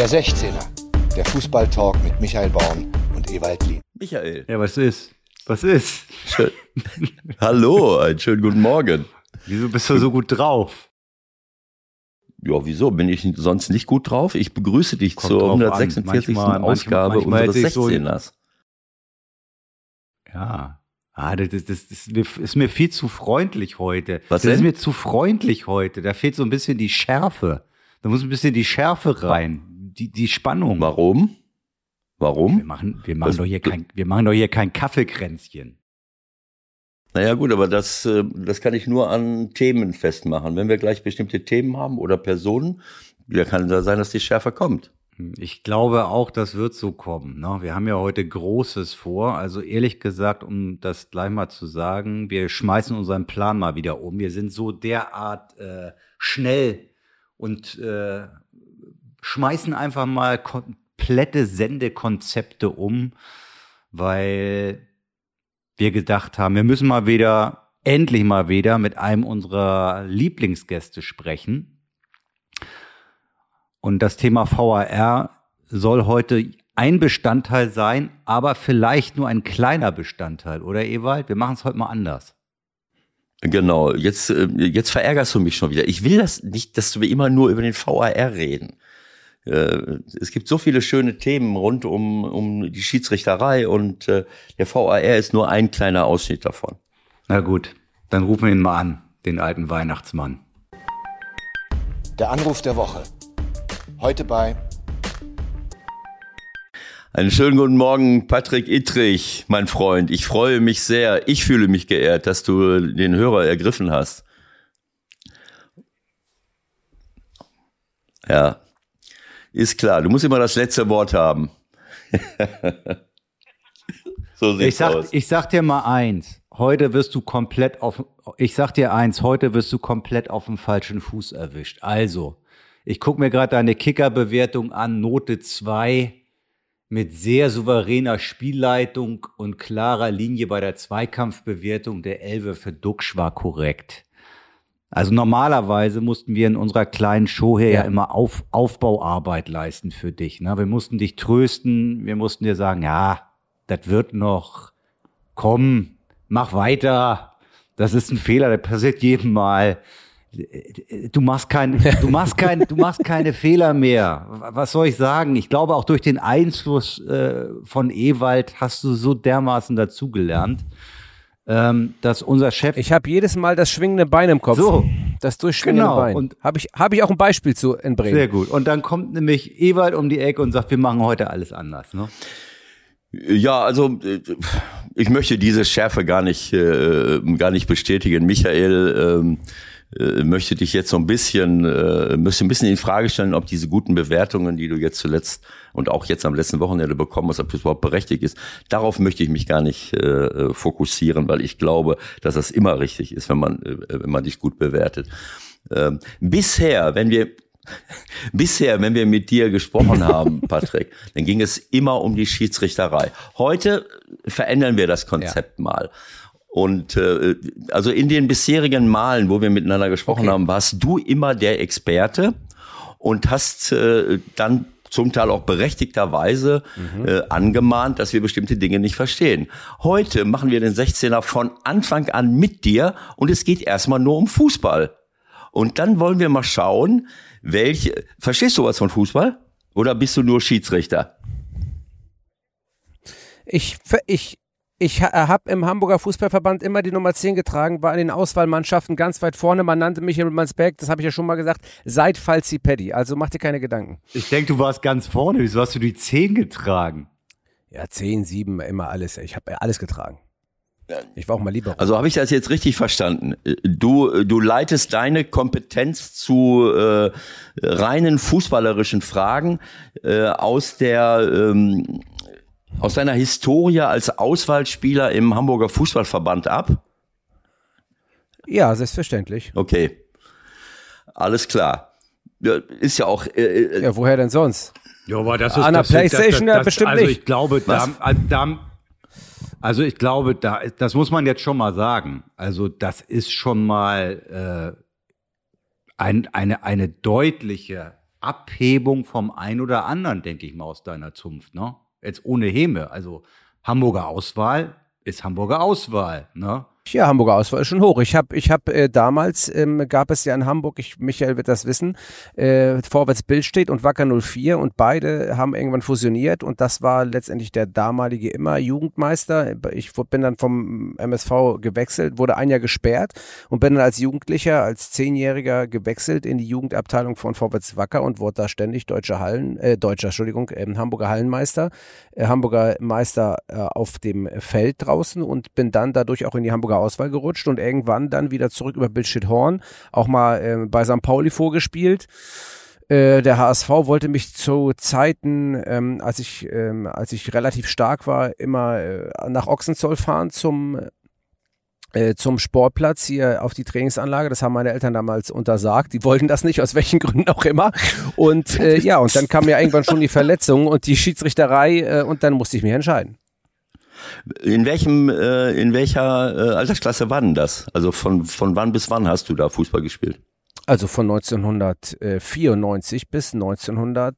Der 16er, der Fußballtalk mit Michael Baum und Ewald Lien. Michael. Ja, was ist? Was ist? Schön. Hallo, einen schönen guten Morgen. Wieso bist du so gut drauf? Ja, wieso? Bin ich sonst nicht gut drauf? Ich begrüße dich Kommt zur drauf an. 146. Manchmal- Ausgabe manchmal- manchmal unseres hätte ich so- 16ers. Ja. Ah, das, das, das ist, mir, ist mir viel zu freundlich heute. Was das ist denn? mir zu freundlich heute. Da fehlt so ein bisschen die Schärfe. Da muss ein bisschen die Schärfe rein. Die, die Spannung. Warum? Wir Warum? machen, wir machen Was- doch hier kein, wir machen doch hier kein Kaffeekränzchen. Naja gut, aber das, äh, das kann ich nur an Themen festmachen. Wenn wir gleich bestimmte Themen haben oder Personen, da kann da sein, dass die Schärfe kommt. Ich glaube auch, das wird so kommen. Ne? Wir haben ja heute Großes vor. Also ehrlich gesagt, um das gleich mal zu sagen, wir schmeißen unseren Plan mal wieder um. Wir sind so derart äh, schnell und äh, schmeißen einfach mal komplette Sendekonzepte um, weil wir gedacht haben, wir müssen mal wieder, endlich mal wieder mit einem unserer Lieblingsgäste sprechen. Und das Thema VAR soll heute ein Bestandteil sein, aber vielleicht nur ein kleiner Bestandteil, oder Ewald? Wir machen es heute mal anders. Genau, jetzt, äh, jetzt verärgerst du mich schon wieder. Ich will das nicht, dass wir immer nur über den VAR reden. Äh, Es gibt so viele schöne Themen rund um, um die Schiedsrichterei und äh, der VAR ist nur ein kleiner Ausschnitt davon. Na gut, dann rufen wir ihn mal an, den alten Weihnachtsmann. Der Anruf der Woche. Heute bei Einen schönen guten Morgen, Patrick Ittrich, mein Freund. Ich freue mich sehr. Ich fühle mich geehrt, dass du den Hörer ergriffen hast. Ja, ist klar. Du musst immer das letzte Wort haben. so sieht's Ich sag, aus. ich sag dir mal eins. Heute wirst du komplett auf, ich sag dir eins, heute wirst du komplett auf dem falschen Fuß erwischt. Also, ich guck mir gerade deine Kicker-Bewertung an, Note 2 mit sehr souveräner Spielleitung und klarer Linie bei der Zweikampfbewertung. Der Elve für Duxch war korrekt. Also normalerweise mussten wir in unserer kleinen Show hier ja, immer Auf, Aufbauarbeit leisten für dich. Ne? Wir mussten dich trösten, wir mussten dir sagen, ja, das wird noch, komm, mach weiter. Das ist ein Fehler, der passiert jedem Mal. Du machst kein, du machst kein, du machst keine Fehler mehr. Was soll ich sagen? Ich glaube auch durch den Einfluss äh, von Ewald hast du so dermaßen dazugelernt, ähm, dass unser Chef Ich habe jedes Mal das schwingende Bein im Kopf. So. Das durchschwingende Genau. Bein. Und- habe ich, hab ich auch ein Beispiel zu entbringen. Sehr gut. Und dann kommt nämlich Ewald um die Ecke und sagt, wir machen heute alles anders. Ne? Ja, also äh, ich möchte diese Schärfe gar nicht, äh, gar nicht bestätigen. Michael ähm, äh, möchte dich jetzt so ein bisschen, äh, möchte ein bisschen in Frage stellen, ob diese guten Bewertungen, die du jetzt zuletzt und auch jetzt am letzten Wochenende bekommen hast, ob das überhaupt berechtigt ist. Darauf möchte ich mich gar nicht äh, fokussieren, weil ich glaube, dass das immer richtig ist, wenn man, äh, wenn man dich gut bewertet. Ähm, bisher, wenn wir Bisher, wenn wir mit dir gesprochen haben, Patrick, dann ging es immer um die Schiedsrichterei. Heute verändern wir das Konzept mal. Und äh, also in den bisherigen Malen, wo wir miteinander gesprochen haben, warst du immer der Experte und hast äh, dann zum Teil auch berechtigterweise äh, angemahnt, dass wir bestimmte Dinge nicht verstehen. Heute machen wir den 16er von Anfang an mit dir und es geht erstmal nur um Fußball. Und dann wollen wir mal schauen, welche. Verstehst du was von Fußball? Oder bist du nur Schiedsrichter? Ich, ich, ich habe im Hamburger Fußballverband immer die Nummer 10 getragen, war in den Auswahlmannschaften ganz weit vorne. Man nannte mich in Mansberg, das habe ich ja schon mal gesagt, seit Falsi Paddy. Also mach dir keine Gedanken. Ich denke, du warst ganz vorne. Wieso hast du die 10 getragen? Ja, 10, 7, immer alles. Ich habe alles getragen. Ich war auch mal lieber. Also habe ich das jetzt richtig verstanden? Du, du leitest deine Kompetenz zu äh, reinen fußballerischen Fragen äh, aus der ähm, aus deiner Historie als Auswahlspieler im Hamburger Fußballverband ab? ja, selbstverständlich. Okay, alles klar. Ja, ist ja auch. Äh, Ja, woher denn sonst? Ja, aber das An der Playstation ja bestimmt Also nicht. ich glaube, da, da, also ich glaube, da, das muss man jetzt schon mal sagen. Also das ist schon mal äh, ein, eine, eine deutliche Abhebung vom einen oder anderen, denke ich mal, aus deiner Zunft, ne? Jetzt ohne Häme. Also Hamburger Auswahl ist Hamburger Auswahl, ne? Ja, Hamburger Auswahl ist schon hoch. Ich habe, ich habe äh, damals ähm, gab es ja in Hamburg, ich, Michael wird das wissen, äh, Vorwärts Bild steht und Wacker 04 und beide haben irgendwann fusioniert und das war letztendlich der damalige immer Jugendmeister. Ich bin dann vom MSV gewechselt, wurde ein Jahr gesperrt und bin dann als Jugendlicher, als Zehnjähriger gewechselt in die Jugendabteilung von Vorwärts Wacker und wurde da ständig deutscher Hallen, äh, deutscher, Entschuldigung, äh, Hamburger Hallenmeister, äh, Hamburger Meister äh, auf dem Feld draußen und bin dann dadurch auch in die Hamburger Auswahl gerutscht und irgendwann dann wieder zurück über Bildschirm Horn, auch mal äh, bei St. Pauli vorgespielt. Äh, der HSV wollte mich zu Zeiten, ähm, als ich ähm, als ich relativ stark war, immer äh, nach Ochsenzoll fahren zum äh, zum Sportplatz hier auf die Trainingsanlage. Das haben meine Eltern damals untersagt. Die wollten das nicht, aus welchen Gründen auch immer. Und äh, ja, und dann kam mir irgendwann schon die Verletzung und die Schiedsrichterei äh, und dann musste ich mich entscheiden. In welchem, äh, in welcher äh, Altersklasse war denn das? Also von, von wann bis wann hast du da Fußball gespielt? Also von 1994 bis 1900,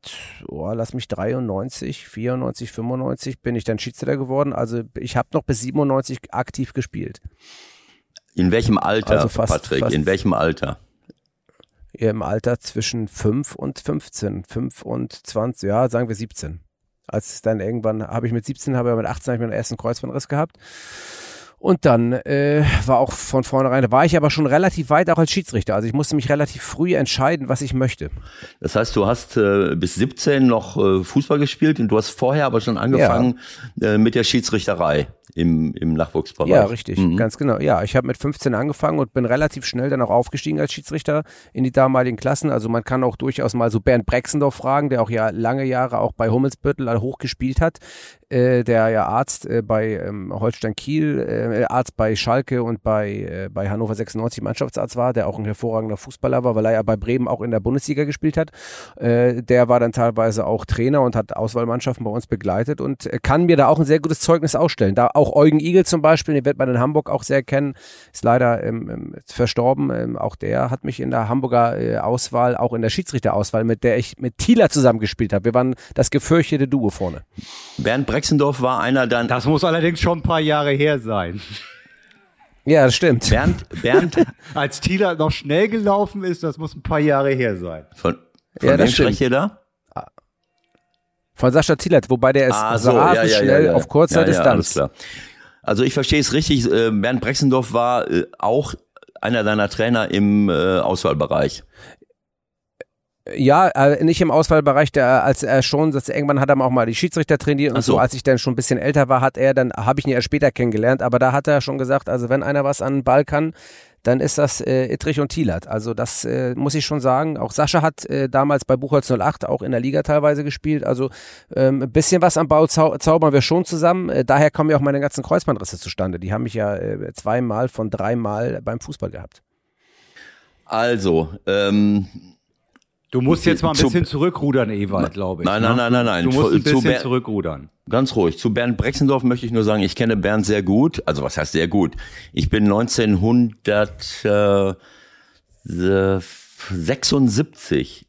oh, lass mich 93, 94, 95 bin ich dann Schiedsrichter geworden. Also ich habe noch bis 97 aktiv gespielt. In welchem Alter, Also fast- Patrick? fast- in welchem Alter? Im Alter zwischen 5 und 15, 5 und 20, ja, sagen wir 17. Als dann irgendwann, habe ich mit 17, habe ich mit 18 habe ich meinen ersten Kreuzbandriss gehabt. Und dann äh, war auch von vornherein, da war ich aber schon relativ weit auch als Schiedsrichter. Also ich musste mich relativ früh entscheiden, was ich möchte. Das heißt, du hast äh, bis 17 noch äh, Fußball gespielt und du hast vorher aber schon angefangen äh, mit der Schiedsrichterei im, im Nachwuchsbereich. Ja, richtig, Mhm. ganz genau. Ja, ich habe mit 15 angefangen und bin relativ schnell dann auch aufgestiegen als Schiedsrichter in die damaligen Klassen. Also man kann auch durchaus mal so Bernd Brexendorf fragen, der auch ja lange Jahre auch bei Hummelsbüttel hoch gespielt hat, äh, der ja Arzt äh, bei ähm, Holstein Kiel, äh, Arzt bei Schalke und bei, äh, bei Hannover 96 Mannschaftsarzt war, der auch ein hervorragender Fußballer war, weil er ja bei Bremen auch in der Bundesliga gespielt hat. Äh, der war dann teilweise auch Trainer und hat Auswahlmannschaften bei uns begleitet und äh, kann mir da auch ein sehr gutes Zeugnis ausstellen. Da auch Eugen Igel zum Beispiel, den wird man in Hamburg auch sehr kennen, ist leider ähm, ähm, verstorben. Ähm, auch der hat mich in der Hamburger äh, Auswahl, auch in der Schiedsrichterauswahl, mit der ich mit Thieler zusammengespielt habe. Wir waren das gefürchtete Duo vorne. Bernd Brexendorf war einer dann. Das muss allerdings schon ein paar Jahre her sein. Ja, das stimmt. Bernd, Bernd Als Thieler noch schnell gelaufen ist, das muss ein paar Jahre her sein. von, von Ja, das wem sprecht ihr da? Von Sascha Thielert, wobei der ist Ah, so, rasend schnell auf kurzer Ja, ja, alles Distanz. Also ich verstehe es richtig, äh, Bernd Brexendorf war äh, auch einer deiner Trainer im äh, Auswahlbereich. Ja, nicht im Auswahlbereich, der, als er schon, dass irgendwann hat er auch mal die Schiedsrichter trainiert und so. so. Als ich dann schon ein bisschen älter war, hat er, dann habe ich ihn ja später kennengelernt, aber da hat er schon gesagt, also wenn einer was an den Ball kann, dann ist das äh, Ittrich und Thielert. Also das äh, muss ich schon sagen. Auch Sascha hat äh, damals bei Buchholz 08 auch in der Liga teilweise gespielt. Also ähm, ein bisschen was am Bau zau zaubern wir schon zusammen. Äh, daher kommen ja auch meine ganzen Kreuzbandrisse zustande. Die haben mich ja äh, zweimal von dreimal beim Fußball gehabt. Also, ähm, Du musst jetzt mal ein Zu- bisschen zurückrudern, Ewald, glaube ich. Nein, ne? nein, nein, nein, nein. Du musst Zu- ein zu bisschen Ber- zurückrudern. Ganz ruhig. Zu Bernd Brexendorf möchte ich nur sagen, ich kenne Bernd sehr gut. Also was heißt sehr gut? Ich bin 1976,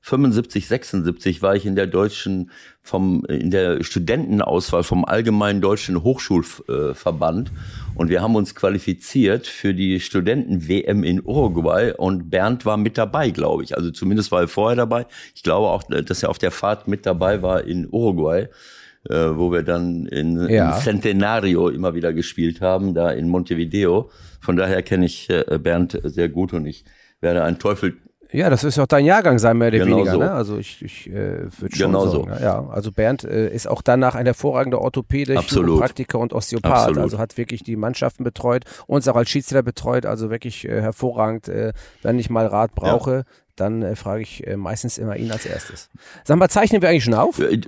75, 76 war ich in der deutschen, vom, in der Studentenauswahl vom Allgemeinen Deutschen Hochschulverband und wir haben uns qualifiziert für die Studenten-WM in Uruguay und Bernd war mit dabei, glaube ich. Also zumindest war er vorher dabei. Ich glaube auch, dass er auf der Fahrt mit dabei war in Uruguay äh, wo wir dann in, Ja. in Centenario immer wieder gespielt haben, da in Montevideo. Von daher kenne ich äh, Bernd sehr gut und ich werde einen Teufel. Ja, das ist auch dein Jahrgang sein, mehr oder Genau weniger. so. Ne? Also ich, ich äh, würde schon Genau sagen. so. Ja, also Bernd äh, ist auch danach ein hervorragender Orthopäde. Praktiker und Osteopath. Absolut. Also hat wirklich die Mannschaften betreut, uns auch als Schiedsrichter betreut. Also wirklich äh, hervorragend. Äh, wenn ich mal Rat brauche, dann äh, frage ich äh, meistens immer ihn als erstes. Sag mal, zeichnen wir eigentlich schon auf? Äh,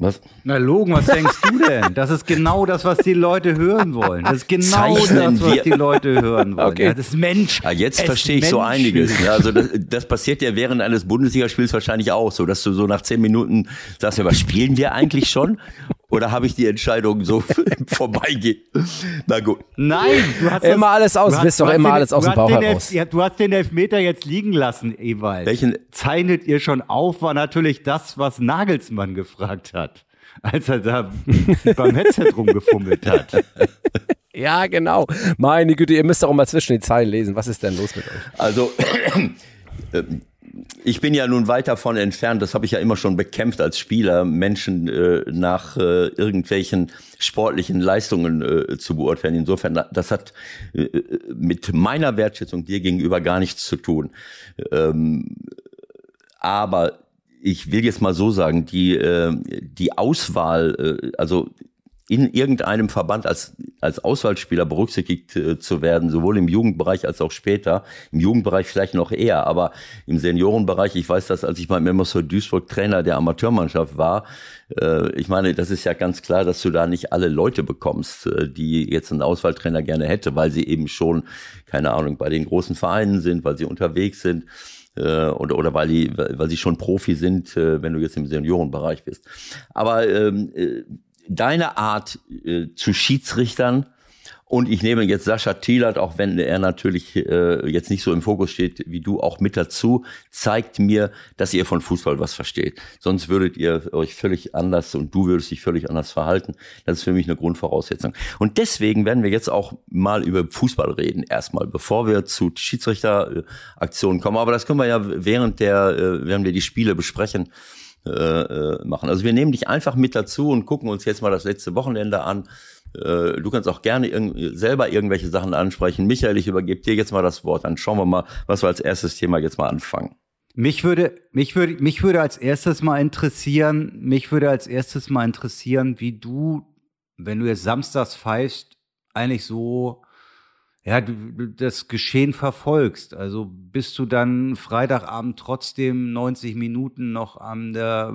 Was? Na Logen, was denkst du denn? Das ist genau das, was die Leute hören wollen. Das ist genau Zeichnen das, was wir- die Leute hören wollen. Okay. Ja, das ist Mensch. Ah, jetzt verstehe ich so Mensch. einiges. Ja, also das, das passiert ja während eines Bundesligaspiels wahrscheinlich auch so, dass du so nach zehn Minuten sagst, ja, was spielen wir eigentlich schon? Oder habe ich die Entscheidung so vorbeigehen? Na gut. Nein, du hast immer das, alles aus, du bist doch immer den, alles aus dem Bauch heraus. Ja, du hast den Elfmeter jetzt liegen lassen, Ewald. Welchen? Zeichnet ihr schon auf, war natürlich das, was Nagelsmann gefragt hat, als er da beim Headset rumgefummelt hat. Ja, genau. Meine Güte, ihr müsst doch auch mal zwischen den Zeilen lesen. Was ist denn los mit euch? Also, ähm, ich bin ja nun weit davon entfernt, das habe ich ja immer schon bekämpft als Spieler, Menschen äh, nach äh, irgendwelchen sportlichen Leistungen äh, zu beurteilen. Insofern, das hat äh, mit meiner Wertschätzung dir gegenüber gar nichts zu tun. Ähm, aber ich will jetzt mal so sagen, die, äh, die Auswahl, äh, also in irgendeinem Verband als, als Auswahlspieler berücksichtigt äh, zu werden, sowohl im Jugendbereich als auch später. Im Jugendbereich vielleicht noch eher, aber im Seniorenbereich, ich weiß das, als ich beim MSV Duisburg Trainer der Amateurmannschaft war, äh, ich meine, das ist ja ganz klar, dass du da nicht alle Leute bekommst, äh, die jetzt einen Auswahltrainer gerne hätte, weil sie eben schon, keine Ahnung, bei den großen Vereinen sind, weil sie unterwegs sind äh, oder, oder weil, die, weil sie schon Profi sind, äh, wenn du jetzt im Seniorenbereich bist. Aber ähm, äh, deine Art äh, zu Schiedsrichtern und ich nehme jetzt Sascha Thielert, auch wenn er natürlich äh, jetzt nicht so im Fokus steht wie du, auch mit dazu, zeigt mir, dass ihr von Fußball was versteht. Sonst würdet ihr euch völlig anders und du würdest dich völlig anders verhalten. Das ist für mich eine Grundvoraussetzung. Und deswegen werden wir jetzt auch mal über Fußball reden, erstmal, bevor wir zu Schiedsrichteraktionen kommen. Aber das können wir ja während der, äh, während wir die Spiele besprechen, äh, äh, machen. Also wir nehmen dich einfach mit dazu und gucken uns jetzt mal das letzte Wochenende an. Äh, du kannst auch gerne irg selber irgendwelche Sachen ansprechen. Michael, ich übergebe dir jetzt mal das Wort. Dann schauen wir mal, was wir als erstes Thema jetzt mal anfangen. Mich würde, mich würde, mich würde als erstes mal interessieren, mich würde als erstes mal interessieren, wie du, wenn du jetzt samstags pfeifst, eigentlich so ja, du das Geschehen verfolgst. Also bist du dann Freitagabend trotzdem 90 Minuten noch am der,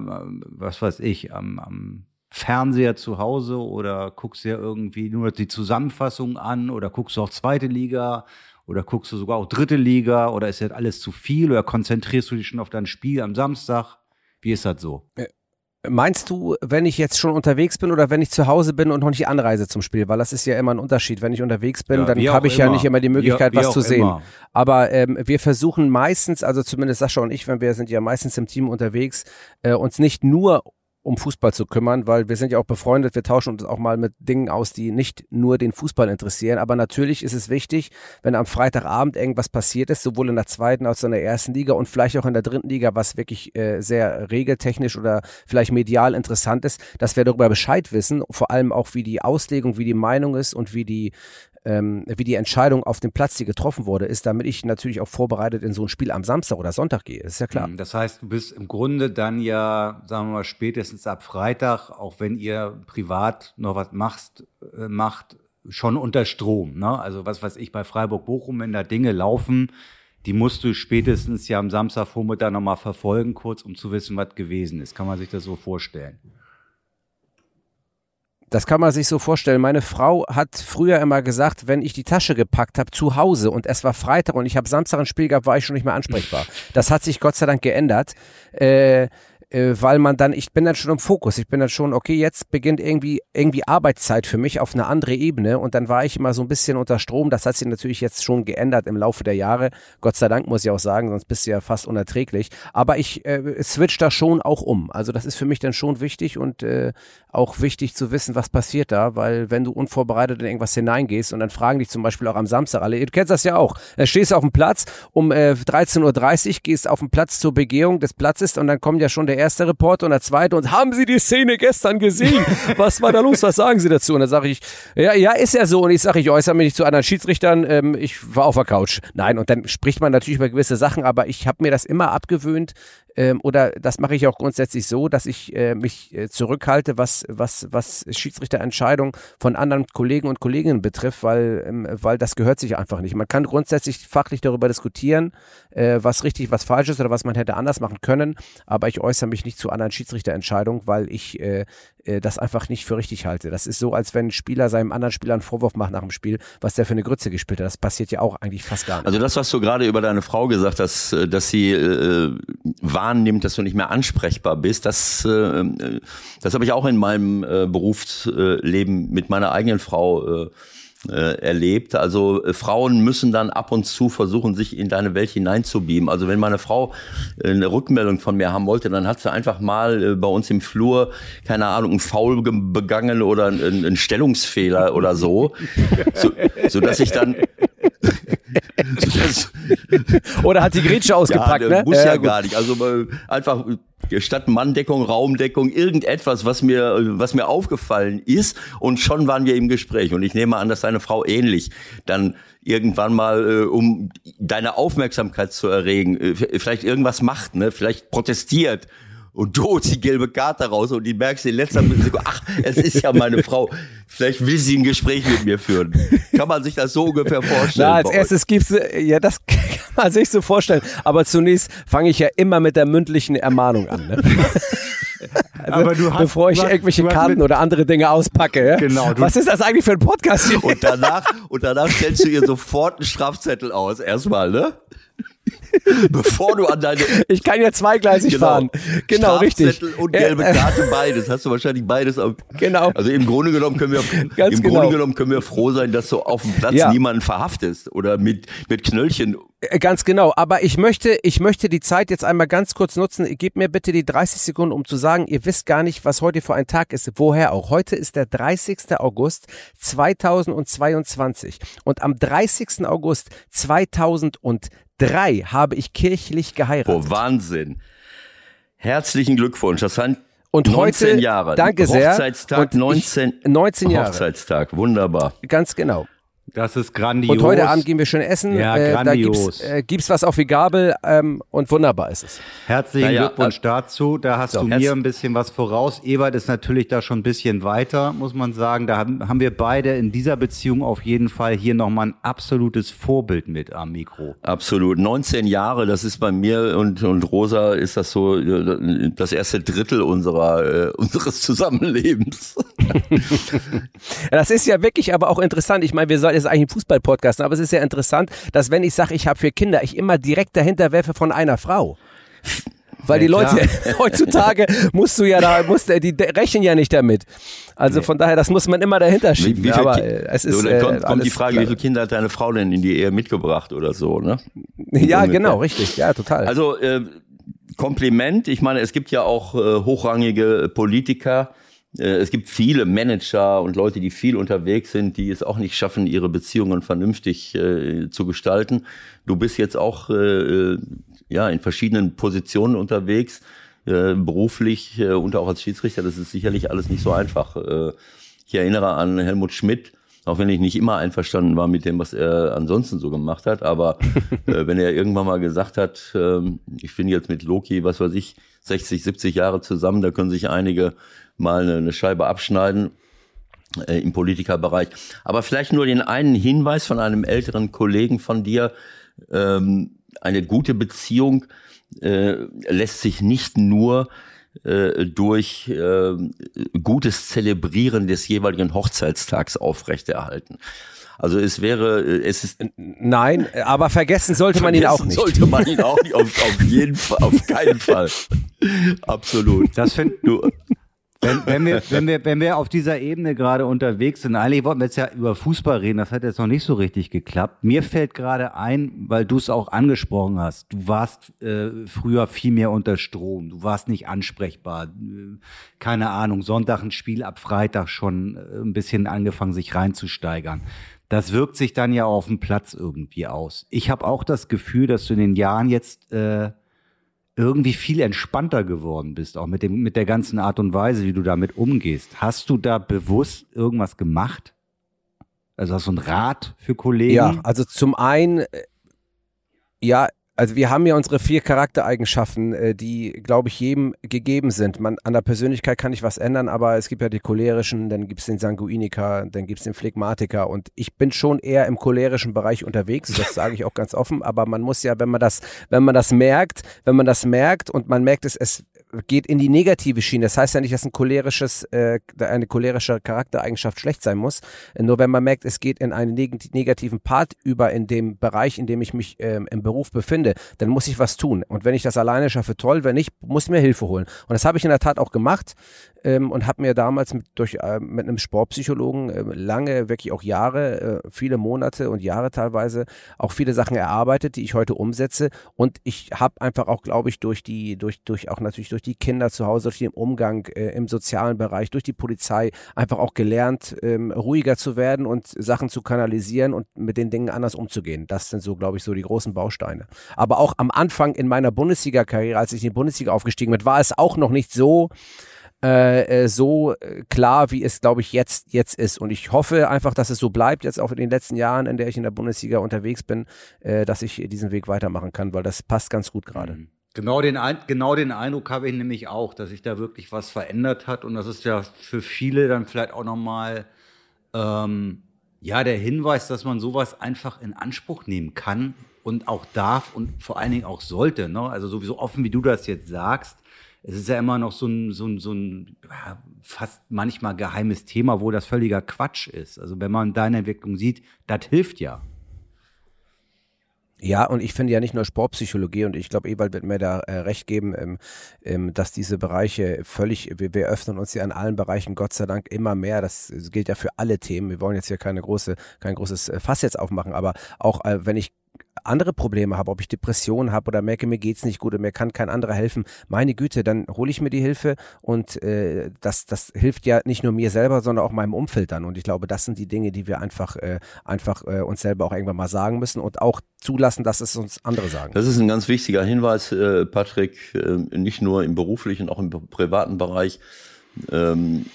was weiß ich, am, am Fernseher zu Hause oder guckst dir irgendwie nur die Zusammenfassung an oder guckst du auch zweite Liga oder guckst du sogar auch dritte Liga oder ist das alles zu viel oder konzentrierst du dich schon auf dein Spiel am Samstag? Wie ist das so? Meinst du, wenn ich jetzt schon unterwegs bin oder wenn ich zu Hause bin und noch nicht anreise zum Spiel? Weil das ist ja immer ein Unterschied. Wenn ich unterwegs bin, ja, dann habe ich immer. ja nicht immer die Möglichkeit, wie, wie was zu sehen. Immer. Aber ähm, wir versuchen meistens, also zumindest Sascha und ich, wenn wir sind ja meistens im Team unterwegs, äh, uns nicht nur um Fußball zu kümmern, weil wir sind ja auch befreundet, wir tauschen uns auch mal mit Dingen aus, die nicht nur den Fußball interessieren. Aber natürlich ist es wichtig, wenn am Freitagabend irgendwas passiert ist, sowohl in der zweiten als auch in der ersten Liga und vielleicht auch in der dritten Liga, was wirklich äh, sehr regeltechnisch oder vielleicht medial interessant ist, dass wir darüber Bescheid wissen, vor allem auch wie die Auslegung, wie die Meinung ist und wie die ähm, wie die Entscheidung auf dem Platz, die getroffen wurde, ist, damit ich natürlich auch vorbereitet in so ein Spiel am Samstag oder Sonntag gehe. Ist ja klar. Mhm, das heißt, du bist im Grunde dann ja, sagen wir mal, spätestens ab Freitag, auch wenn ihr privat noch was machst, äh, macht, schon unter Strom. Ne? Also was weiß ich, bei Freiburg-Bochum, wenn da Dinge laufen, die musst du spätestens ja am Samstagvormittag nochmal verfolgen, kurz, um zu wissen, was gewesen ist. Kann man sich das so vorstellen? Das kann man sich so vorstellen. Meine Frau hat früher immer gesagt, wenn ich die Tasche gepackt habe zu Hause und es war Freitag und ich habe Samstag ein Spiel gehabt, war ich schon nicht mehr ansprechbar. Das hat sich Gott sei Dank geändert. Äh, äh, weil man dann, ich bin dann schon im Fokus, ich bin dann schon, okay, jetzt beginnt irgendwie, irgendwie Arbeitszeit für mich auf eine andere Ebene. Und dann war ich immer so ein bisschen unter Strom, das hat sich natürlich jetzt schon geändert im Laufe der Jahre, Gott sei Dank muss ich auch sagen, sonst bist du ja fast unerträglich, aber ich äh, switch da schon auch um, also das ist für mich dann schon wichtig und äh, auch wichtig zu wissen, was passiert da, weil wenn du unvorbereitet in irgendwas hineingehst und dann fragen dich zum Beispiel auch am Samstag alle, du kennst das ja auch, da stehst du auf dem Platz um äh, 13.30 Uhr, gehst auf den Platz zur Begehung des Platzes und dann kommt ja schon der erste Reporter und der zweite und haben Sie die Szene gestern gesehen? Was war da los? Was sagen Sie dazu? Und dann sage ich, ja, ja, ist ja so. Und ich sage, ich äußere mich nicht zu anderen Schiedsrichtern. Ähm, ich war auf der Couch. Nein, und dann spricht man natürlich über gewisse Sachen, aber ich habe mir das immer abgewöhnt, ähm, oder das mache ich auch grundsätzlich so, dass ich äh, mich äh, zurückhalte, was, was, was Schiedsrichterentscheidungen von anderen Kollegen und Kolleginnen betrifft, weil, ähm, weil das gehört sich einfach nicht. Man kann grundsätzlich fachlich darüber diskutieren, äh, was richtig, was falsch ist oder was man hätte anders machen können, aber ich äußere mich nicht zu anderen Schiedsrichterentscheidungen, weil ich äh, äh, das einfach nicht für richtig halte. Das ist so, als wenn ein Spieler seinem anderen Spieler einen Vorwurf macht nach dem Spiel, was der für eine Grütze gespielt hat. Das passiert ja auch eigentlich fast gar nicht. Also das, was du gerade über deine Frau gesagt hast, äh, dass sie äh, wahrnimmt, dass du nicht mehr ansprechbar bist. Das, äh, das habe ich auch in meinem äh, Berufsleben mit meiner eigenen Frau äh, äh, erlebt. Also äh, Frauen müssen dann ab und zu versuchen, sich in deine Welt hineinzubeamen. Also wenn meine Frau äh, eine Rückmeldung von mir haben wollte, dann hat sie einfach mal äh, bei uns im Flur, keine Ahnung, einen Foul begangen oder einen, einen Stellungsfehler oder so, so, so dass ich dann Oder hat die Grätsche ausgepackt, ja, ne? Muss ja, ja gar nicht. Also einfach statt Manndeckung, Raumdeckung, irgendetwas, was mir, was mir aufgefallen ist. Und schon waren wir im Gespräch. Und ich nehme an, dass deine Frau ähnlich dann irgendwann mal, äh, um deine Aufmerksamkeit zu erregen, äh, vielleicht irgendwas macht, ne? Vielleicht protestiert und du holst die gelbe Karte raus und die merkst in letzter Sekunde, ach, es ist ja meine Frau. Vielleicht will sie ein Gespräch mit mir führen. Kann man sich das so ungefähr vorstellen? Na, als erstes gibt's, ja, das kann man sich so vorstellen. Aber zunächst fange ich ja immer mit der mündlichen Ermahnung an. Ne? Also, aber du hast, bevor ich hast, irgendwelche Karten oder andere Dinge auspacke. Ja? Genau. Was ist das eigentlich für ein Podcast hier? Und danach, und danach stellst du ihr sofort einen Strafzettel aus. Erstmal, ne? Bevor du an deine. Ich kann ja zweigleisig genau. fahren. Genau, richtig. und gelbe Karte, beides. Hast du wahrscheinlich beides. Genau. Also im Grunde genommen können wir, Ganz im genau. Grunde genommen können wir froh sein, dass du auf dem Platz ja. niemanden verhaftest oder mit, mit Knöllchen äh, Ganz genau, aber ich möchte, ich möchte die Zeit jetzt einmal ganz kurz nutzen. Gib mir bitte die 30 Sekunden, um zu sagen, ihr wisst gar nicht, was heute für ein Tag ist. Woher auch? Heute ist der 30. August 2022 und am 30. August 2003 habe ich kirchlich geheiratet. Oh, Wahnsinn. Herzlichen Glückwunsch. Das sind und 19 heute, Jahre. Danke sehr. Hochzeitstag 19, 19 Jahre. Hochzeitstag, wunderbar. Ganz genau. Das ist grandios. Und heute Abend gehen wir schön essen. Ja, äh, grandios. Da gibt's, äh, was auf die Gabel ähm, und wunderbar ist es. Herzlichen naja, Glückwunsch äh, dazu. Da hast so, du mir ein bisschen was voraus. Ewald ist natürlich da schon ein bisschen weiter, muss man sagen. Da haben, haben wir beide in dieser Beziehung auf jeden Fall hier nochmal ein absolutes Vorbild mit am Mikro. Absolut. 19 Jahre, das ist bei mir und, und Rosa ist das so äh, das erste Drittel unserer, äh, unseres Zusammenlebens. das ist ja wirklich aber auch interessant. Ich meine, wir sollten ist eigentlich ein Fußball-Podcast, aber es ist ja interessant, dass wenn ich sage, ich habe vier Kinder, ich immer direkt dahinter werfe von einer Frau. Weil ja, die Leute heutzutage musst du ja da, musst, die rechnen ja nicht damit. Also nee. von daher, das muss man immer dahinter schieben. Wie, wie aber äh, es ist. So, dann kommt, äh, kommt die Frage, klar. wie viele Kinder hat deine Frau denn in die Ehe mitgebracht oder so, ne? Ja, genau, richtig. Ja, total. Also äh, Kompliment. Ich meine, es gibt ja auch äh, hochrangige Politiker, äh, es gibt viele Manager und Leute, die viel unterwegs sind, die es auch nicht schaffen, ihre Beziehungen vernünftig äh, zu gestalten. Du bist jetzt auch äh, ja in verschiedenen Positionen unterwegs, äh, beruflich äh, und auch als Schiedsrichter. Das ist sicherlich alles nicht so einfach. Äh, ich erinnere an Helmut Schmidt, auch wenn ich nicht immer einverstanden war mit dem, was er ansonsten so gemacht hat. Aber äh, wenn er irgendwann mal gesagt hat, äh, ich bin jetzt mit Loki, was weiß ich, 60, 70 Jahre zusammen, da können sich einige mal eine, Scheibe abschneiden äh, im Politikerbereich. Aber vielleicht nur den einen Hinweis von einem älteren Kollegen von dir. Ähm, eine gute Beziehung äh, lässt sich nicht nur äh, durch äh, gutes Zelebrieren des jeweiligen Hochzeitstags aufrechterhalten. Also es wäre, äh, es ist. Nein, aber vergessen sollte man ihn auch nicht. Sollte man ihn auch nicht, auf, auf jeden Fall, auf keinen Fall. Absolut. Das finde du. Wenn, wenn, wir, wenn, wir, wenn wir auf dieser Ebene gerade unterwegs sind, eigentlich wollten wir jetzt ja über Fußball reden, das hat jetzt noch nicht so richtig geklappt. Mir fällt gerade ein, weil du es auch angesprochen hast, du warst äh, früher viel mehr unter Strom, du warst nicht ansprechbar. Keine Ahnung, Sonntag ein Spiel, ab Freitag schon äh, ein bisschen angefangen, sich reinzusteigern. Das wirkt sich dann ja auf dem Platz irgendwie aus. Ich habe auch das Gefühl, dass du in den Jahren jetzt äh, irgendwie viel entspannter geworden bist, auch mit dem, mit der ganzen Art und Weise, wie du damit umgehst. Hast du da bewusst irgendwas gemacht? Also hast du einen Rat für Kollegen? Ja, also zum einen, äh, ja, also wir haben ja unsere vier Charaktereigenschaften, äh, die, glaube ich, jedem gegeben sind. Man, an der Persönlichkeit kann ich was ändern, aber es gibt ja die cholerischen, dann gibt es den Sanguiniker, dann gibt es den Phlegmatiker und ich bin schon eher im cholerischen Bereich unterwegs, das sage ich auch ganz offen, aber man muss ja, wenn man das, wenn man das merkt, wenn man das merkt und man merkt es, es geht in die negative Schiene. Das heißt ja nicht, dass ein cholerisches, äh, eine cholerische Charaktereigenschaft schlecht sein muss. Nur wenn man merkt, es geht in einen negativen Part über in dem Bereich, in dem ich mich ähm, im Beruf befinde, dann muss ich was tun. Und wenn ich das alleine schaffe, toll. Wenn nicht, muss ich mir Hilfe holen. Und das habe ich in der Tat auch gemacht ähm, und habe mir damals mit, durch, äh, mit einem Sportpsychologen äh, lange, wirklich auch Jahre, äh, viele Monate und Jahre teilweise auch viele Sachen erarbeitet, die ich heute umsetze. Und ich habe einfach auch, glaube ich, durch die, durch, durch auch natürlich durch die Kinder zu Hause, durch den Umgang äh, im sozialen Bereich, durch die Polizei einfach auch gelernt, ähm, ruhiger zu werden und Sachen zu kanalisieren und mit den Dingen anders umzugehen. Das sind so, glaube ich, so die großen Bausteine. Aber auch am Anfang in meiner Bundesliga-Karriere, als ich in die Bundesliga aufgestiegen bin, war es auch noch nicht so, äh, äh, so äh, klar, wie es, glaube ich, jetzt, jetzt ist. Und ich hoffe einfach, dass es so bleibt, jetzt auch in den letzten Jahren, in der ich in der Bundesliga unterwegs bin, dass ich diesen Weg weitermachen kann, weil das passt ganz gut gerade. Mhm. Genau den, genau den Eindruck habe ich nämlich auch, dass sich da wirklich was verändert hat. Und das ist ja für viele dann vielleicht auch nochmal ähm, ja, der Hinweis, dass man sowas einfach in Anspruch nehmen kann und auch darf und vor allen Dingen auch sollte. Ne? Also sowieso offen, wie du das jetzt sagst es ist ja immer noch so ein, so ein, so ein fast manchmal geheimes Thema, wo das völliger Quatsch ist. Also wenn man deine Entwicklung sieht, das hilft ja. Ja, und ich finde ja nicht nur Sportpsychologie und ich glaube, Ewald wird mir da äh, recht geben, ähm, ähm, dass diese Bereiche völlig, wir, wir öffnen uns ja an allen Bereichen Gott sei Dank immer mehr. Das, das gilt ja für alle Themen. Wir wollen jetzt hier keine große, kein großes äh, Fass jetzt aufmachen, aber auch äh, wenn ich andere Probleme habe, ob ich Depressionen habe oder merke, mir geht's nicht gut und mir kann kein anderer helfen, meine Güte, dann hole ich mir die Hilfe und äh, das, das hilft ja nicht nur mir selber, sondern auch meinem Umfeld dann. Und ich glaube, das sind die Dinge, die wir einfach, äh, einfach äh, uns selber auch irgendwann mal sagen müssen und auch zulassen, dass es uns andere sagen. Das ist ein ganz wichtiger Hinweis, äh, Patrick, äh, nicht nur im beruflichen, auch im privaten Bereich. Ähm,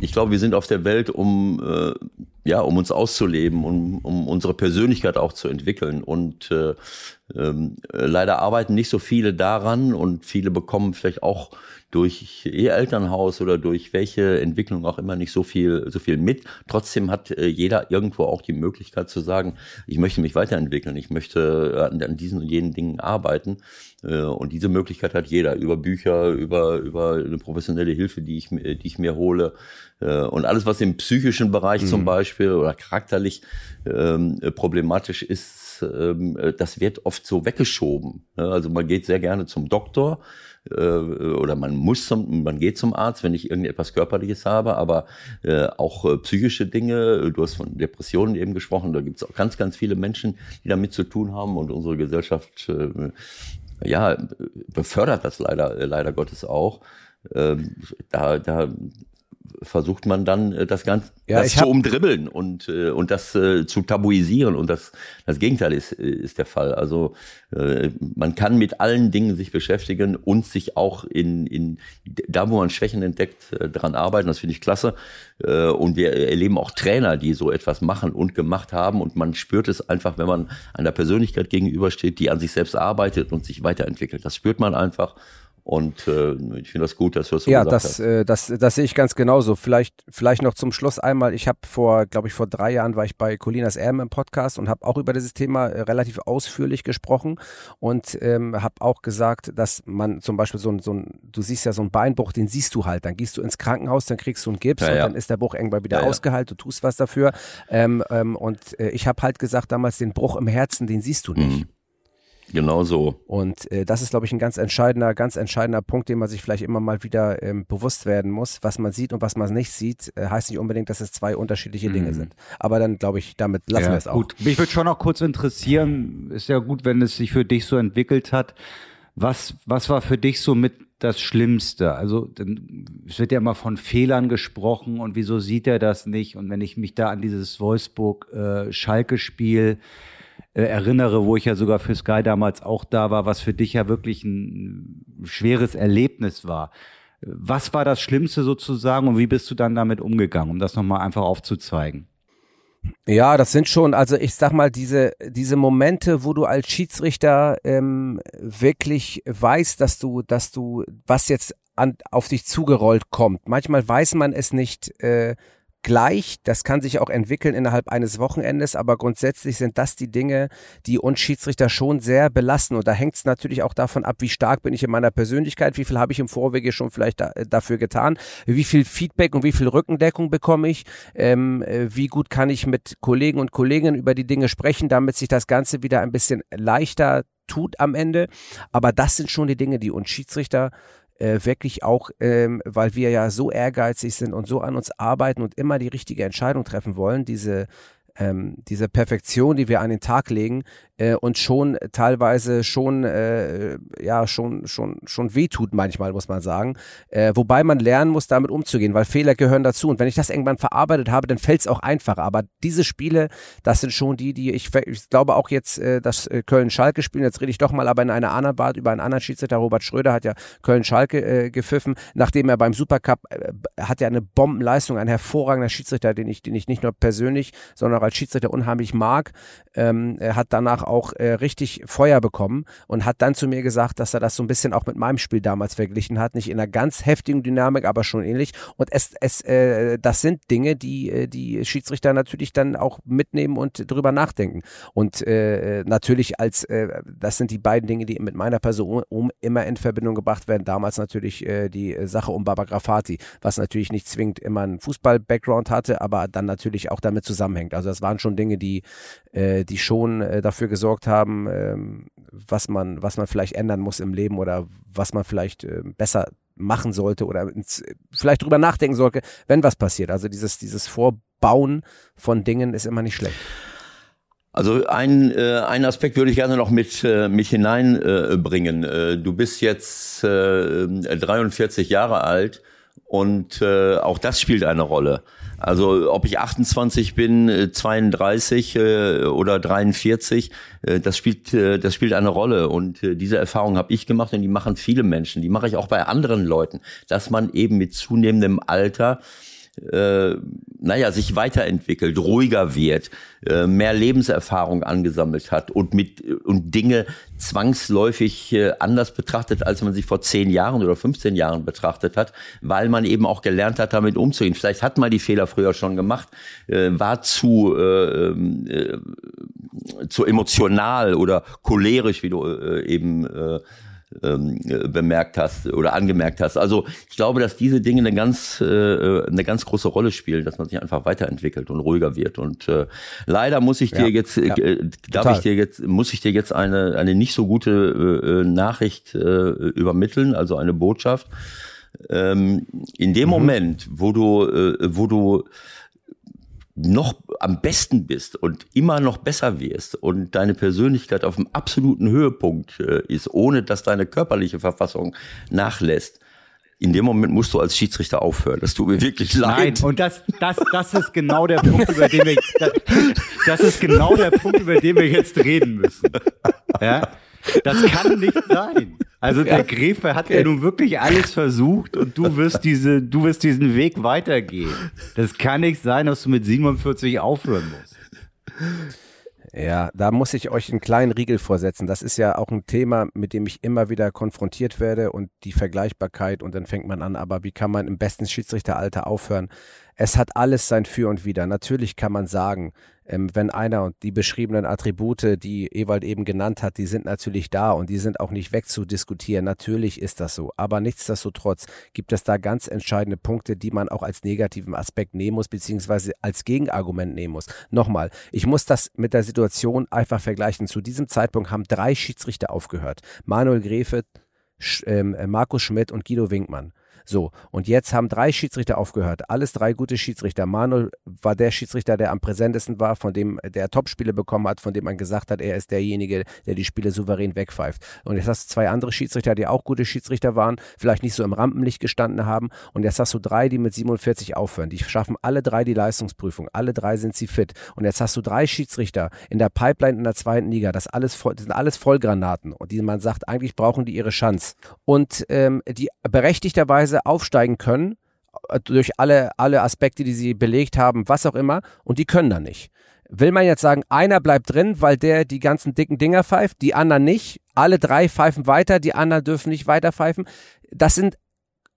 ich glaube, wir sind auf der Welt, um äh, ja, um uns auszuleben, um, um unsere Persönlichkeit auch zu entwickeln. Und äh, ähm, leider arbeiten nicht so viele daran und viele bekommen vielleicht auch durch ihr Elternhaus oder durch welche Entwicklung auch immer nicht so viel, so viel mit. Trotzdem hat äh, jeder irgendwo auch die Möglichkeit zu sagen, ich möchte mich weiterentwickeln, ich möchte an, an diesen und jenen Dingen arbeiten. Äh, und diese Möglichkeit hat jeder über Bücher, über, über eine professionelle Hilfe, die ich, die ich mir hole. Äh, und alles, was im psychischen Bereich mhm. zum Beispiel oder charakterlich ähm, problematisch ist, ähm, das wird oft so weggeschoben. Also man geht sehr gerne zum Doktor äh, oder man muss zum, man geht zum Arzt, wenn ich irgendetwas Körperliches habe, aber äh, auch äh, psychische Dinge, du hast von Depressionen eben gesprochen, da gibt es auch ganz, ganz viele Menschen, die damit zu tun haben und unsere Gesellschaft äh, ja, befördert das leider, leider Gottes auch. Ähm, da, da versucht man dann äh, das Ganze ja, das zu umdribbeln und, äh, und das äh, zu tabuisieren. Und das, das Gegenteil ist, ist der Fall. Also man kann mit allen Dingen sich beschäftigen und sich auch in, in da, wo man Schwächen entdeckt, daran arbeiten. Das finde ich klasse. Und wir erleben auch Trainer, die so etwas machen und gemacht haben. Und man spürt es einfach, wenn man einer Persönlichkeit gegenübersteht, die an sich selbst arbeitet und sich weiterentwickelt. Das spürt man einfach. Und äh, ich finde das gut, dass du das so ja, gesagt das, hast. Ja, äh, das, das sehe ich ganz genauso. Vielleicht, vielleicht noch zum Schluss einmal. Ich habe vor, glaube ich, vor drei Jahren war ich bei Colinas Erben im Podcast und habe auch über dieses Thema äh, relativ ausführlich gesprochen und ähm, habe auch gesagt, dass man zum Beispiel so ein, so ein, du siehst ja so einen Beinbruch, den siehst du halt. Dann gehst du ins Krankenhaus, dann kriegst du einen Gips ja, und ja. dann ist der Bruch irgendwann wieder ausgeheilt. Du tust was dafür. Ähm, ähm, und äh, ich habe halt gesagt damals, den Bruch im Herzen, den siehst du nicht. Mhm. Genau so. Und äh, das ist, glaube ich, ein ganz entscheidender, ganz entscheidender Punkt, den man sich vielleicht immer mal wieder ähm, bewusst werden muss. Was man sieht und was man nicht sieht, äh, heißt nicht unbedingt, dass es zwei unterschiedliche mhm. Dinge sind. Aber dann, glaube ich, damit lassen ja, wir es auch. Gut, mich würde schon noch kurz interessieren, ist ja gut, wenn es sich für dich so entwickelt hat. Was, was war für dich so mit das Schlimmste? Also denn, es wird ja immer von Fehlern gesprochen und wieso sieht er das nicht? Und wenn ich mich da an dieses Wolfsburg-Schalke-Spiel äh, äh, erinnere, wo ich ja sogar für Sky damals auch da war, was für dich ja wirklich ein schweres Erlebnis war. Was war das Schlimmste sozusagen und wie bist du dann damit umgegangen, um das nochmal einfach aufzuzeigen? Ja, das sind schon, also ich sag mal, diese, diese Momente, wo du als Schiedsrichter ähm, wirklich weißt, dass du, dass du, was jetzt an, auf dich zugerollt kommt. Manchmal weiß man es nicht, äh, gleich. Das kann sich auch entwickeln innerhalb eines Wochenendes, aber grundsätzlich sind das die Dinge, die uns Schiedsrichter schon sehr belasten. Und da hängt es natürlich auch davon ab, wie stark bin ich in meiner Persönlichkeit, wie viel habe ich im Vorwege schon vielleicht da, äh, dafür getan, wie viel Feedback und wie viel Rückendeckung bekomme ich, ähm, äh, wie gut kann ich mit Kollegen und Kolleginnen über die Dinge sprechen, damit sich das Ganze wieder ein bisschen leichter tut am Ende. Aber das sind schon die Dinge, die uns Schiedsrichter äh, wirklich auch, ähm, weil wir ja so ehrgeizig sind und so an uns arbeiten und immer die richtige Entscheidung treffen wollen, diese ähm, diese Perfektion, die wir an den Tag legen, äh, und schon teilweise schon, äh, ja, schon, schon, schon wehtut manchmal, muss man sagen. Äh, wobei man lernen muss, damit umzugehen, weil Fehler gehören dazu. Und wenn ich das irgendwann verarbeitet habe, dann fällt es auch einfacher. Aber diese Spiele, das sind schon die, die ich, ich glaube auch jetzt, äh, das äh, Köln-Schalke spielen, jetzt rede ich doch mal aber in einer anderen Bart über einen anderen Schiedsrichter. Robert Schröder hat ja Köln-Schalke äh, gepfiffen, nachdem er beim Supercup äh, hat ja eine Bombenleistung, ein hervorragender Schiedsrichter, den ich, den ich nicht nur persönlich, sondern auch als Schiedsrichter unheimlich mag. Ähm, hat danach auch äh, richtig Feuer bekommen und hat dann zu mir gesagt, dass er das so ein bisschen auch mit meinem Spiel damals verglichen hat. Nicht in einer ganz heftigen Dynamik, aber schon ähnlich. Und es, es, äh, das sind Dinge, die äh, die Schiedsrichter natürlich dann auch mitnehmen und drüber nachdenken. Und äh, natürlich als, äh, das sind die beiden Dinge, die mit meiner Person um, immer in Verbindung gebracht werden. Damals natürlich äh, die Sache um Baba Grafati, was natürlich nicht zwingend immer einen Fußball-Background hatte, aber dann natürlich auch damit zusammenhängt. Also das waren schon Dinge, die, äh, die schon äh, dafür gesorgt haben, ähm, was man, was man vielleicht ändern muss im Leben oder was man vielleicht äh, besser machen sollte oder ins, vielleicht drüber nachdenken sollte, wenn was passiert. Also dieses, dieses Vorbauen von Dingen ist immer nicht schlecht. Also ein, äh, ein Aspekt würde ich gerne noch mit, äh, mit hineinbringen. Äh, du bist jetzt äh, 43 Jahre alt und äh, auch das spielt eine Rolle. Also ob ich 28 bin, 32 äh, äh, oder 43, äh, das spielt das spielt eine Rolle und diese Erfahrung habe ich gemacht und die machen viele Menschen, die mache ich auch bei anderen Leuten, dass man eben mit zunehmendem Alter äh, naja, sich weiterentwickelt, ruhiger wird, äh, mehr Lebenserfahrung angesammelt hat und mit und Dinge zwangsläufig äh, anders betrachtet, als man sich vor zehn Jahren oder 15 Jahren betrachtet hat, weil man eben auch gelernt hat, damit umzugehen. Vielleicht hat man die Fehler früher schon gemacht, äh, war zu äh, äh, zu emotional oder cholerisch, wie du äh, eben äh, ähm, bemerkt hast oder angemerkt hast. Also ich glaube, dass diese Dinge eine ganz, äh, eine ganz große Rolle spielen, dass man sich einfach weiterentwickelt und ruhiger wird. Und äh, leider muss ich dir ja, jetzt, ja, äh, darf total. ich dir jetzt, muss ich dir jetzt eine, eine nicht so gute äh, Nachricht äh, übermitteln, also eine Botschaft. Ähm, in dem mhm. Moment, wo du, äh, wo du noch am besten bist und immer noch besser wirst und deine Persönlichkeit auf dem absoluten Höhepunkt äh, ist, ohne dass deine körperliche Verfassung nachlässt, in dem Moment musst du als Schiedsrichter aufhören. Das tut mir wirklich leid. Nein, und das, das, das ist genau der Punkt, über den wir, das, das ist genau der Punkt, über den wir jetzt reden müssen. Ja? Das kann nicht sein. Also der Gräfe hat okay. ja nun wirklich alles versucht und du wirst diese, du wirst diesen Weg weitergehen. Das kann nicht sein, dass du mit 47 aufhören musst. Ja, da muss ich euch einen kleinen Riegel vorsetzen. Das ist ja auch ein Thema, mit dem ich immer wieder konfrontiert werde und die Vergleichbarkeit und dann fängt man an, aber wie kann man im besten Schiedsrichteralter aufhören? Es hat alles sein Für und Wider. Natürlich kann man sagen, ähm, wenn einer und die beschriebenen Attribute, die Ewald eben genannt hat, die sind natürlich da und die sind auch nicht wegzudiskutieren. Natürlich ist das so. Aber nichtsdestotrotz gibt es da ganz entscheidende Punkte, die man auch als negativen Aspekt nehmen muss, beziehungsweise als Gegenargument nehmen muss. Nochmal, ich muss das mit der Situation einfach vergleichen. Zu diesem Zeitpunkt haben drei Schiedsrichter aufgehört. Manuel Grefe, ähm, Markus Schmidt und Guido Winkmann. So, und jetzt haben drei Schiedsrichter aufgehört. Alles drei gute Schiedsrichter. Manuel war der Schiedsrichter, der am präsentesten war, von dem der Topspiele bekommen hat, von dem man gesagt hat, er ist derjenige, der die Spiele souverän wegpfeift. Und jetzt hast du zwei andere Schiedsrichter, die auch gute Schiedsrichter waren, vielleicht nicht so im Rampenlicht gestanden haben. Und jetzt hast du drei, die mit 47 aufhören. Die schaffen alle drei die Leistungsprüfung. Alle drei sind sie fit. Und jetzt hast du drei Schiedsrichter in der Pipeline in der zweiten Liga. Das, alles das sind alles Vollgranaten. Und die man sagt, eigentlich brauchen die ihre Chance. Und ähm, die berechtigterweise aufsteigen können, äh, durch alle, alle Aspekte, die sie belegt haben, was auch immer, und die können da nicht. Will man jetzt sagen, einer bleibt drin, weil der die ganzen dicken Dinger pfeift, die anderen nicht, alle drei pfeifen weiter, die anderen dürfen nicht weiter pfeifen. Das sind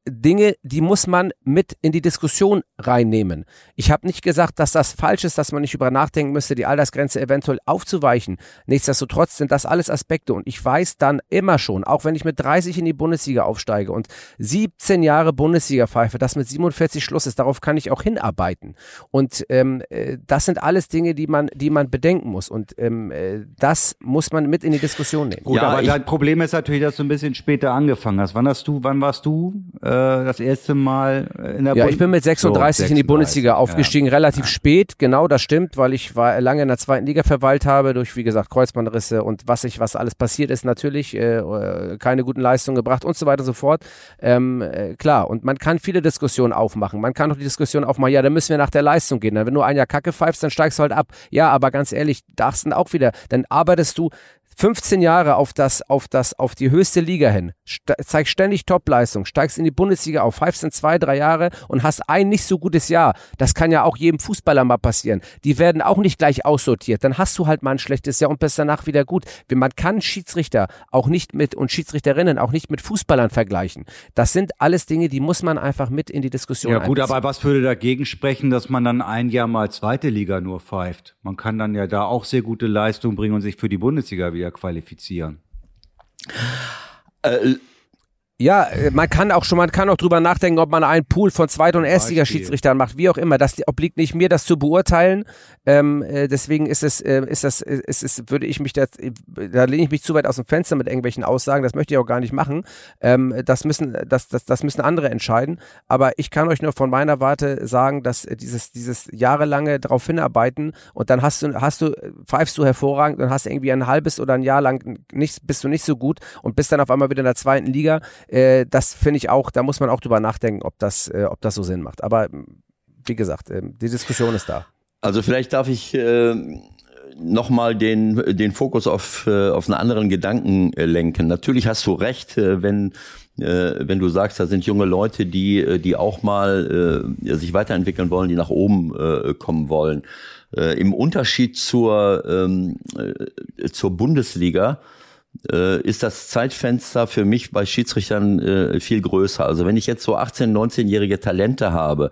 Dinge, die muss man mit in die Diskussion reinnehmen. Ich habe nicht gesagt, dass das falsch ist, dass man nicht über nachdenken müsste, die Altersgrenze eventuell aufzuweichen. Nichtsdestotrotz sind das alles Aspekte und ich weiß dann immer schon, auch wenn ich mit 30 in die Bundesliga aufsteige und 17 Jahre Bundesliga pfeife, dass mit 47 Schluss ist, darauf kann ich auch hinarbeiten. Und ähm, äh, das sind alles Dinge, die man, die man bedenken muss und ähm, äh, das muss man mit in die Diskussion nehmen. Gut, Ja, aber dein Problem ist natürlich, dass du ein bisschen später angefangen hast. Wann hast du, wann warst du äh, das erste Mal in der Ja, Bund- ich bin mit 36 So, in die 36, Bundesliga ja. aufgestiegen, relativ spät, genau, das stimmt, weil ich war lange in der zweiten Liga verweilt habe, durch, wie gesagt, Kreuzbandrisse und was ich, was alles passiert ist, natürlich, äh, äh, keine guten Leistungen gebracht und so weiter und so fort. Ähm, äh, klar, und man kann viele Diskussionen aufmachen. Man kann auch die Diskussion aufmachen, ja, dann müssen wir nach der Leistung gehen. Wenn du ein Jahr Kacke pfeifst, dann steigst du halt ab. Ja, aber ganz ehrlich, darfst dann auch wieder, dann arbeitest du 15 Jahre auf das, auf das, auf die höchste Liga hin, St zeigst ständig Topleistung, steigst in die Bundesliga auf, pfeifst in zwei, drei Jahre und hast ein nicht so gutes Jahr. Das kann ja auch jedem Fußballer mal passieren. Die werden auch nicht gleich aussortiert. Dann hast du halt mal ein schlechtes Jahr und bist danach wieder gut. Man kann Schiedsrichter auch nicht mit und Schiedsrichterinnen auch nicht mit Fußballern vergleichen. Das sind alles Dinge, die muss man einfach mit in die Diskussion Ja gut, einbeziehen. aber was würde dagegen sprechen, dass man dann ein Jahr mal zweite Liga nur pfeift? Man kann dann ja da auch sehr gute Leistung bringen und sich für die Bundesliga wieder qualifizieren. Äh, Ja, äh, man kann auch schon, man kann auch drüber nachdenken, ob man einen Pool von Zweit- und Erstliga-Schiedsrichtern macht, wie auch immer. Das obliegt nicht mir, das zu beurteilen. Ähm, äh, deswegen ist es, äh, ist das, äh, ist es, würde ich mich, das, äh, da lehne ich mich zu weit aus dem Fenster mit irgendwelchen Aussagen. Das möchte ich auch gar nicht machen. Ähm, das müssen, das, das, das müssen andere entscheiden. Aber ich kann euch nur von meiner Warte sagen, dass dieses, dieses jahrelange darauf hinarbeiten und dann hast du, hast du, pfeifst du hervorragend und hast irgendwie ein halbes oder ein Jahr lang nicht, bist du nicht so gut und bist dann auf einmal wieder in der zweiten Liga. Äh, das finde ich auch, da muss man auch drüber nachdenken, ob das, äh, ob das so Sinn macht. Aber ähm, wie gesagt, ähm, die Diskussion ist da. Also vielleicht darf ich äh, nochmal den, den Fokus auf, äh, auf einen anderen Gedanken äh, lenken. Natürlich hast du recht, äh, wenn, äh, wenn du sagst, da sind junge Leute, die, äh, die auch mal äh, sich weiterentwickeln wollen, die nach oben äh, kommen wollen. Äh, Im Unterschied zur, ähm, äh, zur Bundesliga äh, ist das Zeitfenster für mich bei Schiedsrichtern äh, viel größer. Also wenn ich jetzt so 18-, 19-jährige Talente habe,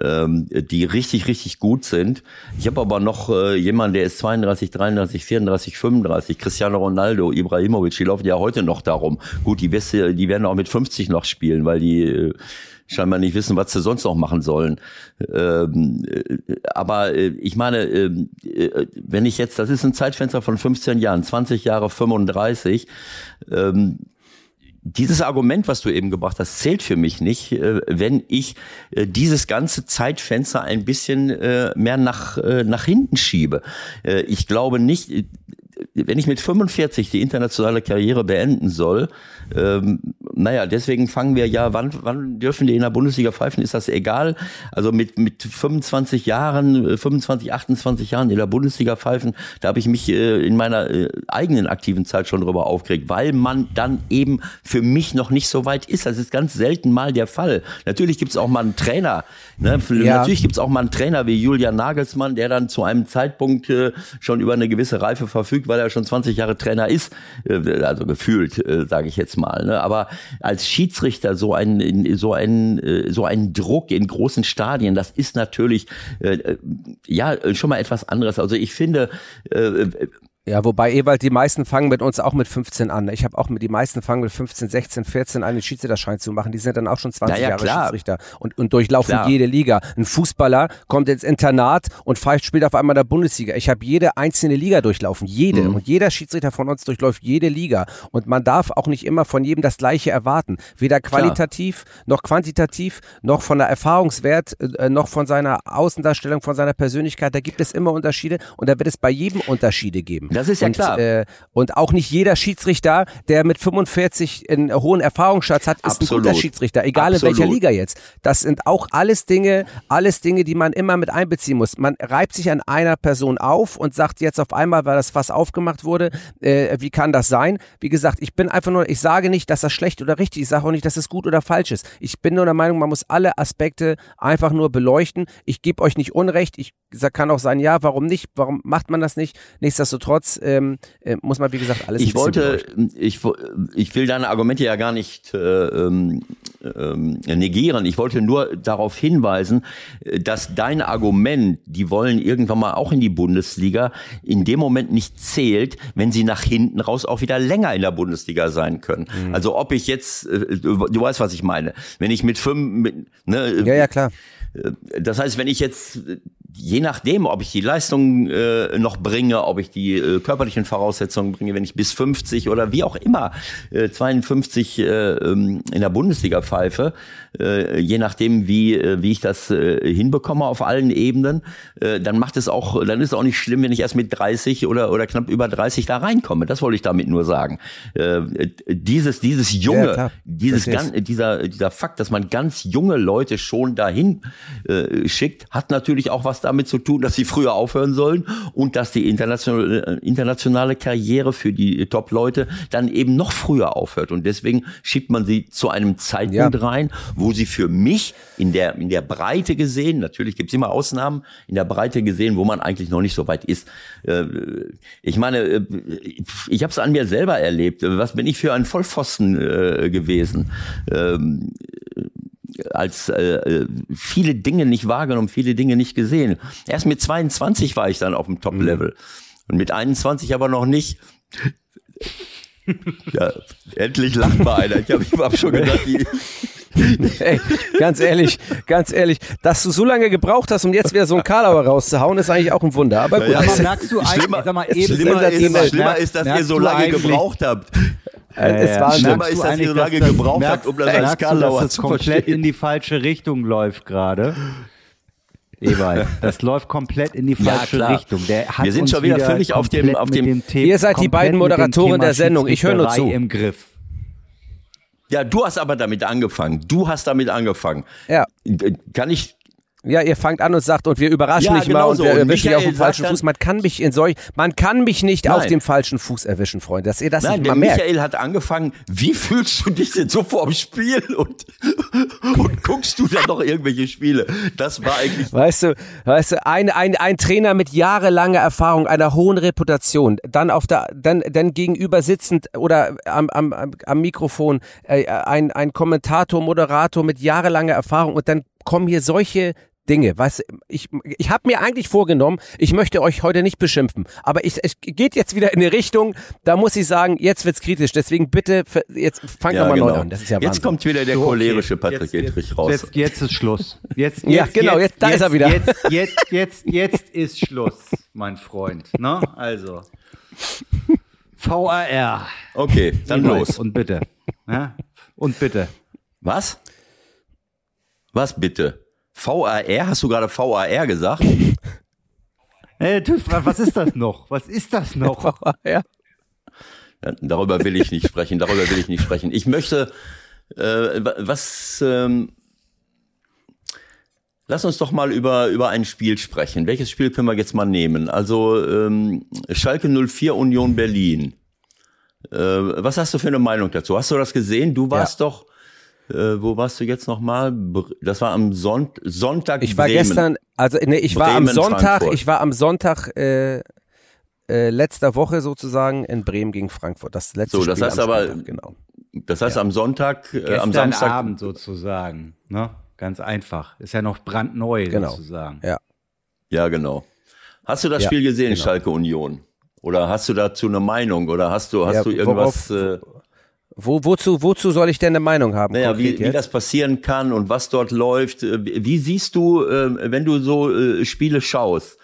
ähm, die richtig, richtig gut sind. Ich habe aber noch äh, jemanden, der ist 32, 33, 34, 35, Cristiano Ronaldo, Ibrahimovic, die laufen ja heute noch darum. Gut, die, du- die werden auch mit 50 noch spielen, weil die äh, scheinbar nicht wissen, was sie sonst noch machen sollen. Ähm, äh, aber äh, ich meine, ähm, äh, wenn ich jetzt, das ist ein Zeitfenster von 15 Jahren, 20 Jahre 35, ähm, dieses Argument, was du eben gebracht hast, zählt für mich nicht, wenn ich dieses ganze Zeitfenster ein bisschen mehr nach, nach hinten schiebe. Ich glaube nicht, wenn ich mit 45 die internationale Karriere beenden soll, ähm, naja, deswegen fangen wir ja, wann, wann dürfen die in der Bundesliga pfeifen, ist das egal. Also mit, mit 25 Jahren, äh, 25, 28 Jahren in der Bundesliga pfeifen, da habe ich mich äh, in meiner äh, eigenen aktiven Zeit schon drüber aufgeregt, weil man dann eben für mich noch nicht so weit ist. Das ist ganz selten mal der Fall. Natürlich gibt es auch mal einen Trainer, ne? Ja. natürlich gibt es auch mal einen Trainer wie Julian Nagelsmann, der dann zu einem Zeitpunkt äh, schon über eine gewisse Reife verfügt, weil er schon 20 Jahre Trainer ist, äh, also gefühlt, äh, sage ich jetzt mal. Ne? Aber als Schiedsrichter so ein so ein äh, so ein Druck in großen Stadien, das ist natürlich ja schon mal etwas anderes. Also ich finde Ja, wobei Ewald, die meisten fangen mit uns auch mit 15 an. Ich habe auch mit die meisten fangen mit 15, 16, 14 an, den Schiedsrichterschein zu machen. Die sind dann auch schon 20 Na ja, Jahre klar. Schiedsrichter und, und durchlaufen Klar. jede Liga. Ein Fußballer kommt ins Internat und pfeift, spielt auf einmal in der Bundesliga. Ich habe jede einzelne Liga durchlaufen, jede. Mhm. Und jeder Schiedsrichter von uns durchläuft jede Liga. Und man darf auch nicht immer von jedem das Gleiche erwarten. Weder qualitativ noch quantitativ, noch von der Erfahrungswert, äh, noch von seiner Außendarstellung, von seiner Persönlichkeit. Da gibt es immer Unterschiede und da wird es bei jedem Unterschiede geben. Das ist ja und, klar. Äh, und auch nicht jeder Schiedsrichter, der mit 45 einen hohen Erfahrungsschatz hat, ist ein Absolut. guter Schiedsrichter, egal in Absolut. welcher Liga jetzt. Das sind auch alles Dinge, alles Dinge, die man immer mit einbeziehen muss. Man reibt sich an einer Person auf und sagt jetzt auf einmal, weil das Fass aufgemacht wurde, äh, wie kann das sein? Wie gesagt, ich bin einfach nur, ich sage nicht, dass das schlecht oder richtig ist, ich sage auch nicht, dass es gut oder falsch ist. Ich bin nur der Meinung, man muss alle Aspekte einfach nur beleuchten. Ich gebe euch nicht Unrecht, ich kann auch sein, ja, warum nicht, warum macht man das nicht? Nichtsdestotrotz ähm, äh, muss man, wie gesagt, alles ich wollte, beleuchten. ich, wo- ich will deine Argumente ja gar nicht äh, ähm, ähm, negieren. Ich wollte nur darauf hinweisen, äh, dass dein Argument, die wollen irgendwann mal auch in die Bundesliga, in dem Moment nicht zählt, wenn sie nach hinten raus auch wieder länger in der Bundesliga sein können. Mhm. Also ob ich jetzt, äh, du weißt, was ich meine. Wenn ich mit fünf, mit, ne, ja, ja, klar. Äh, das heißt, wenn ich jetzt je nachdem, ob ich die Leistung äh, noch bringe, ob ich die äh, körperlichen Voraussetzungen bringe, wenn ich bis 50 oder wie auch immer äh, 52 äh, ähm, in der Bundesliga pfeife, äh, je nachdem, wie, äh, wie ich das äh, hinbekomme auf allen Ebenen, äh, dann macht es auch, dann ist es auch nicht schlimm, wenn ich erst mit 30 oder, oder knapp über 30 da reinkomme. Das wollte ich damit nur sagen. Äh, dieses, dieses junge, ja, dieses ganz, dieser, dieser Fakt, dass man ganz junge Leute schon dahin äh, schickt, hat natürlich auch was damit zu tun, dass sie früher aufhören sollen und dass die internationale, internationale Karriere für die Top-Leute dann eben noch früher aufhört. Und deswegen schiebt man sie zu einem Zeitpunkt ja. rein, wo sie für mich in der, in der Breite gesehen, natürlich gibt es immer Ausnahmen, in der Breite gesehen, wo man eigentlich noch nicht so weit ist. Äh, ich meine, äh, ich habe es an mir selber erlebt. Was bin ich für ein Vollpfosten äh, gewesen? Als äh, viele Dinge nicht wahrgenommen, viele Dinge nicht gesehen. Erst mit 22 war ich dann auf dem Top-Level. Und mit 21 aber noch nicht. ja, endlich lacht mal einer. Ich habe hab schon gedacht, die, Ey, ganz ehrlich, ganz ehrlich, dass du so lange gebraucht hast, um jetzt wieder so ein Karlauer rauszuhauen, ist eigentlich auch ein Wunder. Aber gut. Ja, ja, merkst du schlimmer, sag mal, eben schlimmer, ist, schlimmer ist, dass ihr so lange gebraucht habt. Es war schlimmer ist, dass ihr so lange gebraucht habt, um das als Karlauer dass das komplett in die falsche Richtung läuft gerade. Ewald, das läuft komplett in die falsche ja, Richtung. Wir sind schon wieder, wieder völlig auf dem, auf dem, dem Thema. Ihr seid die beiden Moderatoren der Sendung. Ich höre nur zu. Im Griff. Ja, du hast aber damit angefangen. Du hast damit angefangen. Ja. Kann ich ja, ihr fangt an und sagt, und wir überraschen ja, mich genau mal und so. wir erwischen auf dem falschen Fuß. Man kann mich in solch, man kann mich nicht Nein. auf dem falschen Fuß erwischen, Freunde. Dass ihr das Nein, nicht mal merkt. Michael hat angefangen, wie fühlst du dich denn so vor dem Spiel und, und guckst du dann noch irgendwelche Spiele? Das war eigentlich. Weißt du, weißt du, ein, ein, ein Trainer mit jahrelanger Erfahrung, einer hohen Reputation, dann auf der, dann, dann gegenüber sitzend oder am, am, am Mikrofon, äh, ein, ein Kommentator, Moderator mit jahrelanger Erfahrung und dann kommen hier solche Dinge. Was ich ich habe mir eigentlich vorgenommen, ich möchte euch heute nicht beschimpfen, aber ich, es geht jetzt wieder in eine Richtung, da muss ich sagen, jetzt wird's kritisch. Deswegen bitte jetzt fangt ja, nochmal genau. neu an. Das ist ja jetzt kommt wieder der so, cholerische okay. Patrick Edrich raus. Jetzt, jetzt, ist Schluss. Jetzt, jetzt ja, genau, jetzt, da ist er wieder. Jetzt, jetzt, jetzt, jetzt ist Schluss, mein Freund. Ne? Also. VAR. Okay, dann los. Und bitte. Ja? Und bitte. Was? Was bitte? VAR? Hast du gerade VAR gesagt? Hey, was ist das noch? Was ist das noch? VAR? Darüber will ich nicht sprechen. Darüber will ich nicht sprechen. Ich möchte, äh, was, ähm, lass uns doch mal über, über ein Spiel sprechen. Welches Spiel können wir jetzt mal nehmen? Also, ähm, Schalke 04 Union Berlin. Äh, was hast du für eine Meinung dazu? Hast du das gesehen? Du warst ja. doch äh, wo warst du jetzt nochmal? Das war am Son Sonntag. Ich war Bremen. gestern, also nee, ich Bremen, war am Sonntag, Frankfurt. ich war am Sonntag äh, äh, letzter Woche sozusagen in Bremen gegen Frankfurt. Das letzte so, das Spiel heißt aber, Sonntag, genau. Das heißt ja. am Sonntag, äh, am Samstag. Abend sozusagen, ne? Ganz einfach. Ist ja noch brandneu genau. sozusagen. Ja. Ja, genau. Hast du das ja, Spiel gesehen, genau. Schalke Union? Oder hast du dazu eine Meinung? Oder hast du, hast ja, du irgendwas? Worauf, äh, wo, wozu, wozu soll ich denn eine Meinung haben? Naja, wie, wie das passieren kann und was dort läuft. Äh, wie siehst du, äh, wenn du so äh, Spiele schaust?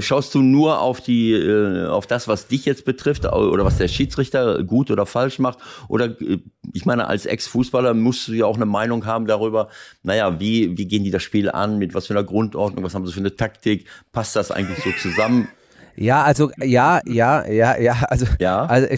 Schaust du nur auf die, auf das, was dich jetzt betrifft oder was der Schiedsrichter gut oder falsch macht? Oder ich meine, als Ex-Fußballer musst du ja auch eine Meinung haben darüber, naja, wie, wie gehen die das Spiel an, mit was für einer Grundordnung, was haben sie für eine Taktik, passt das eigentlich so zusammen? Ja, also ja, ja, ja, ja, also, ja. also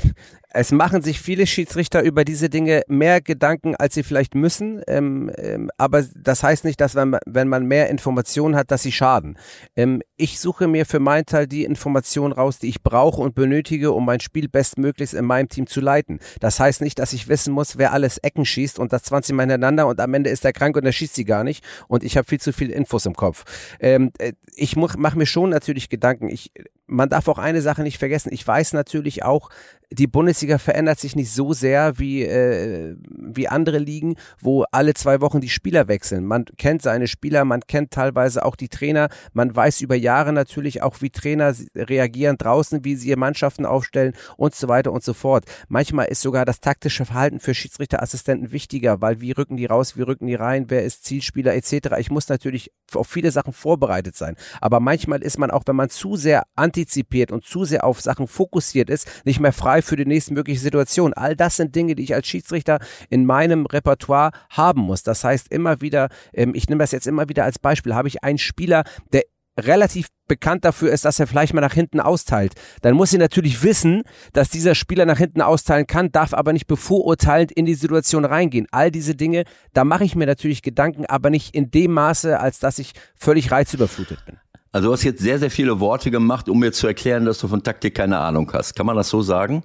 es machen sich viele Schiedsrichter über diese Dinge mehr Gedanken, als sie vielleicht müssen. Ähm, ähm, aber das heißt nicht, dass wenn man, wenn man mehr Informationen hat, dass sie schaden. Ähm, ich suche mir für meinen Teil die Informationen raus, die ich brauche und benötige, um mein Spiel bestmöglichst in meinem Team zu leiten. Das heißt nicht, dass ich wissen muss, wer alles Ecken schießt und das 20 Mal hintereinander und am Ende ist er krank und er schießt sie gar nicht und ich habe viel zu viel Infos im Kopf. Ähm, äh, ich mache mir schon natürlich Gedanken. Ich, man darf auch eine Sache nicht vergessen. Ich weiß natürlich auch, die Bundesliga verändert sich nicht so sehr wie, äh, wie andere Ligen, wo alle zwei Wochen die Spieler wechseln. Man kennt seine Spieler, man kennt teilweise auch die Trainer, man weiß über Jahre natürlich auch, wie Trainer reagieren draußen, wie sie ihre Mannschaften aufstellen und so weiter und so fort. Manchmal ist sogar das taktische Verhalten für Schiedsrichterassistenten wichtiger, weil wie rücken die raus, wie rücken die rein, wer ist Zielspieler etc. Ich muss natürlich auf viele Sachen vorbereitet sein. Aber manchmal ist man auch, wenn man zu sehr antizipiert und zu sehr auf Sachen fokussiert ist, nicht mehr frei für die nächste mögliche Situation. All das sind Dinge, die ich als Schiedsrichter in meinem Repertoire haben muss. Das heißt immer wieder, ähm, ich nehme das jetzt immer wieder als Beispiel, habe ich einen Spieler, der relativ bekannt dafür ist, dass er vielleicht mal nach hinten austeilt, dann muss sie natürlich wissen, dass dieser Spieler nach hinten austeilen kann, darf aber nicht bevorurteilend in die Situation reingehen. All diese Dinge, da mache ich mir natürlich Gedanken, aber nicht in dem Maße, als dass ich völlig reizüberflutet bin. Also du hast jetzt sehr, sehr viele Worte gemacht, um mir zu erklären, dass du von Taktik keine Ahnung hast. Kann man das so sagen?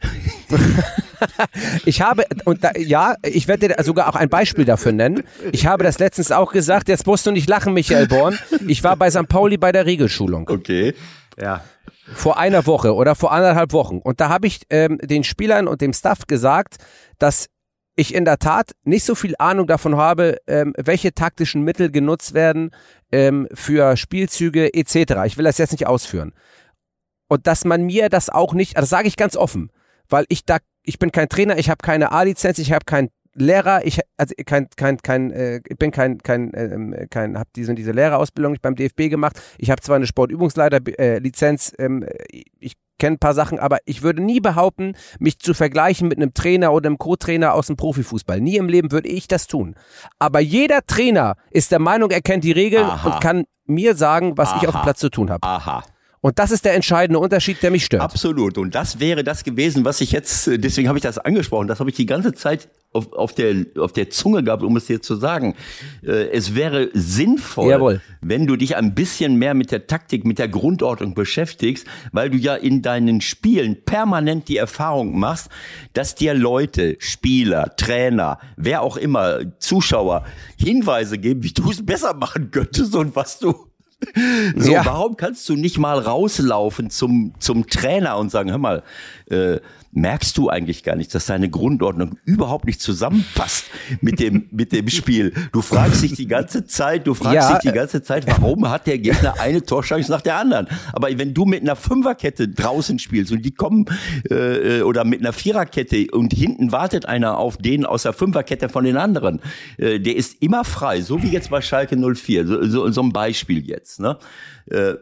ich habe, und da, ja, ich werde dir sogar auch ein Beispiel dafür nennen. Ich habe das letztens auch gesagt, jetzt musst du nicht lachen, Michael Born. Ich war bei St. Pauli bei der Regelschulung. Okay. Ja. Vor einer Woche oder vor anderthalb Wochen. Und da habe ich ähm, den Spielern und dem Staff gesagt, dass ich in der Tat nicht so viel Ahnung davon habe, ähm, welche taktischen Mittel genutzt werden ähm, für Spielzüge etc. Ich will das jetzt nicht ausführen. Und dass man mir das auch nicht, also das sage ich ganz offen, weil ich da, ich bin kein Trainer, ich habe keine A-Lizenz, ich habe keinen Lehrer, ich also kein kein kein äh, bin kein kein äh, kein habe diese diese Lehrerausbildung nicht beim DFB gemacht. Ich habe zwar eine Sportübungsleiter äh, Lizenz, ähm, ich kenne ein paar Sachen, aber ich würde nie behaupten, mich zu vergleichen mit einem Trainer oder einem Co-Trainer aus dem Profifußball. Nie im Leben würde ich das tun. Aber jeder Trainer ist der Meinung, er kennt die Regeln Aha. und kann mir sagen, was Aha. ich auf dem Platz zu tun habe. Aha. Und das ist der entscheidende Unterschied, der mich stört. Absolut. Und das wäre das gewesen, was ich jetzt, äh, deswegen habe ich das angesprochen, das habe ich die ganze Zeit auf, auf, der, auf der Zunge gehabt, um es dir zu sagen. Äh, Es wäre sinnvoll, Jawohl. wenn du dich ein bisschen mehr mit der Taktik, mit der Grundordnung beschäftigst, weil du ja in deinen Spielen permanent die Erfahrung machst, dass dir Leute, Spieler, Trainer, wer auch immer, Zuschauer Hinweise geben, wie du es besser machen könntest und was du so, Ja. warum kannst du nicht mal rauslaufen zum, zum Trainer und sagen, hör mal, äh, merkst du eigentlich gar nicht, dass deine Grundordnung überhaupt nicht zusammenpasst mit dem, mit dem Spiel? Du fragst dich die ganze Zeit, du fragst Ja, dich die ganze Zeit, warum hat der Gegner eine Torchance nach der anderen? Aber wenn du mit einer Fünferkette draußen spielst und die kommen, äh, oder mit einer Viererkette und hinten wartet einer auf den aus der Fünferkette von den anderen, äh, der ist immer frei, so wie jetzt bei Schalke 04, so, so, so ein Beispiel jetzt, ne? Äh,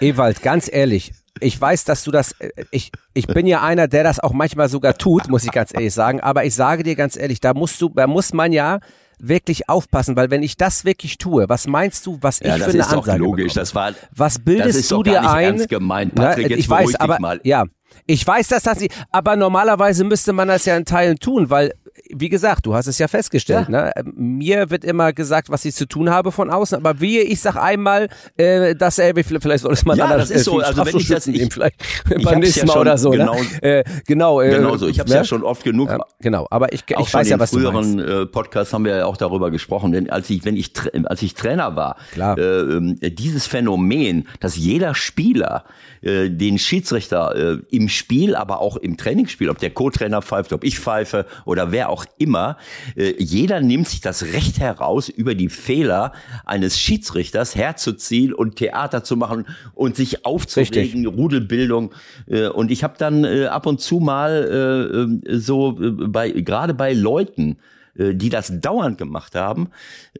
Ewald, ganz ehrlich, ich weiß, dass du das, äh, ich, ich bin ja einer, der das auch manchmal sogar tut, muss ich ganz ehrlich sagen, aber ich sage dir ganz ehrlich, da musst du, da muss man ja wirklich aufpassen, weil wenn ich das wirklich tue, was meinst du, was ich Ja, für das eine ist doch Ansage logisch. bekomme? Das war, Was bildest das ist du dir nicht ein? ernst gemeint. Na, Patrick, jetzt ich weiß, aber mal. ja, ich weiß, dass das nicht, aber normalerweise müsste man das ja in Teilen tun, weil wie gesagt, du hast es ja festgestellt. Ne? Mir wird immer gesagt, was ich zu tun habe von außen, aber wie ich sag einmal, äh, dass er vielleicht soll es mal Ja, einen das ist so. äh, Also wenn ich das- ich- vielleicht ich beim nächsten ja Mal oder so. genau- ne? äh, genau. Äh, Genau so. Ich habe es ne? ja schon oft genug. Ja, genau, aber ich, ich weiß ja, in was du meinst. früheren äh, Podcasts haben wir ja auch darüber gesprochen, denn als ich, wenn ich, als ich Trainer war, Klar. Äh, ähm, dieses Phänomen, dass jeder Spieler äh, den Schiedsrichter äh, im Spiel, aber auch im Trainingsspiel, ob der Co-Trainer pfeift, ob ich pfeife oder wer auch immer, äh, jeder nimmt sich das Recht heraus, über die Fehler eines Schiedsrichters herzuziehen und Theater zu machen und sich aufzuregen, Rudelbildung. Äh, und ich habe dann äh, ab und zu mal äh, äh, so bei gerade bei Leuten, die das dauernd gemacht haben,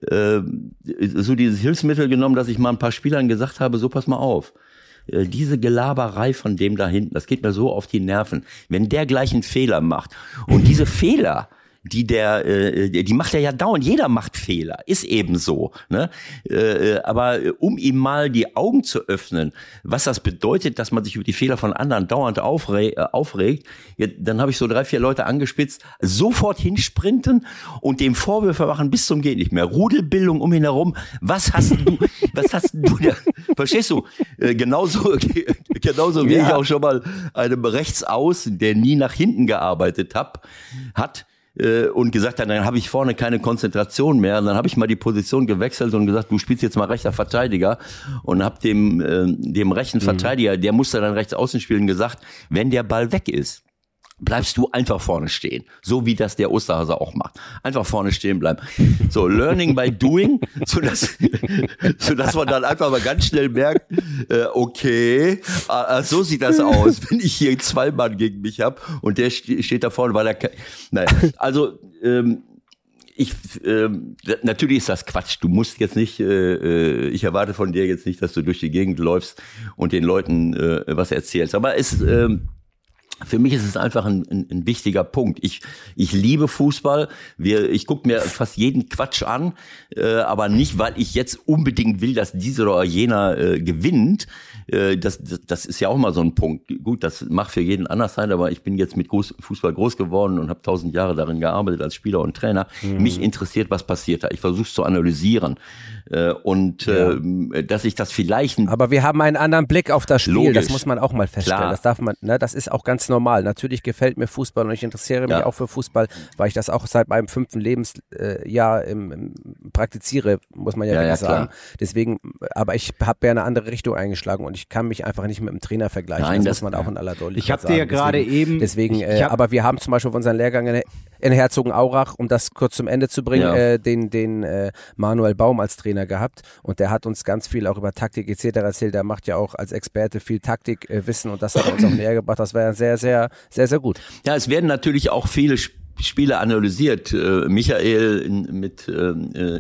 so dieses Hilfsmittel genommen, dass ich mal ein paar Spielern gesagt habe, so pass mal auf. Diese Gelaberei von dem da hinten, das geht mir so auf die Nerven. Wenn der gleich einen Fehler macht und diese Fehler, die der, äh, die macht er ja dauernd. Jeder macht Fehler, ist eben so. Ne? Äh, äh, aber äh, um ihm mal die Augen zu öffnen, was das bedeutet, dass man sich über die Fehler von anderen dauernd aufre äh, aufregt, ja, dann habe ich so drei, vier Leute angespitzt, sofort hinsprinten und dem Vorwürfe machen bis zum geht nicht mehr. Rudelbildung um ihn herum. Was hast du, was hast du da? Verstehst du? Äh, genauso, genauso wie Ja. ich auch schon mal einem Rechtsaußen, der nie nach hinten gearbeitet hab, hat, äh, und gesagt hat, dann habe ich vorne keine Konzentration mehr. Und dann habe ich mal die Position gewechselt und gesagt, du spielst jetzt mal rechter Verteidiger und habe dem, äh, dem rechten Verteidiger, der musste dann rechts außen spielen, gesagt, wenn der Ball weg ist, bleibst du einfach vorne stehen. So wie das der Osterhase auch macht. Einfach vorne stehen bleiben. So, learning by doing, so dass, so dass man dann einfach mal ganz schnell merkt, äh, okay, äh, so sieht das aus, wenn ich hier zwei Mann gegen mich habe und der steht da vorne, weil er, naja, also, ähm, ich ähm, natürlich ist das Quatsch. Du musst jetzt nicht. Äh, äh, ich erwarte von dir jetzt nicht, dass du durch die Gegend läufst und den Leuten äh, was erzählst. Aber es ähm, für mich ist es einfach ein, ein, ein, wichtiger Punkt. Ich, ich liebe Fußball. Wir, ich gucke mir fast jeden Quatsch an, äh, aber nicht, weil ich jetzt unbedingt will, dass dieser oder jener äh, gewinnt. Äh, das, das, das ist ja auch mal so ein Punkt. Gut, das mag für jeden anders sein, aber ich bin jetzt mit groß, Fußball groß geworden und habe tausend Jahre darin gearbeitet als Spieler und Trainer. Mhm. Mich interessiert, was passiert da. Ich versuche es zu analysieren. Äh, und ja. äh, dass ich das vielleicht. Aber wir haben einen anderen Blick auf das Spiel. Logisch. Das muss man auch mal feststellen. Klar. Das darf man. Ne, das ist auch ganz normal. Natürlich gefällt mir Fußball und ich interessiere mich ja. auch für Fußball, weil ich das auch seit meinem fünften Lebensjahr im, im, praktiziere, muss man ja, ja, ja sagen. Klar. Deswegen, aber ich habe ja eine andere Richtung eingeschlagen und ich kann mich einfach nicht mit dem Trainer vergleichen. Nein, das, das muss man auch in aller Deutlichkeit Ich habe dir ja gerade eben. Deswegen, äh, aber wir haben zum Beispiel auf unseren Lehrgang in, Herzogenaurach, um das kurz zum Ende zu bringen, äh, den, den äh, Manuel Baum als Trainer gehabt und der hat uns ganz viel auch über Taktik etc. erzählt. Der macht ja auch als Experte viel Taktikwissen äh, und das hat uns auch näher gebracht. Das war sehr, sehr, sehr, sehr gut. Ja, es werden natürlich auch viele Spiele analysiert. Äh, Michael in, mit äh,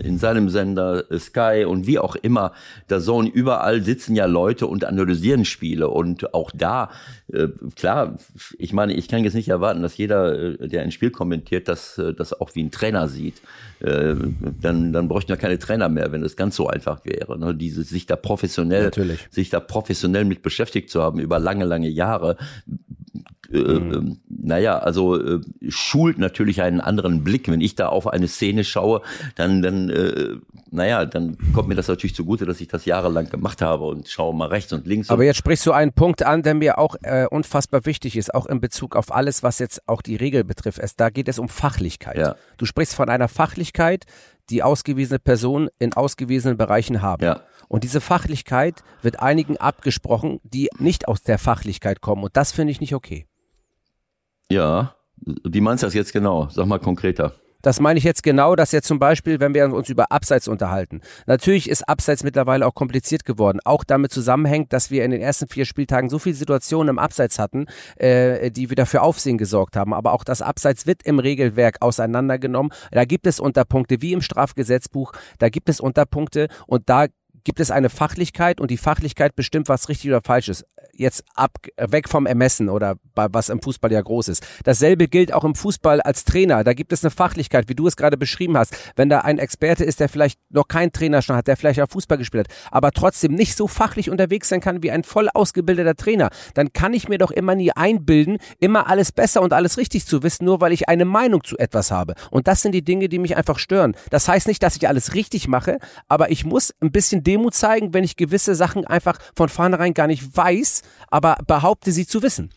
in seinem Sender Sky und wie auch immer, der Zone, überall sitzen ja Leute und analysieren Spiele. Und auch da, äh, klar, ich meine, ich kann jetzt nicht erwarten, dass jeder, äh, der ein Spiel kommentiert, das, äh, das auch wie ein Trainer sieht. Äh, dann, dann bräuchten wir keine Trainer mehr, wenn es ganz so einfach wäre. Ne? Diese, sich da professionell, Natürlich. sich da professionell mit beschäftigt zu haben über lange, lange Jahre, äh, mhm. Ähm, naja, also äh, schult natürlich einen anderen Blick. Wenn ich da auf eine Szene schaue, dann, dann, äh, naja, dann kommt mir das natürlich zugute, dass ich das jahrelang gemacht habe und schaue mal rechts und links. Aber jetzt sprichst du einen Punkt an, der mir auch äh, unfassbar wichtig ist, auch in Bezug auf alles, was jetzt auch die Regel betrifft. Es, da geht es um Fachlichkeit. Ja. Du sprichst von einer Fachlichkeit, die ausgewiesene Personen in ausgewiesenen Bereichen haben. Ja. Und diese Fachlichkeit wird einigen abgesprochen, die nicht aus der Fachlichkeit kommen. Und das finde ich nicht okay. Ja, wie meinst du das jetzt genau? Sag mal konkreter. Das meine ich jetzt genau, dass jetzt zum Beispiel, wenn wir uns über Abseits unterhalten. Natürlich ist Abseits mittlerweile auch kompliziert geworden. Auch damit zusammenhängt, dass wir in den ersten vier Spieltagen so viele Situationen im Abseits hatten, äh, die wieder für Aufsehen gesorgt haben. Aber auch das Abseits wird im Regelwerk auseinandergenommen. Da gibt es Unterpunkte wie im Strafgesetzbuch. Da gibt es Unterpunkte und da gibt es eine Fachlichkeit und die Fachlichkeit bestimmt, was richtig oder falsch ist. Jetzt ab, weg vom Ermessen oder was im Fußball ja groß ist. Dasselbe gilt auch im Fußball als Trainer. Da gibt es eine Fachlichkeit, wie du es gerade beschrieben hast. Wenn da ein Experte ist, der vielleicht noch keinen Trainer schon hat, der vielleicht auch Fußball gespielt hat, aber trotzdem nicht so fachlich unterwegs sein kann wie ein voll ausgebildeter Trainer, dann kann ich mir doch immer nie einbilden, immer alles besser und alles richtig zu wissen, nur weil ich eine Meinung zu etwas habe. Und das sind die Dinge, die mich einfach stören. Das heißt nicht, dass ich alles richtig mache, aber ich muss ein bisschen Demut zeigen, wenn ich gewisse Sachen einfach von vornherein gar nicht weiß, aber behaupte sie zu wissen.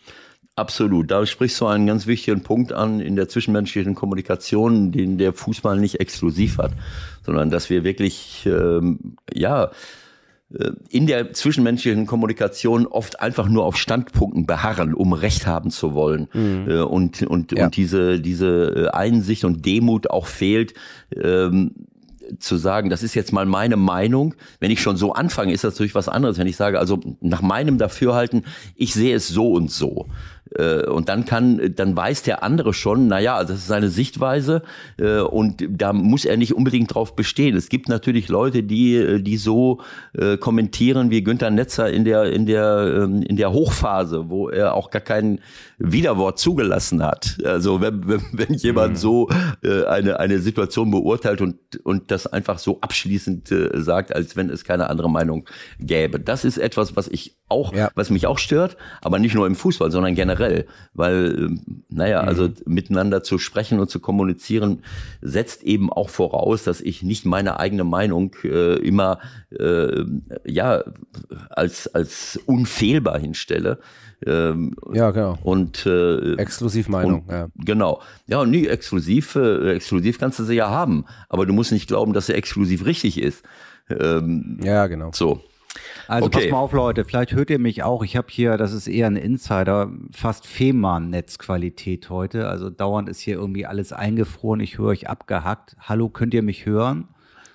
Absolut. Da sprichst du einen ganz wichtigen Punkt an in der zwischenmenschlichen Kommunikation, den der Fußball nicht exklusiv hat, sondern dass wir wirklich, ähm, ja, äh, in der zwischenmenschlichen Kommunikation oft einfach nur auf Standpunkten beharren, um Recht haben zu wollen. Mhm. Äh, und, und, ja. und diese, diese äh, Einsicht und Demut auch fehlt, ähm, zu sagen, das ist jetzt mal meine Meinung. Wenn ich schon so anfange, ist das natürlich was anderes. Wenn ich sage, also nach meinem Dafürhalten, ich sehe es so und so. Äh, und dann kann, dann weiß der andere schon, naja, also das ist seine Sichtweise äh, und da muss er nicht unbedingt drauf bestehen. Es gibt natürlich Leute, die, äh, die so kommentieren wie Günther Netzer in der, in der, ähm, in der Hochphase, wo er auch gar kein Widerwort zugelassen hat. Also wenn, wenn, wenn jemand mhm. so eine, eine Situation beurteilt und, und das einfach so abschließend sagt, als wenn es keine andere Meinung gäbe. Das ist etwas, was ich auch, ja. was mich auch stört, aber nicht nur im Fußball, sondern generell, weil, ähm, naja, mhm. also miteinander zu sprechen und zu kommunizieren setzt eben auch voraus, dass ich nicht meine eigene Meinung äh, immer äh, ja als als unfehlbar hinstelle. Ähm, ja, genau. Und äh, Exklusivmeinung, ja. Genau. Ja, nie exklusiv, äh, exklusiv kannst du sie ja haben, aber du musst nicht glauben, dass sie exklusiv richtig ist. Ähm, ja, genau. So. Also Okay. pass mal auf, Leute, vielleicht hört ihr mich auch. Ich habe hier, das ist eher ein Insider, fast Fehmarn-Netzqualität heute. Also dauernd ist hier irgendwie alles eingefroren. Ich höre euch abgehackt. Hallo, könnt ihr mich hören?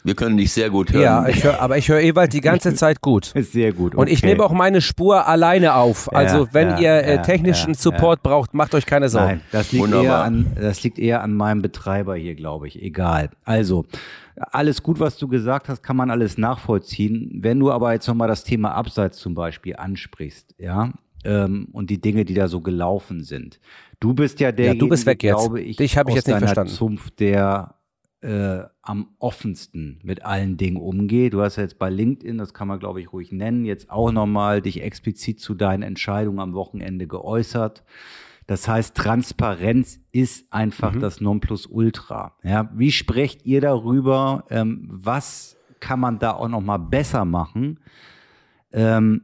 Wir können dich sehr gut hören. Ja, ich hör, aber ich höre Ewald die ganze Zeit gut. Ist sehr gut. Und ich okay. nehme auch meine Spur alleine auf. Also Ja, wenn ja, ihr äh, technischen ja, Support braucht, macht euch keine Sorgen. Nein, das liegt, eher an, das liegt eher an meinem Betreiber hier, glaube ich. Egal. Also, alles gut, was du gesagt hast, kann man alles nachvollziehen. Wenn du aber jetzt nochmal das Thema Abseits zum Beispiel ansprichst, ja, ähm, und die Dinge, die da so gelaufen sind. Du bist ja der, du bist weg jetzt. glaube ich, Dich ich jetzt nicht deiner verstanden. Zunft, der äh, am offensten mit allen Dingen umgeht. Du hast ja jetzt bei LinkedIn, das kann man glaube ich ruhig nennen, jetzt auch nochmal dich explizit zu deinen Entscheidungen am Wochenende geäußert. Das heißt, Transparenz ist einfach Mhm. das Nonplusultra. Ja, wie sprecht ihr darüber? Ähm, was kann man da auch noch mal besser machen? Ähm,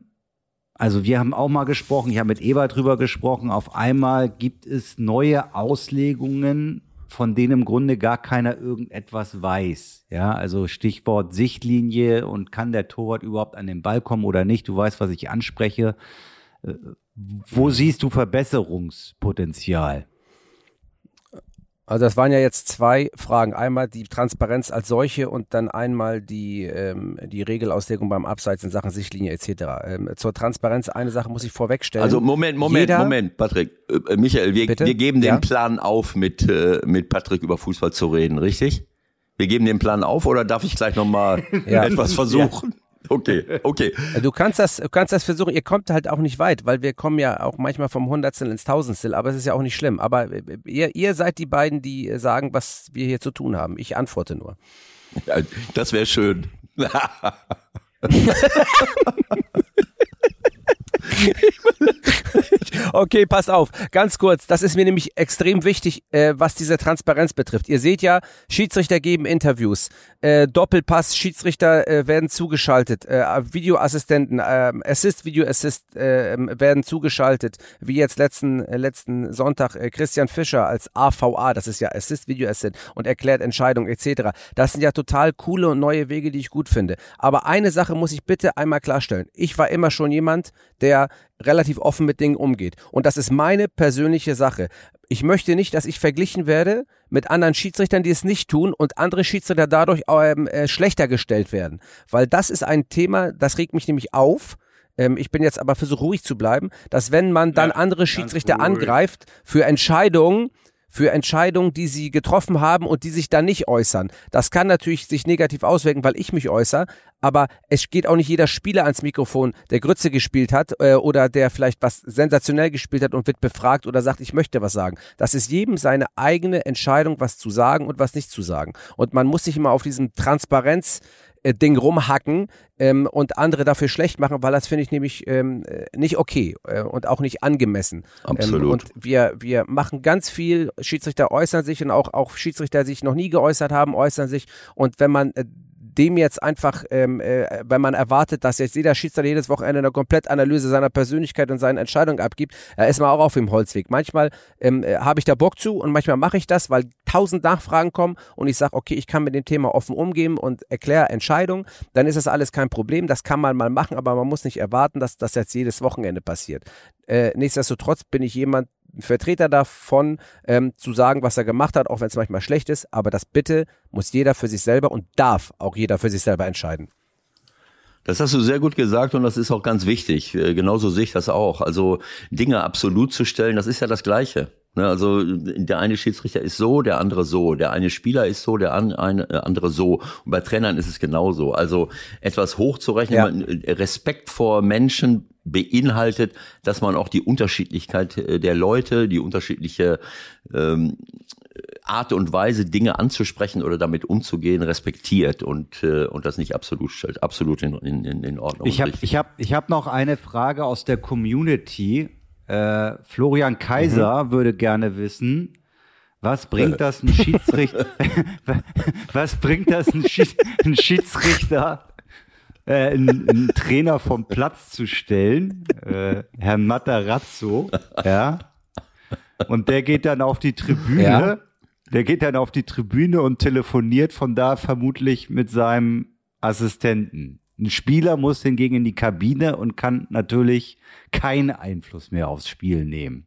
also wir haben auch mal gesprochen, ich habe mit Ebert drüber gesprochen. Auf einmal gibt es neue Auslegungen, von denen im Grunde gar keiner irgendetwas weiß. Ja, also Stichwort Sichtlinie und kann der Torwart überhaupt an den Ball kommen oder nicht? Du weißt, was ich anspreche. Äh, Wo siehst du Verbesserungspotenzial? Also das waren ja jetzt zwei Fragen. Einmal die Transparenz als solche und dann einmal die, ähm, die Regelauslegung beim Abseits in Sachen Sichtlinie etc. Ähm, zur Transparenz eine Sache muss ich vorwegstellen. Also Moment, Moment, Jeder- Moment, Patrick. Äh, Michael, wir, Bitte? wir geben den Ja? Plan auf, mit, äh, mit Patrick über Fußball zu reden, richtig? Wir geben den Plan auf oder darf ich gleich nochmal Ja. etwas versuchen? Okay, okay. Du kannst das, du kannst das versuchen. Ihr kommt halt auch nicht weit, weil wir kommen ja auch manchmal vom Hundertstel ins Tausendstel, aber es ist ja auch nicht schlimm. Aber äh, ihr, ihr seid die beiden, die äh, sagen, was wir hier zu tun haben. Ich antworte nur. Ja, das wäre schön. Okay, pass auf, ganz kurz. Das ist mir nämlich extrem wichtig, äh, was diese Transparenz betrifft. Ihr seht ja, Schiedsrichter geben Interviews, äh, Doppelpass, Schiedsrichter äh, werden zugeschaltet, äh, Videoassistenten, äh, Assist, Video Assist äh, werden zugeschaltet, wie jetzt letzten, äh, letzten Sonntag äh, Christian Fischer als AVA, das ist ja Assist, Video Assist und erklärt Entscheidungen etc. Das sind ja total coole und neue Wege, die ich gut finde. Aber eine Sache muss ich bitte einmal klarstellen. Ich war immer schon jemand, der relativ offen mit Dingen umgeht. Und das ist meine persönliche Sache. Ich möchte nicht, dass ich verglichen werde mit anderen Schiedsrichtern, die es nicht tun und andere Schiedsrichter dadurch ähm, äh, schlechter gestellt werden. Weil das ist ein Thema, das regt mich nämlich auf. Ähm, ich bin jetzt aber versuche ruhig zu bleiben, dass wenn man dann andere Schiedsrichter angreift für Entscheidungen, für Entscheidungen, die sie getroffen haben und die sich dann nicht äußern. Das kann natürlich sich negativ auswirken, weil ich mich äußere, aber es geht auch nicht jeder Spieler ans Mikrofon, der Grütze gespielt hat äh, oder der vielleicht was sensationell gespielt hat und wird befragt oder sagt, ich möchte was sagen. Das ist jedem seine eigene Entscheidung, was zu sagen und was nicht zu sagen. Und man muss sich immer auf diesem Transparenz äh, Ding rumhacken ähm, und andere dafür schlecht machen, weil das finde ich nämlich ähm, äh, nicht okay äh, und auch nicht angemessen. Absolut. Ähm, und wir, wir machen ganz viel, Schiedsrichter äußern sich und auch, auch Schiedsrichter, die sich noch nie geäußert haben, äußern sich. Und wenn man äh, dem jetzt einfach, ähm, äh, wenn man erwartet, dass jetzt jeder Schiedsrichter jedes Wochenende eine Komplettanalyse seiner Persönlichkeit und seinen Entscheidungen abgibt, äh, ist man auch auf dem Holzweg. Manchmal ähm, äh, habe ich da Bock zu und manchmal mache ich das, weil tausend Nachfragen kommen und ich sage, okay, ich kann mit dem Thema offen umgehen und erkläre Entscheidungen, dann ist das alles kein Problem. Das kann man mal machen, aber man muss nicht erwarten, dass das jetzt jedes Wochenende passiert. Äh, nichtsdestotrotz bin ich jemand, Vertreter davon, ähm, zu sagen, was er gemacht hat, auch wenn es manchmal schlecht ist. Aber das bitte muss jeder für sich selber und darf auch jeder für sich selber entscheiden. Das hast du sehr gut gesagt und das ist auch ganz wichtig. Äh, Genauso sehe ich das auch. Also Dinge absolut zu stellen, das ist ja das Gleiche. Ne, Also der eine Schiedsrichter ist so, der andere so, der eine Spieler ist so, der äh, andere so. Und bei Trainern ist es genauso. Also etwas hochzurechnen, Ja. äh, Respekt vor Menschen beinhaltet, dass man auch die Unterschiedlichkeit äh, der Leute, die unterschiedliche ähm, Art und Weise, Dinge anzusprechen oder damit umzugehen, respektiert und, äh, und das nicht absolut stellt. Absolut in, in, in Ordnung. Ich habe ich hab, ich hab noch eine Frage aus der Community. Äh, Florian Kaiser würde gerne wissen, was bringt das ein Schiedsrichter, was bringt das ein, Schieds ein Schiedsrichter, äh, einen, einen Trainer vom Platz zu stellen, äh, Herrn Matarazzo, ja, und der geht dann auf die Tribüne, Ja. der geht dann auf die Tribüne und telefoniert von da vermutlich mit seinem Assistenten. Ein Spieler muss hingegen in die Kabine und kann natürlich keinen Einfluss mehr aufs Spiel nehmen.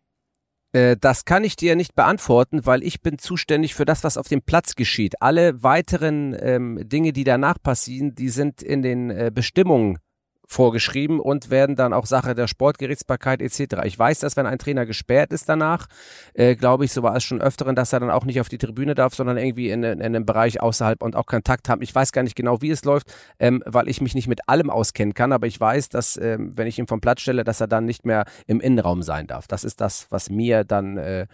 Äh, das kann ich dir nicht beantworten, weil ich bin zuständig für das, was auf dem Platz geschieht. Alle weiteren ähm, Dinge, die danach passieren, die sind in den äh, Bestimmungen vorgeschrieben und werden dann auch Sache der Sportgerichtsbarkeit etc. Ich weiß, dass wenn ein Trainer gesperrt ist danach, äh, glaube ich, so war es schon öfteren, dass er dann auch nicht auf die Tribüne darf, sondern irgendwie in, in einem Bereich außerhalb und auch Kontakt haben. Ich weiß gar nicht genau, wie es läuft, ähm, weil ich mich nicht mit allem auskennen kann, aber ich weiß, dass ähm, wenn ich ihn vom Platz stelle, dass er dann nicht mehr im Innenraum sein darf. Das ist das, was mir dann, äh,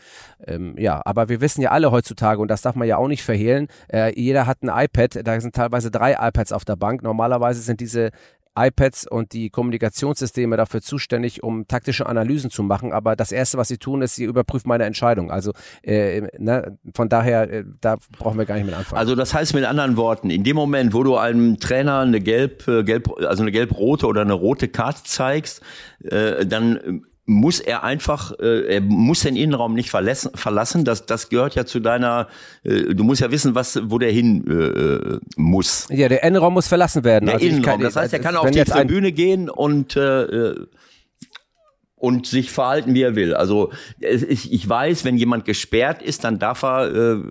ähm, ja, aber wir wissen ja alle heutzutage und das darf man ja auch nicht verhehlen, äh, jeder hat ein iPad, da sind teilweise drei iPads auf der Bank. Normalerweise sind diese iPads und die Kommunikationssysteme dafür zuständig, um taktische Analysen zu machen. Aber das Erste, was sie tun, ist, sie überprüfen meine Entscheidung. Also äh, ne, von daher, äh, da brauchen wir gar nicht mit anfangen. Also das heißt mit anderen Worten, in dem Moment, wo du einem Trainer eine gelb, äh, gelb also eine gelb-rote oder eine rote Karte zeigst, äh, dann muss er einfach, äh, er muss den Innenraum nicht verlassen, verlassen. Das, das gehört ja zu deiner, äh, du musst ja wissen, was, wo der hin äh, muss. Ja, der Innenraum muss verlassen werden. Der also Innenraum, kann, das heißt, er kann auf die Tribüne gehen und äh, und sich verhalten, wie er will. Also ich, ich weiß, wenn jemand gesperrt ist, dann darf er äh,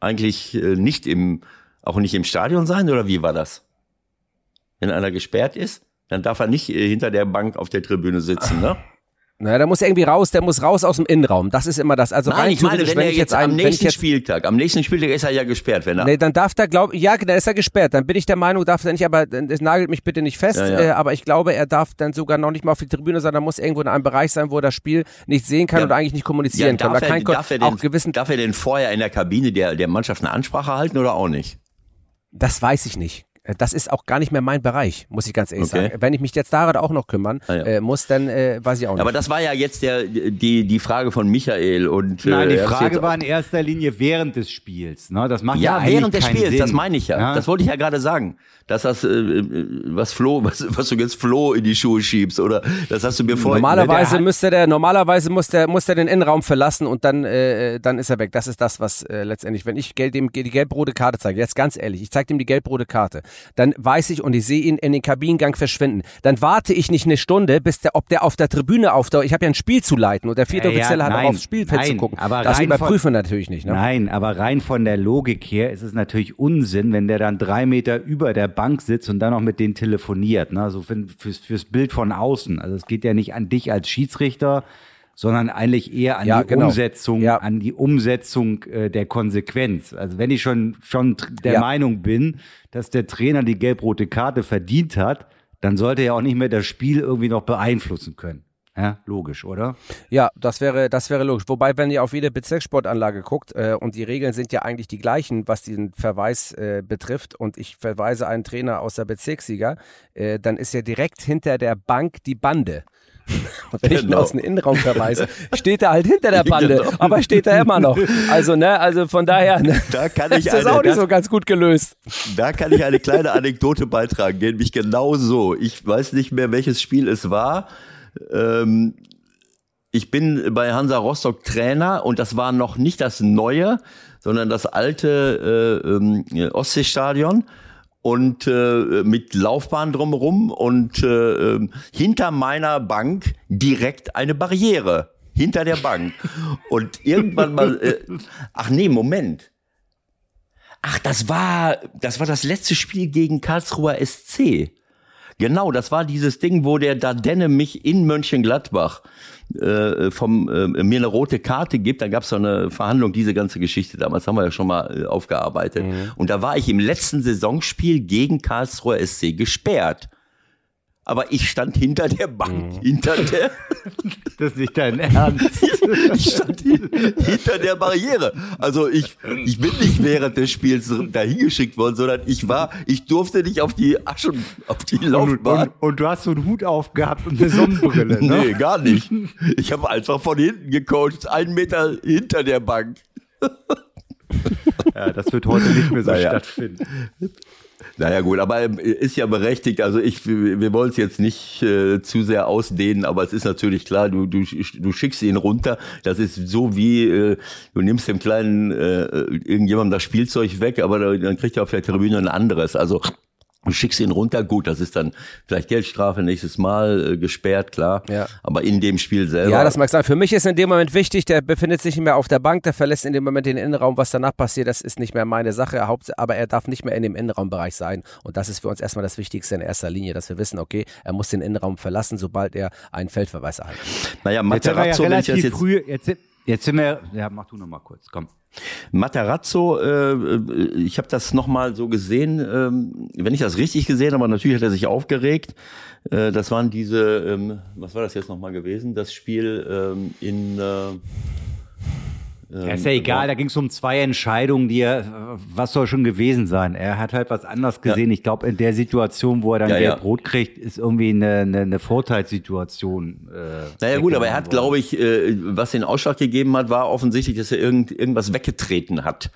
eigentlich äh, nicht im, auch nicht im Stadion sein, oder wie war das? Wenn einer gesperrt ist, dann darf er nicht äh, hinter der Bank auf der Tribüne sitzen, ne? Na, der muss irgendwie raus, der muss raus aus dem Innenraum. Das ist immer das. Also Nein, ich meine, wenn, wenn er jetzt, jetzt am nächsten jetzt, Spieltag, am nächsten Spieltag ist er ja gesperrt, wenn er. Nee, dann darf der, glaub, ja, dann ist er gesperrt. Dann bin ich der Meinung, darf er nicht, aber das nagelt mich bitte nicht fest. Ja, ja. Äh, aber ich glaube, er darf dann sogar noch nicht mal auf die Tribüne, sondern muss irgendwo in einem Bereich sein, wo er das Spiel nicht sehen kann ja. oder eigentlich nicht kommunizieren kann. Darf, er, darf, er den, gewissen darf er denn vorher in der Kabine der, der Mannschaft eine Ansprache halten oder auch nicht? Das weiß ich nicht. Äh, das ist auch gar nicht mehr mein Bereich, muss ich ganz ehrlich okay. sagen. Wenn ich mich jetzt daran auch noch kümmern ah, ja. äh, muss, dann äh, weiß ich auch nicht. Aber das war ja jetzt der, die, die Frage von Michael. Und, äh, Nein, die Frage war in erster Linie während des Spiels. Ne? Das macht ja, ja während des Spiels, Sinn. das meine ich ja. ja. Das wollte ich ja gerade sagen. Dass das, äh, was Flo, was, was du jetzt Flo in die Schuhe schiebst, oder das hast du mir vorhin. Normalerweise der müsste der, normalerweise muss der, muss der den Innenraum verlassen und dann, äh, dann ist er weg. Das ist das, was äh, letztendlich, wenn ich dem die gelb-rote Karte zeige, jetzt ganz ehrlich, ich zeige dem die gelb-rote Karte, dann weiß ich und ich sehe ihn in den Kabinengang verschwinden. Dann warte ich nicht eine Stunde, bis der, ob der auf der Tribüne auftaucht. Ich habe ja ein Spiel zu leiten und der vierte ja, Offizielle ja, hat auch aufs Spielfeld nein, zu gucken. Aber das überprüfen wir natürlich nicht. Ne? Nein, aber rein von der Logik her ist es natürlich Unsinn, wenn der dann drei Meter über der Bank sitzt und dann noch mit denen telefoniert. Ne? Also für, fürs, fürs Bild von außen. Also es geht ja nicht an dich als Schiedsrichter, sondern eigentlich eher an ja, die genau. Umsetzung, ja. an die Umsetzung äh, der Konsequenz. Also wenn ich schon schon der ja. Meinung bin, dass der Trainer die gelb-rote Karte verdient hat, dann sollte er auch nicht mehr das Spiel irgendwie noch beeinflussen können. Ja, logisch, oder? Ja, das wäre, das wäre logisch. Wobei, wenn ihr auf jede Bezirkssportanlage guckt, äh, und die Regeln sind ja eigentlich die gleichen, was diesen Verweis äh, betrifft, und ich verweise einen Trainer aus der Bezirksliga, äh, dann ist ja direkt hinter der Bank die Bande. Und wenn genau. ich ihn genau. aus dem Innenraum verweise, steht er halt hinter der Bande, genau. aber steht er immer noch. Also, ne, also von daher, ne, da kann ich ist das eine, auch nicht so ganz gut gelöst. Da kann ich eine kleine Anekdote beitragen, nämlich genau so. Ich weiß nicht mehr, welches Spiel es war. Ähm, ich bin bei Hansa Rostock Trainer und das war noch nicht das neue, sondern das alte äh, äh, Ostseestadion und äh, mit Laufbahn drumherum und äh, ähm, hinter meiner Bank direkt eine Barriere hinter der Bank. Und irgendwann mal äh, ach nee Moment. Ach das war das war das letzte Spiel gegen Karlsruher SC Genau, das war dieses Ding, wo der Dardenne mich in Mönchengladbach äh, vom äh, mir eine rote Karte gibt. Da gab es so eine Verhandlung, diese ganze Geschichte damals haben wir ja schon mal äh, aufgearbeitet. Mhm. Und da war ich im letzten Saisonspiel gegen Karlsruher SC gesperrt aber ich stand hinter der Bank, mhm. hinter der. Das ist nicht dein Ernst. ich stand hinter der Barriere. Also ich, ich bin nicht während des Spiels dahin geschickt worden, sondern ich war, ich durfte nicht auf die Asche, auf die Laufbahn. Und, und, und, du hast so einen Hut aufgehabt und eine Sonnenbrille, ne? Nee, gar nicht. Ich habe einfach von hinten gecoacht, einen Meter hinter der Bank. Ja, das wird heute nicht mehr so naja. stattfinden. Naja gut, aber ähm, ist ja berechtigt. Also ich, wir wollen es jetzt nicht äh, zu sehr ausdehnen, aber es ist natürlich klar, du, du, du schickst ihn runter. Das ist so wie, äh, du nimmst dem kleinen äh, irgendjemandem das Spielzeug weg, aber dann kriegt er auf der Tribüne ein anderes. Also Du schickst ihn runter, gut, das ist dann vielleicht Geldstrafe nächstes Mal äh, gesperrt, klar. Ja. Aber in dem Spiel selber. Ja, das mag sein. Für mich ist in dem Moment wichtig, der befindet sich nicht mehr auf der Bank, der verlässt in dem Moment den Innenraum. Was danach passiert, das ist nicht mehr meine Sache. Aber er darf nicht mehr in dem Innenraumbereich sein. Und das ist für uns erstmal das Wichtigste in erster Linie, dass wir wissen, okay, er muss den Innenraum verlassen, sobald er einen Feldverweis erhält. Naja, Materazzo, ja wenn ich das jetzt früh, jetzt, jetzt sind wir, ja, mach du noch mal kurz, komm. Matarazzo, äh, ich habe das nochmal so gesehen, ähm, wenn ich das richtig gesehen habe, natürlich hat er sich aufgeregt. Äh, das waren diese, ähm, was war das jetzt nochmal gewesen? Das Spiel ähm, in äh, ja, ist ja egal, da ging es um zwei Entscheidungen, die er, was soll schon gewesen sein? Er hat halt was anderes gesehen. Ja. Ich glaube, in der Situation, wo er dann ja, gelb rot kriegt, ist irgendwie eine, eine, eine Vorteilssituation. Äh, naja gut, aber er hat, glaube ich, äh, was den Ausschlag gegeben hat, war offensichtlich, dass er irgend, irgendwas weggetreten hat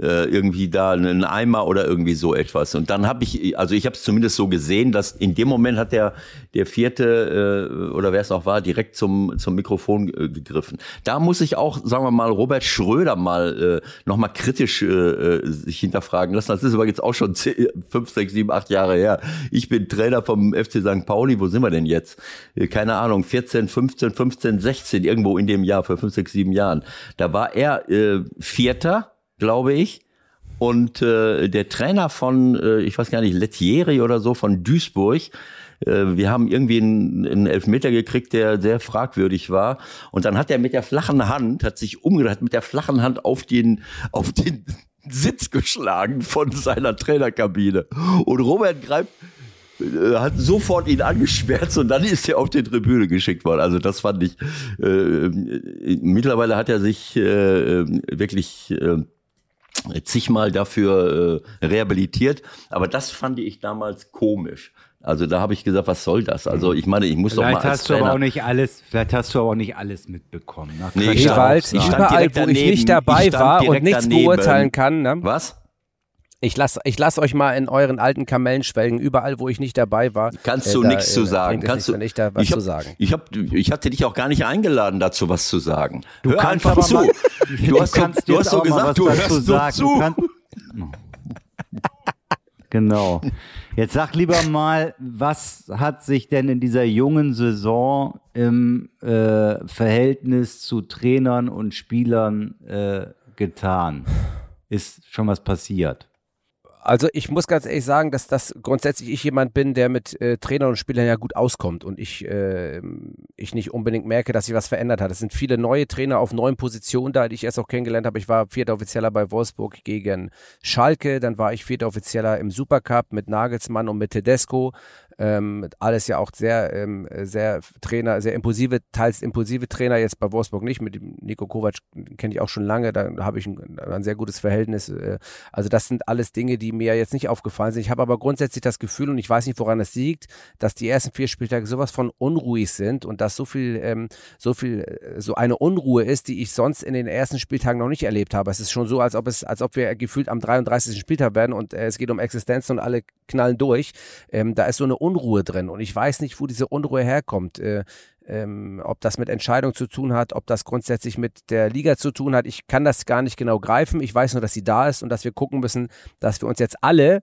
äh, irgendwie da einen Eimer oder irgendwie so etwas. Und dann habe ich, also ich habe es zumindest so gesehen, dass in dem Moment hat der der vierte äh, oder wer es auch war direkt zum zum Mikrofon äh, gegriffen. Da muss ich auch, sagen wir mal, Robert Schröder mal äh, noch mal kritisch äh, äh sich hinterfragen lassen. Das ist aber jetzt auch schon 10, 5, 6, 7, 8 Jahre her. Ich bin Trainer vom FC St. Pauli. Wo sind wir denn jetzt? Äh, keine Ahnung, 14, 15, 15, 16 irgendwo in dem Jahr für 5, 6, 7 Jahren. Da war er äh, Vierter glaube ich. Und äh, der Trainer von, äh, ich weiß gar nicht, Lettieri oder so von Duisburg, äh, wir haben irgendwie einen, einen Elfmeter gekriegt, der sehr fragwürdig war. Und dann hat er mit der flachen Hand, hat sich umgedreht, mit der flachen Hand auf den, auf den Sitz geschlagen von seiner Trainerkabine. Und Robert greift äh, hat sofort ihn angesperrt und dann ist er auf die Tribüne geschickt worden. Also das fand ich. Äh, mittlerweile hat er sich äh, wirklich äh, zigmal dafür äh, rehabilitiert. Aber das fand ich damals komisch. Also da habe ich gesagt, was soll das? Also ich meine, ich muss vielleicht doch mal als hast Trainer du aber auch nicht alles, vielleicht hast du aber auch nicht alles mitbekommen. Ne? Nee, ich stand, ich stand überall, wo ich nicht dabei war und nichts daneben. beurteilen kann. Ne? Was? Ich lasse ich lass euch mal in euren alten Kamellen schwelgen, überall, wo ich nicht dabei war. Kannst äh, du äh, nichts äh, zu sagen? Kannst du nicht da was ich hab, zu sagen? Ich, hab, ich hatte dich auch gar nicht eingeladen, dazu was zu sagen. Du Hör kannst einfach zu. Mal, du hast, kannst du hast so gesagt, du hörst sagen. zu. Kannst, genau. Jetzt sag lieber mal, was hat sich denn in dieser jungen Saison im äh, Verhältnis zu Trainern und Spielern äh, getan? Ist schon was passiert? Also ich muss ganz ehrlich sagen, dass das grundsätzlich ich jemand bin, der mit äh, Trainern und Spielern ja gut auskommt und ich, äh, ich nicht unbedingt merke, dass sich was verändert hat. Es sind viele neue Trainer auf neuen Positionen da, die ich erst auch kennengelernt habe. Ich war vierter Offizieller bei Wolfsburg gegen Schalke, dann war ich vierter Offizieller im Supercup mit Nagelsmann und mit Tedesco. Ähm, alles ja auch sehr, ähm, sehr Trainer, sehr impulsive, teils impulsive Trainer, jetzt bei Wolfsburg nicht. Mit dem Nico Kovac kenne ich auch schon lange, da habe ich ein, ein, sehr gutes Verhältnis. Äh, also das sind alles Dinge, die mir jetzt nicht aufgefallen sind. Ich habe aber grundsätzlich das Gefühl, und ich weiß nicht, woran es liegt, dass die ersten vier Spieltage sowas von unruhig sind und dass so viel, ähm, so viel, äh, so eine Unruhe ist, die ich sonst in den ersten Spieltagen noch nicht erlebt habe. Es ist schon so, als ob es, als ob wir gefühlt am 33. Spieltag werden und äh, es geht um Existenzen und alle knallen durch. Ähm, da ist so eine Unruhe drin und ich weiß nicht, wo diese Unruhe herkommt. Äh, ähm, ob das mit Entscheidung zu tun hat, ob das grundsätzlich mit der Liga zu tun hat. Ich kann das gar nicht genau greifen. Ich weiß nur, dass sie da ist und dass wir gucken müssen, dass wir uns jetzt alle,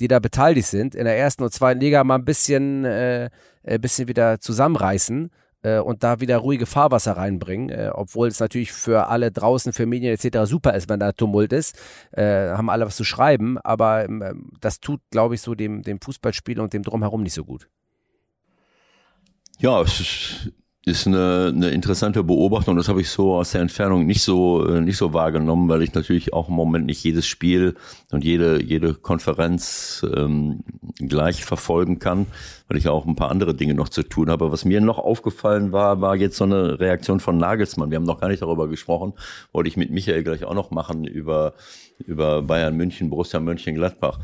die da beteiligt sind, in der ersten und zweiten Liga mal ein bisschen, äh, ein äh, bisschen wieder zusammenreißen äh, und da wieder ruhige Fahrwasser reinbringen, äh, obwohl es natürlich für alle draußen, für Medien etc. super ist, wenn da Tumult ist, äh, haben alle was zu schreiben, aber ähm, das tut, glaube ich, so dem, dem Fußballspiel und dem Drumherum nicht so gut. Ja, es ist ist eine, eine interessante Beobachtung. Das habe ich so aus der Entfernung nicht so äh, nicht so wahrgenommen, weil ich natürlich auch im Moment nicht jedes Spiel und jede jede Konferenz ähm, gleich verfolgen kann, weil ich auch ein paar andere Dinge noch zu tun habe. Was mir noch aufgefallen war, war jetzt so eine Reaktion von Nagelsmann. Wir haben noch gar nicht darüber gesprochen, wollte ich mit Michael gleich auch noch machen über über Bayern München, Borussia Mönchengladbach.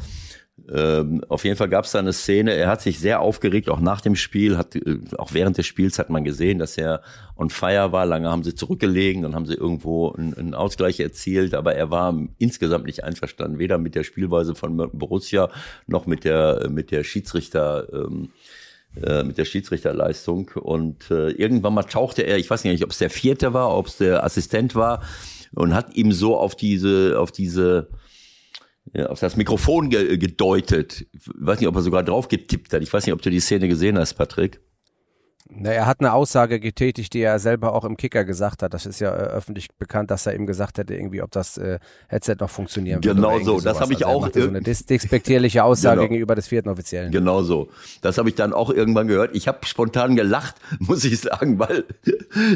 Ähm, auf jeden Fall gab es da eine Szene, er hat sich sehr aufgeregt, auch nach dem Spiel, hat, äh, auch während des Spiels hat man gesehen, dass er on fire war. Lange haben sie zurückgelegen, dann haben sie irgendwo einen, Ausgleich erzielt, aber er war insgesamt nicht einverstanden, weder mit der Spielweise von Borussia noch mit der, mit der Schiedsrichter, ähm, äh, mit der Schiedsrichterleistung. Und äh, irgendwann mal tauchte er, ich weiß nicht, ob es der vierte war, ob es der Assistent war, und hat ihm so auf diese, auf diese ja, auf das Mikrofon ge gedeutet. Ich weiß nicht, ob er sogar drauf getippt hat. Ich weiß nicht, ob du die Szene gesehen hast, Patrick. Na, er hat eine Aussage getätigt, die er selber auch im Kicker gesagt hat. Das ist ja äh, öffentlich bekannt, dass er eben gesagt hätte, irgendwie, ob das äh, Headset noch funktionieren würde. Genau so, das habe ich also auch. So eine despektierliche Aussage genau. gegenüber des vierten Offiziellen. Genau so. Das habe ich dann auch irgendwann gehört. Ich habe spontan gelacht, muss ich sagen, weil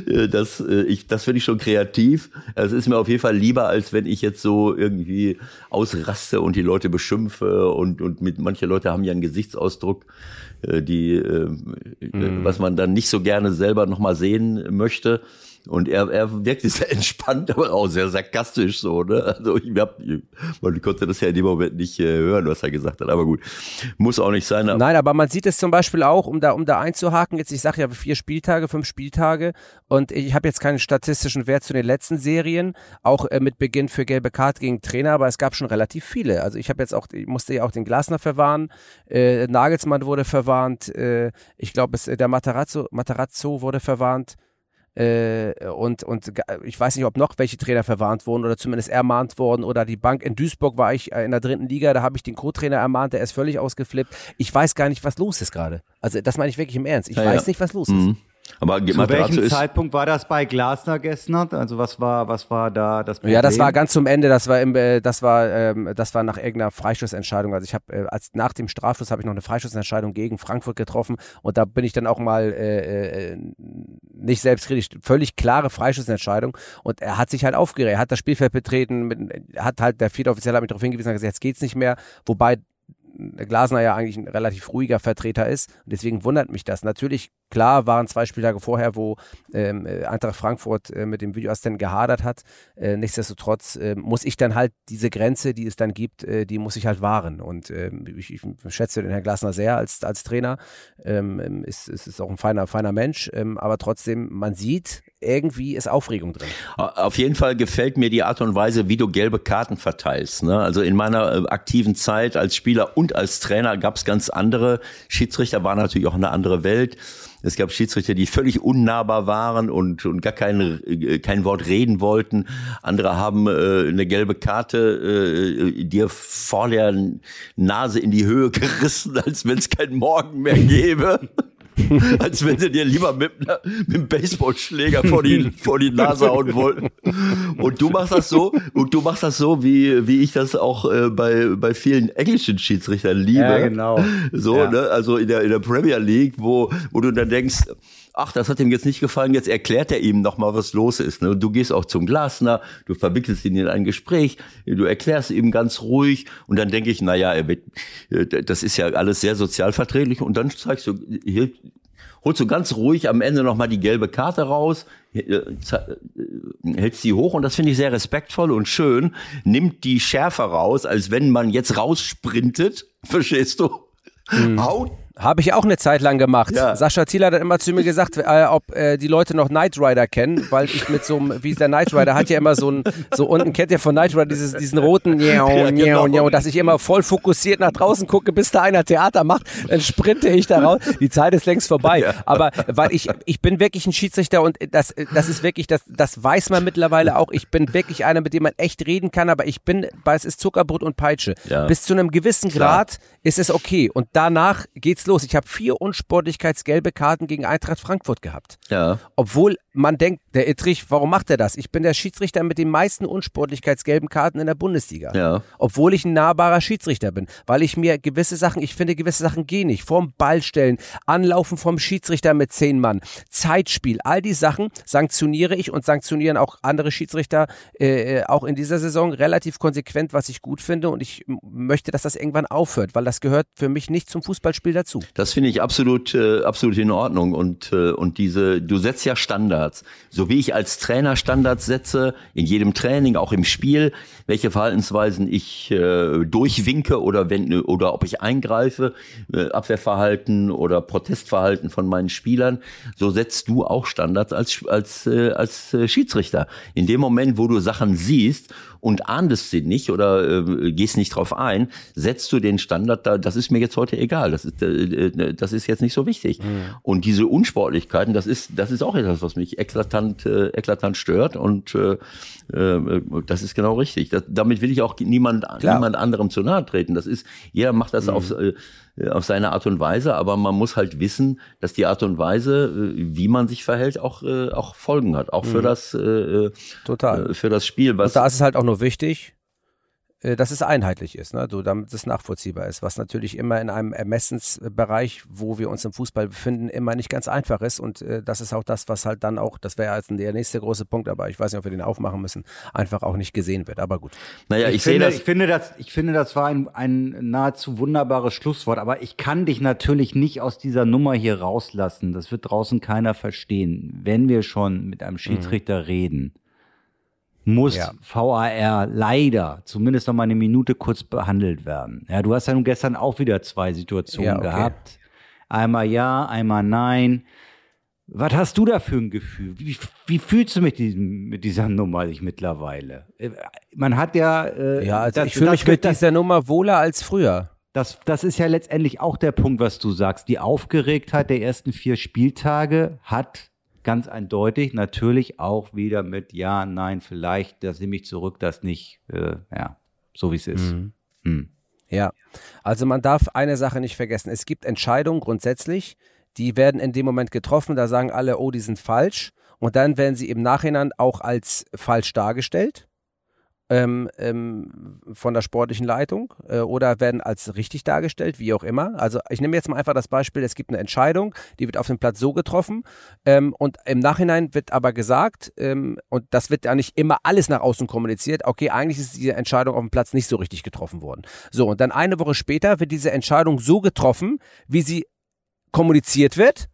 äh, das, äh, ich, das finde ich schon kreativ. Es ist mir auf jeden Fall lieber, als wenn ich jetzt so irgendwie ausraste und die Leute beschimpfe und, und mit manche Leute haben ja einen Gesichtsausdruck äh, die, mhm. was man dann nicht so gerne selber nochmal sehen möchte. Und er, er wirkte sehr entspannt, aber auch sehr sarkastisch so. Ne? Also ich hab, man konnte das ja in dem Moment nicht äh, hören, was er gesagt hat. Aber gut, muss auch nicht sein. Aber Nein, aber man sieht es zum Beispiel auch, um da, um da einzuhaken. Jetzt, ich sage ja vier Spieltage, fünf Spieltage, und ich habe jetzt keinen statistischen Wert zu den letzten Serien, auch äh, mit Beginn für gelbe Karte gegen Trainer, aber es gab schon relativ viele. Also ich habe jetzt auch, ich musste ja auch den Glasner verwarnen, äh, Nagelsmann wurde verwarnt, äh, ich glaube, der Matarazzo, Matarazzo wurde verwarnt. Äh, und, und ich weiß nicht, ob noch welche Trainer verwarnt wurden oder zumindest ermahnt worden oder die Bank in Duisburg war ich äh, in der dritten Liga, da habe ich den Co-Trainer ermahnt, der ist völlig ausgeflippt. Ich weiß gar nicht, was los ist gerade. Also das meine ich wirklich im Ernst. Ich ja, weiß ja. nicht, was los mhm. Aber Zu welchem ist Zeitpunkt war das bei Glasner gestern? Also was war, was war da das Problem? Ja, das war ganz zum Ende. Das war, im, äh, das war, ähm, das war nach irgendeiner Freischussentscheidung. Also ich habe äh, als nach dem Strafschluss habe ich noch eine Freischussentscheidung gegen Frankfurt getroffen und da bin ich dann auch mal äh, äh, nicht selbstkritisch. Völlig klare Freischussentscheidung und er hat sich halt aufgeregt. Er hat das Spielfeld betreten, mit, hat halt der vierte Offiziell hat mich darauf hingewiesen, hat gesagt, jetzt geht's nicht mehr. Wobei Glasner ja eigentlich ein relativ ruhiger Vertreter ist. Und deswegen wundert mich das. Natürlich Klar waren zwei Spieltage vorher, wo ähm, äh, Eintracht Frankfurt äh, mit dem Videoassistenten gehadert hat. Äh, nichtsdestotrotz äh, muss ich dann halt diese Grenze, die es dann gibt, äh, die muss ich halt wahren. Und ähm, ich, ich, schätze den Herrn Glasner sehr als, als Trainer. Ähm, ähm ist, ist, ist auch ein feiner, feiner Mensch. Ähm, aber trotzdem, man sieht, irgendwie ist Aufregung drin. Auf jeden Fall gefällt mir die Art und Weise, wie du gelbe Karten verteilst. Ne? Also in meiner äh, aktiven Zeit als Spieler und als Trainer gab es ganz andere. Schiedsrichter war natürlich auch eine andere Welt. Es gab Schiedsrichter, die völlig unnahbar waren und, und gar kein, äh, kein Wort reden wollten. Andere haben äh, eine gelbe Karte äh, dir vor der Nase in die Höhe gerissen, als wenn es keinen Morgen mehr gäbe. als wenn sie dir lieber mit, mit einem Baseballschläger vor die, vor die Nase hauen wollten. Und du machst das so, und du machst das so, wie, wie ich das auch äh, bei, bei vielen englischen Schiedsrichtern liebe. Ja, genau. So, ja. ne, also in der, in der Premier League, wo, wo du dann denkst, ach, das hat ihm jetzt nicht gefallen, jetzt erklärt er ihm nochmal, was los ist. Ne? Du gehst auch zum Glasner, du verwickelst ihn in ein Gespräch, du erklärst ihm ganz ruhig und dann denke ich, naja, er wird, äh, das ist ja alles sehr sozialverträglich und dann zeigst du, hier, holst du ganz ruhig am Ende nochmal die gelbe Karte raus, äh, äh, hältst sie hoch und das finde ich sehr respektvoll und schön, nimmt die Schärfe raus, als wenn man jetzt raussprintet, verstehst du? Mhm. Haut habe ich auch eine Zeit lang gemacht. Ja. Sascha Thiel hat immer zu mir gesagt, äh, ob äh, die Leute noch Knight Rider kennen, weil ich mit so einem, wie ist der Knight Rider, hat ja immer so ein, so unten kennt ihr von Knight Rider dieses, diesen roten, njau, ja, njau, genau. dass ich immer voll fokussiert nach draußen gucke, bis da einer Theater macht, dann sprinte ich da raus. Die Zeit ist längst vorbei. Ja. Aber weil ich, ich bin wirklich ein Schiedsrichter und das, das ist wirklich, das, das weiß man mittlerweile auch. Ich bin wirklich einer, mit dem man echt reden kann, aber ich bin, weil es ist Zuckerbrot und Peitsche. Ja. Bis zu einem gewissen Grad Klar. ist es okay. Und danach geht's los. Ich habe vier unsportlichkeitsgelbe Karten gegen Eintracht Frankfurt gehabt. Ja. Obwohl man denkt, der Ittrich, warum macht er das? Ich bin der Schiedsrichter mit den meisten unsportlichkeitsgelben Karten in der Bundesliga. Ja. Obwohl ich ein nahbarer Schiedsrichter bin. Weil ich mir gewisse Sachen, ich finde, gewisse Sachen gehen nicht. Vorm Ball stellen, Anlaufen vom Schiedsrichter mit zehn Mann, Zeitspiel, all die Sachen sanktioniere ich und sanktionieren auch andere Schiedsrichter äh, äh auch in dieser Saison relativ konsequent, was ich gut finde. Und ich möchte, dass das irgendwann aufhört, weil das gehört für mich nicht zum Fußballspiel dazu. Das finde ich absolut, äh, absolut in Ordnung. Und, äh, und diese, du setzt ja Standards. So wie ich als Trainer Standards setze, in jedem Training, auch im Spiel, welche Verhaltensweisen ich äh, durchwinke oder wenn, oder ob ich eingreife, äh, Abwehrverhalten oder Protestverhalten von meinen Spielern, so setzt du auch Standards als, als, äh, als äh, Schiedsrichter. In dem Moment, wo du Sachen siehst und ahndest sie nicht oder äh, gehst nicht drauf ein, setzt du den Standard da, das ist mir jetzt heute egal, das ist, äh, äh das ist jetzt nicht so wichtig. Mhm. Und diese Unsportlichkeiten, das ist, das ist auch etwas, was mich eklatant, äh, eklatant stört und äh, äh, das ist genau richtig. Das, damit will ich auch niemand, niemand anderem zu nahe treten. Das ist, jeder macht das mhm. auf, äh, auf seine Art und Weise, aber man muss halt wissen, dass die Art und Weise, äh, wie man sich verhält, auch, äh, auch Folgen hat, auch für mhm. das, äh, Total. für das Spiel. Und da ist es halt auch nur wichtig, äh, dass es einheitlich ist, ne? so, damit es nachvollziehbar ist, was natürlich immer in einem Ermessensbereich, wo wir uns im Fußball befinden, immer nicht ganz einfach ist und äh, das ist auch das, was halt dann auch, das wäre jetzt der nächste große Punkt, aber ich weiß nicht, ob wir den aufmachen müssen, einfach auch nicht gesehen wird, aber gut. Naja, ich, ich finde, das, ich finde das, ich finde, das war ein, ein nahezu wunderbares Schlusswort, aber ich kann dich natürlich nicht aus dieser Nummer hier rauslassen, das wird draußen keiner verstehen, wenn wir schon mit einem Schiedsrichter mhm. reden muss ja. VAR leider zumindest noch mal eine Minute kurz behandelt werden. Ja, du hast ja nun gestern auch wieder zwei Situationen ja, okay. gehabt. Einmal ja, einmal nein. Was hast du da für ein Gefühl? Wie, wie fühlst du mit, diesem, mit dieser Nummer sich mittlerweile? Äh, man hat ja. Äh, ja, also das, ich fühle mich mit das, dieser Nummer wohler als früher. Das, das ist ja letztendlich auch der Punkt, was du sagst. Die Aufgeregtheit der ersten vier Spieltage hat ganz eindeutig, natürlich auch wieder mit Ja, Nein, vielleicht, das nehme ich zurück, das nicht, äh, ja, so wie es ist. Mhm. Hm. Ja, also man darf eine Sache nicht vergessen. Es gibt Entscheidungen grundsätzlich, die werden in dem Moment getroffen, da sagen alle, oh, die sind falsch. Und dann werden sie im Nachhinein auch als falsch dargestellt ähm, ähm, von der sportlichen Leitung äh, oder werden als richtig dargestellt, wie auch immer. Also ich nehme jetzt mal einfach das Beispiel, es gibt eine Entscheidung, die wird auf dem Platz so getroffen ähm, und im Nachhinein wird aber gesagt, ähm, und das wird ja nicht immer alles nach außen kommuniziert, okay, eigentlich ist diese Entscheidung auf dem Platz nicht so richtig getroffen worden. So, und dann eine Woche später wird diese Entscheidung so getroffen, wie sie kommuniziert wird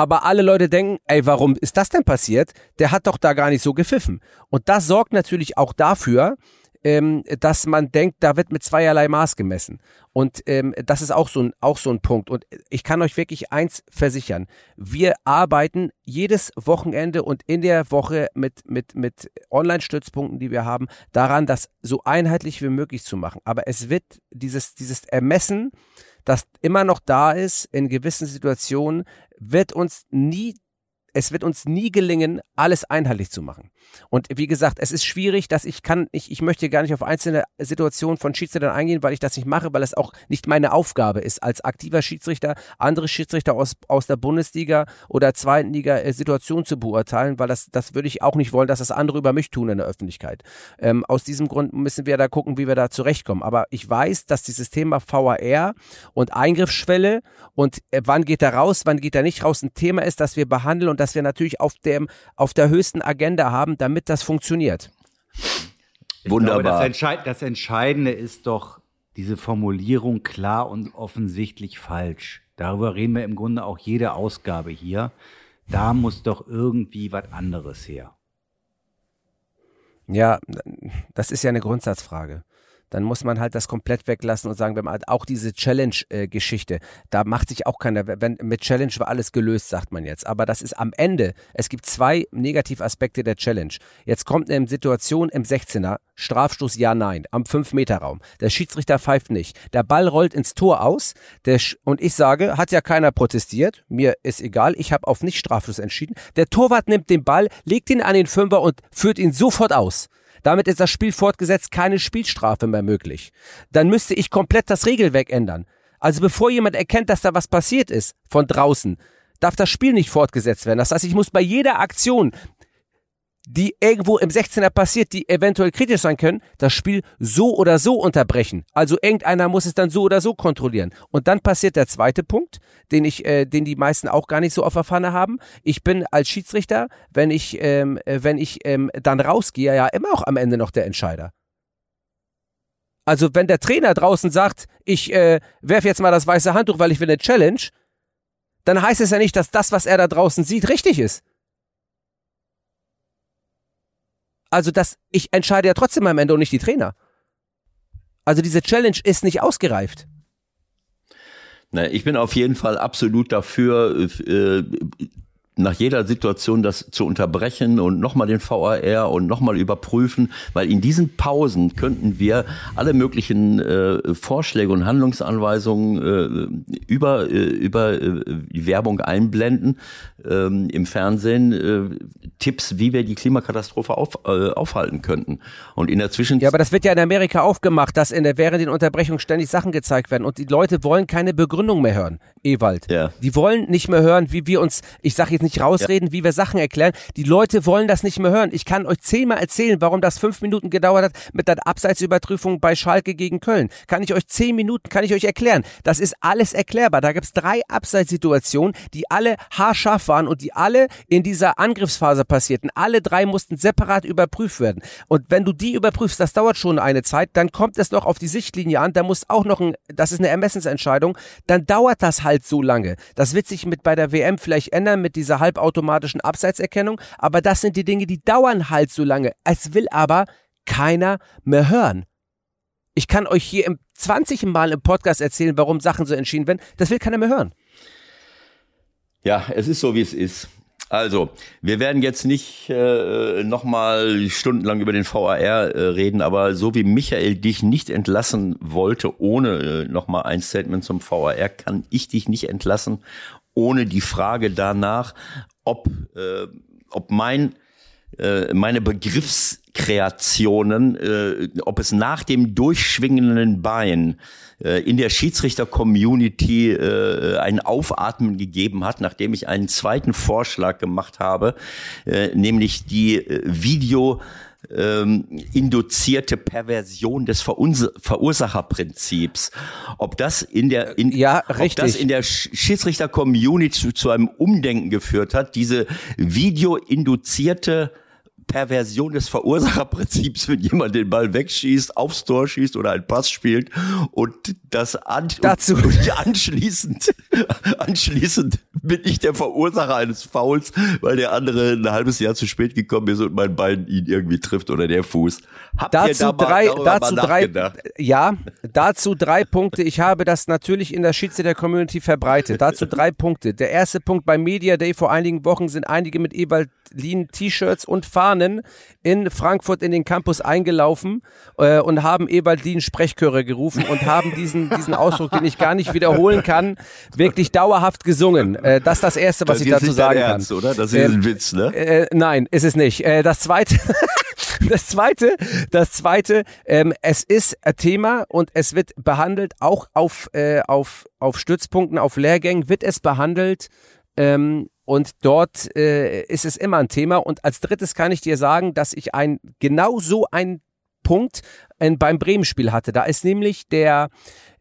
aber alle Leute denken, ey, warum ist das denn passiert? Der hat doch da gar nicht so gepfiffen. Und das sorgt natürlich auch dafür, ähm, dass man denkt, da wird mit zweierlei Maß gemessen. Und ähm, das ist auch so, ein, auch so ein Punkt. Und ich kann euch wirklich eins versichern. Wir arbeiten jedes Wochenende und in der Woche mit, mit, mit Online-Stützpunkten, die wir haben, daran, das so einheitlich wie möglich zu machen. Aber es wird dieses, dieses Ermessen, das immer noch da ist in gewissen Situationen, wird uns nie es wird uns nie gelingen, alles einheitlich zu machen. Und wie gesagt, es ist schwierig, dass ich kann, ich, ich möchte gar nicht auf einzelne Situationen von Schiedsrichtern eingehen, weil ich das nicht mache, weil es auch nicht meine Aufgabe ist, als aktiver Schiedsrichter andere Schiedsrichter aus, aus der Bundesliga oder zweiten Liga äh, Situationen zu beurteilen, weil das, das würde ich auch nicht wollen, dass das andere über mich tun in der Öffentlichkeit. Ähm, aus diesem Grund müssen wir da gucken, wie wir da zurechtkommen. Aber ich weiß, dass dieses Thema VAR und Eingriffsschwelle und äh, wann geht er raus, wann geht er nicht raus, ein Thema ist, das wir behandeln und das wir natürlich auf, dem, auf der höchsten Agenda haben, damit das funktioniert. Ich Wunderbar. Glaube, das, Entscheid das Entscheidende ist doch diese Formulierung klar und offensichtlich falsch. Darüber reden wir im Grunde auch jede Ausgabe hier. Da muss doch irgendwie was anderes her. Ja, das ist ja eine Grundsatzfrage dann muss man halt das komplett weglassen und sagen, wenn man halt auch diese Challenge-Geschichte, da macht sich auch keiner, wenn mit Challenge war alles gelöst, sagt man jetzt. Aber das ist am Ende, es gibt zwei Negativaspekte der Challenge. Jetzt kommt eine Situation im 16er, Strafstoß ja, nein, am 5-Meter-Raum. Der Schiedsrichter pfeift nicht. Der Ball rollt ins Tor aus und ich sage, hat ja keiner protestiert, mir ist egal, ich habe auf Nicht-Strafstoß entschieden. Der Torwart nimmt den Ball, legt ihn an den Fünfer und führt ihn sofort aus. Damit ist das Spiel fortgesetzt, keine Spielstrafe mehr möglich. Dann müsste ich komplett das Regelwerk ändern. Also bevor jemand erkennt, dass da was passiert ist von draußen, darf das Spiel nicht fortgesetzt werden. Das heißt, ich muss bei jeder Aktion, die irgendwo im 16er passiert, die eventuell kritisch sein können, das Spiel so oder so unterbrechen. Also irgendeiner muss es dann so oder so kontrollieren. Und dann passiert der zweite Punkt, den ich, äh, den die meisten auch gar nicht so auf der Pfanne haben. Ich bin als Schiedsrichter, wenn ich, ähm, äh, wenn ich ähm, dann rausgehe, ja immer auch am Ende noch der Entscheider. Also wenn der Trainer draußen sagt, ich äh, werfe jetzt mal das weiße Handtuch, weil ich will eine Challenge, dann heißt es ja nicht, dass das, was er da draußen sieht, richtig ist. Also das, ich entscheide ja trotzdem am Ende und nicht die Trainer. Also diese Challenge ist nicht ausgereift. Ich bin auf jeden Fall absolut dafür, äh, nach jeder Situation das zu unterbrechen und nochmal den VAR und nochmal überprüfen, weil in diesen Pausen könnten wir alle möglichen äh, Vorschläge und Handlungsanweisungen äh, über, äh, über Werbung einblenden ähm, im Fernsehen, äh, Tipps, wie wir die Klimakatastrophe auf, äh, aufhalten könnten. Und in der Zwischenzeit. Ja, aber das wird ja in Amerika aufgemacht, dass in der, während den Unterbrechungen ständig Sachen gezeigt werden und die Leute wollen keine Begründung mehr hören, Ewald. Ja. Die wollen nicht mehr hören, wie wir uns, ich sage jetzt nicht rausreden, ja. wie wir Sachen erklären. Die Leute wollen das nicht mehr hören. Ich kann euch zehnmal erzählen, warum das fünf Minuten gedauert hat mit der Abseitsüberprüfung bei Schalke gegen Köln. Kann ich euch zehn Minuten, kann ich euch erklären. Das ist alles erklärbar. Da gibt es drei Abseitssituationen, die alle haarscharf waren und die alle in dieser Angriffsphase passierten. Alle drei mussten separat überprüft werden. Und wenn du die überprüfst, das dauert schon eine Zeit, dann kommt es noch auf die Sichtlinie an, da muss auch noch ein, das ist eine Ermessensentscheidung, dann dauert das halt so lange. Das wird sich mit bei der WM vielleicht ändern mit dieser halbautomatischen Abseitserkennung, aber das sind die Dinge, die dauern halt so lange. Es will aber keiner mehr hören. Ich kann euch hier im 20. Mal im Podcast erzählen, warum Sachen so entschieden werden. Das will keiner mehr hören. Ja, es ist so, wie es ist. Also, wir werden jetzt nicht äh, nochmal stundenlang über den VAR äh, reden, aber so wie Michael dich nicht entlassen wollte, ohne äh, nochmal ein Statement zum VAR, kann ich dich nicht entlassen, ohne die Frage danach, ob, äh, ob mein äh, meine Begriffskreationen, äh, ob es nach dem durchschwingenden Bein äh, in der Schiedsrichter-Community äh, ein Aufatmen gegeben hat, nachdem ich einen zweiten Vorschlag gemacht habe, äh, nämlich die äh, Video ähm, induzierte Perversion des Verunse Verursacherprinzips. Ob das in der in, ja, richtig. ob das in der Schiedsrichter-Community zu, zu einem Umdenken geführt hat, diese videoinduzierte Perversion des Verursacherprinzips, wenn jemand den Ball wegschießt, aufs Tor schießt oder einen Pass spielt und das an Dazu. Und anschließend, anschließend bin ich der Verursacher eines Fouls, weil der andere ein halbes Jahr zu spät gekommen ist und mein Bein ihn irgendwie trifft oder der Fuß. Habt dazu da drei, mal, dazu drei, ja, dazu drei Punkte. Ich habe das natürlich in der Schiedsrichter Community verbreitet. Dazu drei Punkte. Der erste Punkt beim Media Day vor einigen Wochen sind einige mit Ewald Lien T-Shirts und Fahnen in Frankfurt in den Campus eingelaufen äh, und haben Ewald Lien Sprechchöre gerufen und haben diesen, diesen Ausdruck, den ich gar nicht wiederholen kann, wirklich dauerhaft gesungen. Äh, das ist das Erste, was das ich dazu sagen Ernst, kann. oder? Das ist ähm, ein Witz, ne? Äh, nein, ist es nicht. Äh, das Zweite... Das zweite, das zweite, ähm, es ist ein Thema und es wird behandelt, auch auf, äh, auf, auf Stützpunkten, auf Lehrgängen wird es behandelt, ähm, und dort äh, ist es immer ein Thema. Und als drittes kann ich dir sagen, dass ich ein genau so einen Punkt in, beim Bremen-Spiel hatte. Da ist nämlich der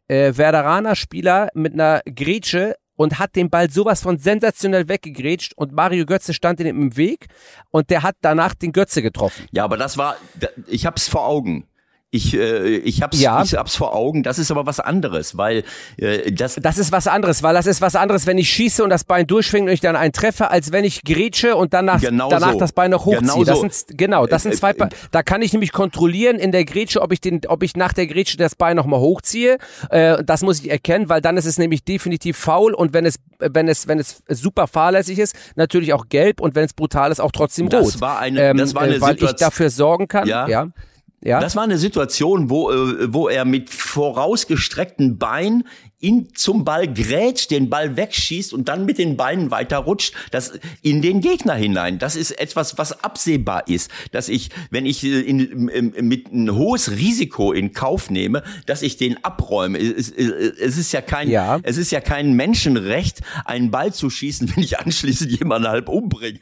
äh, Werderaner Spieler mit einer Grätsche und hat den Ball sowas von sensationell weggegrätscht und Mario Götze stand ihm im Weg und der hat danach den Götze getroffen. Ja, aber das war, ich hab's vor Augen. Ich, äh, ich hab's, ja. ich hab's vor Augen. Das ist aber was anderes, weil äh, das. Das ist was anderes, weil das ist was anderes, wenn ich schieße und das Bein durchschwingt und ich dann einen treffe, als wenn ich grätsche und danach, genau danach so. das Bein noch hochziehe. Genau, das so. sind, genau, das sind zwei. Äh, äh, da kann ich nämlich kontrollieren in der Grätsche, ob ich den, ob ich nach der Grätsche das Bein nochmal hochziehe. Äh, das muss ich erkennen, weil dann ist es nämlich definitiv faul und wenn es, wenn es, wenn es super fahrlässig ist, natürlich auch gelb und wenn es brutal ist, auch trotzdem rot. Das war eine, ähm, das war eine äh, weil Situation. ich dafür sorgen kann. Ja. ja. Ja. Das war eine Situation, wo, äh, wo er mit vorausgestreckten Beinen in, zum Ball grätscht, den Ball wegschießt und dann mit den Beinen weiterrutscht, das in den Gegner hinein. Das ist etwas, was absehbar ist, dass ich, wenn ich äh, in, in, mit ein hohes Risiko in Kauf nehme, dass ich den abräume. Es, es ist ja kein, ja. es ist ja kein Menschenrecht, einen Ball zu schießen, wenn ich anschließend jemanden halb umbringe.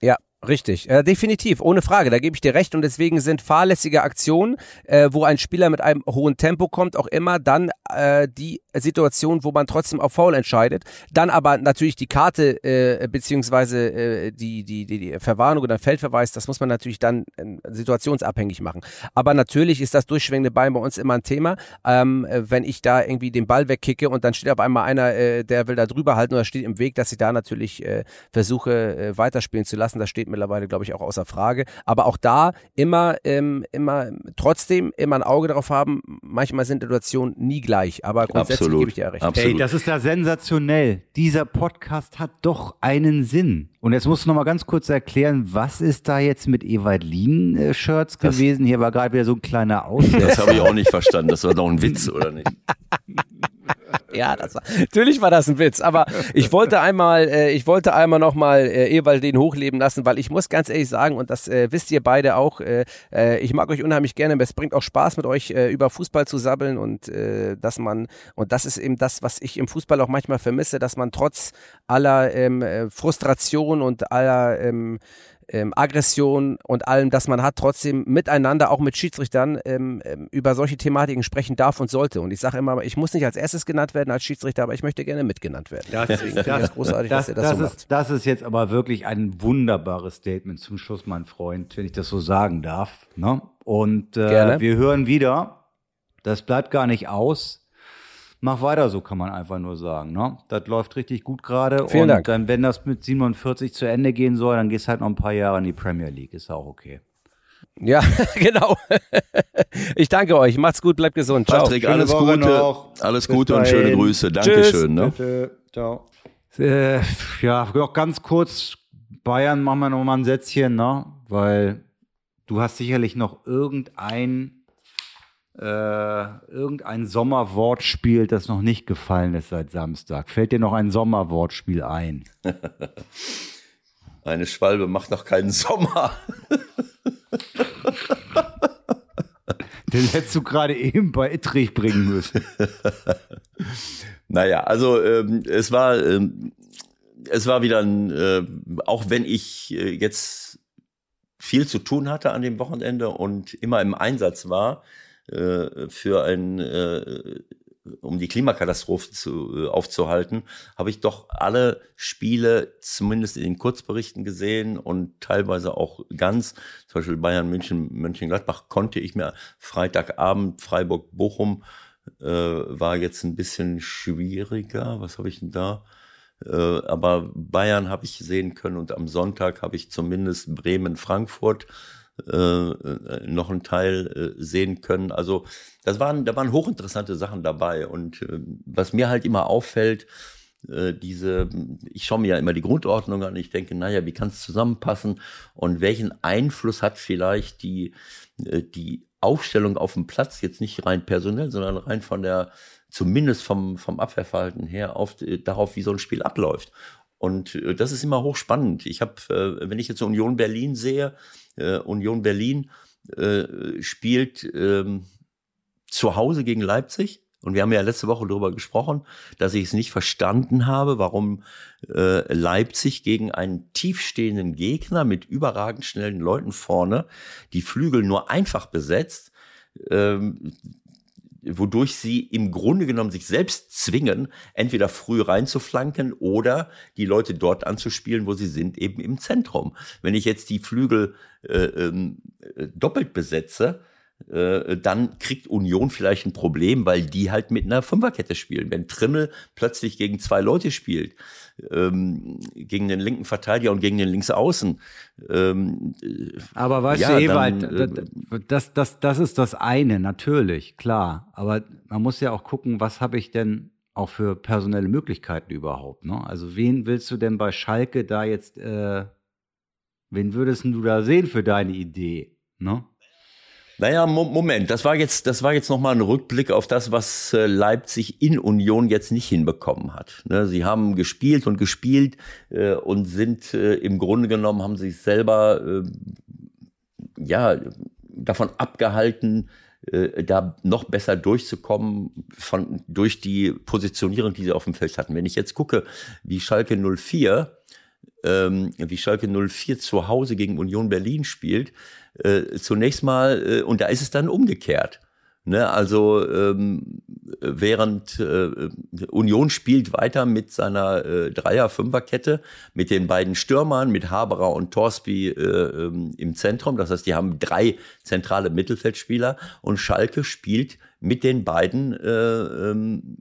Ja, Richtig, äh, definitiv, ohne Frage, da gebe ich dir recht. Und deswegen sind fahrlässige Aktionen, äh, wo ein Spieler mit einem hohen Tempo kommt, auch immer dann äh, die Situation, wo man trotzdem auf Foul entscheidet, dann aber natürlich die Karte äh, beziehungsweise äh, die, die, die, die Verwarnung oder Feldverweis, das muss man natürlich dann äh, situationsabhängig machen. Aber natürlich ist das durchschwingende Bein bei uns immer ein Thema, ähm, wenn ich da irgendwie den Ball wegkicke und dann steht auf einmal einer, äh, der will da drüber halten oder steht im Weg, dass ich da natürlich äh, versuche äh, weiterspielen zu lassen, das steht mir mittlerweile, glaube ich, auch außer Frage. Aber auch da immer, ähm, immer, trotzdem immer ein Auge darauf haben. Manchmal sind Situationen nie gleich, aber grundsätzlich Absolut. gebe ich dir ja recht. Absolut. Hey, das ist ja sensationell. Dieser Podcast hat doch einen Sinn. Und jetzt musst du noch mal ganz kurz erklären, was ist da jetzt mit Ewald Lien-Shirts gewesen? Hier war gerade wieder so ein kleiner Aussetzer. Das habe ich auch nicht verstanden. Das war doch ein Witz, oder nicht? Ja, das war, natürlich war das ein Witz, aber ich wollte einmal, äh, ich wollte einmal nochmal äh, Ewald den hochleben lassen, weil ich muss ganz ehrlich sagen, und das äh, wisst ihr beide auch, äh, äh, ich mag euch unheimlich gerne, es bringt auch Spaß mit euch äh, über Fußball zu sabbeln und äh, dass man, und das ist eben das, was ich im Fußball auch manchmal vermisse, dass man trotz aller ähm, äh, Frustration und aller ähm, ähm, Aggression und allem, das man hat, trotzdem miteinander, auch mit Schiedsrichtern, ähm, ähm, über solche Thematiken sprechen darf und sollte. Und ich sage immer, ich muss nicht als erstes genannt werden als Schiedsrichter, aber ich möchte gerne mitgenannt werden. Das, Deswegen ich das großartig, das, dass ihr das, das, so ist, macht. das ist jetzt aber wirklich ein wunderbares Statement zum Schluss, mein Freund, wenn ich das so sagen darf. Ne? Und äh, wir hören wieder. Das bleibt gar nicht aus. Mach weiter so, kann man einfach nur sagen. Ne? Das läuft richtig gut gerade. Vielen Und Dank. dann, wenn das mit 47 zu Ende gehen soll, dann gehst halt noch ein paar Jahre in die Premier League. Ist auch okay. Ja, genau. ich danke euch. Macht's gut, bleibt gesund. Ciao. Patrick, Schöne alles Woche Gute. noch. Alles Bis Gute und schöne dahin. Grüße. Dankeschön. Ne? Bitte. Ciao. Äh, ja, noch ganz kurz. Bayern machen wir noch mal ein Sätzchen, ne? Weil du hast sicherlich noch irgendein äh, irgendein Sommerwortspiel, das noch nicht gefallen ist seit Samstag. Fällt dir noch ein Sommerwortspiel ein? Eine Schwalbe macht noch keinen Sommer. Den hättest du gerade eben bei Ittrich bringen müssen. Naja, also ähm, es war ähm, es war wieder ein, äh, auch wenn ich äh, jetzt viel zu tun hatte an dem Wochenende und immer im Einsatz war äh, für ein äh, um die Klimakatastrophe zu, äh, aufzuhalten, habe ich doch alle Spiele zumindest in den Kurzberichten gesehen und teilweise auch ganz, zum Beispiel Bayern München, Mönchengladbach konnte ich mir Freitagabend Freiburg Bochum äh, war jetzt ein bisschen schwieriger. Was habe ich denn da? Äh, aber Bayern habe ich sehen können und am Sonntag habe ich zumindest Bremen Frankfurt äh, äh, noch einen Teil äh, sehen können. Also das waren, da waren hochinteressante Sachen dabei. Und äh, was mir halt immer auffällt, äh, diese, ich schaue mir ja immer die Grundordnung an, ich denke, naja, wie kann es zusammenpassen und welchen Einfluss hat vielleicht die, äh, die Aufstellung auf dem Platz, jetzt nicht rein personell, sondern rein von der, zumindest vom, vom Abwehrverhalten her, auf, darauf, wie so ein Spiel abläuft. Und äh, das ist immer hochspannend. Ich habe, äh, wenn ich jetzt Union Berlin sehe, äh, Union Berlin äh, spielt ähm, zu Hause gegen Leipzig. Und wir haben ja letzte Woche darüber gesprochen, dass ich es nicht verstanden habe, warum äh, Leipzig gegen einen tiefstehenden Gegner mit überragend schnellen Leuten vorne die Flügel nur einfach besetzt, ähm, wodurch sie im Grunde genommen sich selbst zwingen, entweder früh reinzuflanken oder die Leute dort anzuspielen, wo sie sind, eben im Zentrum. Wenn ich jetzt die Flügel äh, ähm, äh, doppelt besetze, äh, dann kriegt Union vielleicht ein Problem, weil die halt mit einer Fünferkette spielen. Wenn Trimmel plötzlich gegen zwei Leute spielt, ähm, gegen den linken Verteidiger und gegen den Linksaußen. Ähm, äh, Aber weißt Ja, du, Ewald, dann, äh, das, das, das ist das eine, natürlich, klar. Aber man muss ja auch gucken, was habe ich denn auch für personelle Möglichkeiten überhaupt. Ne? Also wen willst du denn bei Schalke da jetzt, äh, wen würdest du da sehen für deine Idee? Ne? Naja, Mo Moment, das war jetzt, das war jetzt nochmal ein Rückblick auf das, was äh, Leipzig in Union jetzt nicht hinbekommen hat. Ne, sie haben gespielt und gespielt äh, und sind äh, im Grunde genommen, haben sich selber ja davon abgehalten, da noch besser durchzukommen von, durch die Positionierung, die sie auf dem Feld hatten. Wenn ich jetzt gucke, wie Schalke 04 ähm, wie Schalke 04 zu Hause gegen Union Berlin spielt, äh, zunächst mal, äh, und da ist es dann umgekehrt. Ne, also ähm, während äh, Union spielt weiter mit seiner äh, Dreier-Fünfer-Kette, mit den beiden Stürmern, mit Haberer und Torsby äh, ähm, im Zentrum. Das heißt, die haben drei zentrale Mittelfeldspieler und Schalke spielt mit den beiden äh, ähm,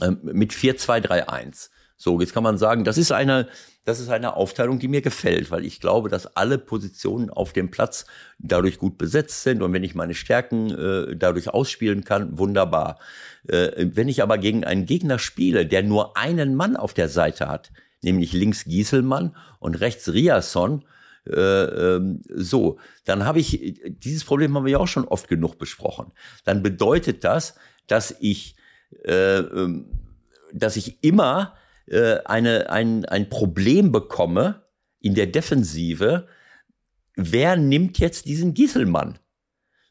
äh, mit 4-2-3-1. So, jetzt kann man sagen, das ist eine, das ist eine Aufteilung, die mir gefällt, weil ich glaube, dass alle Positionen auf dem Platz dadurch gut besetzt sind und wenn ich meine Stärken äh, dadurch ausspielen kann, wunderbar. Äh, wenn ich aber gegen einen Gegner spiele, der nur einen Mann auf der Seite hat, nämlich links Gieselmann und rechts Riasson, äh, ähm, so, dann habe ich, dieses Problem haben wir ja auch schon oft genug besprochen. Dann bedeutet das, dass ich, äh, ähm, dass ich immer äh, eine, ein, ein Problem bekomme in der Defensive, wer nimmt jetzt diesen Gieselmann?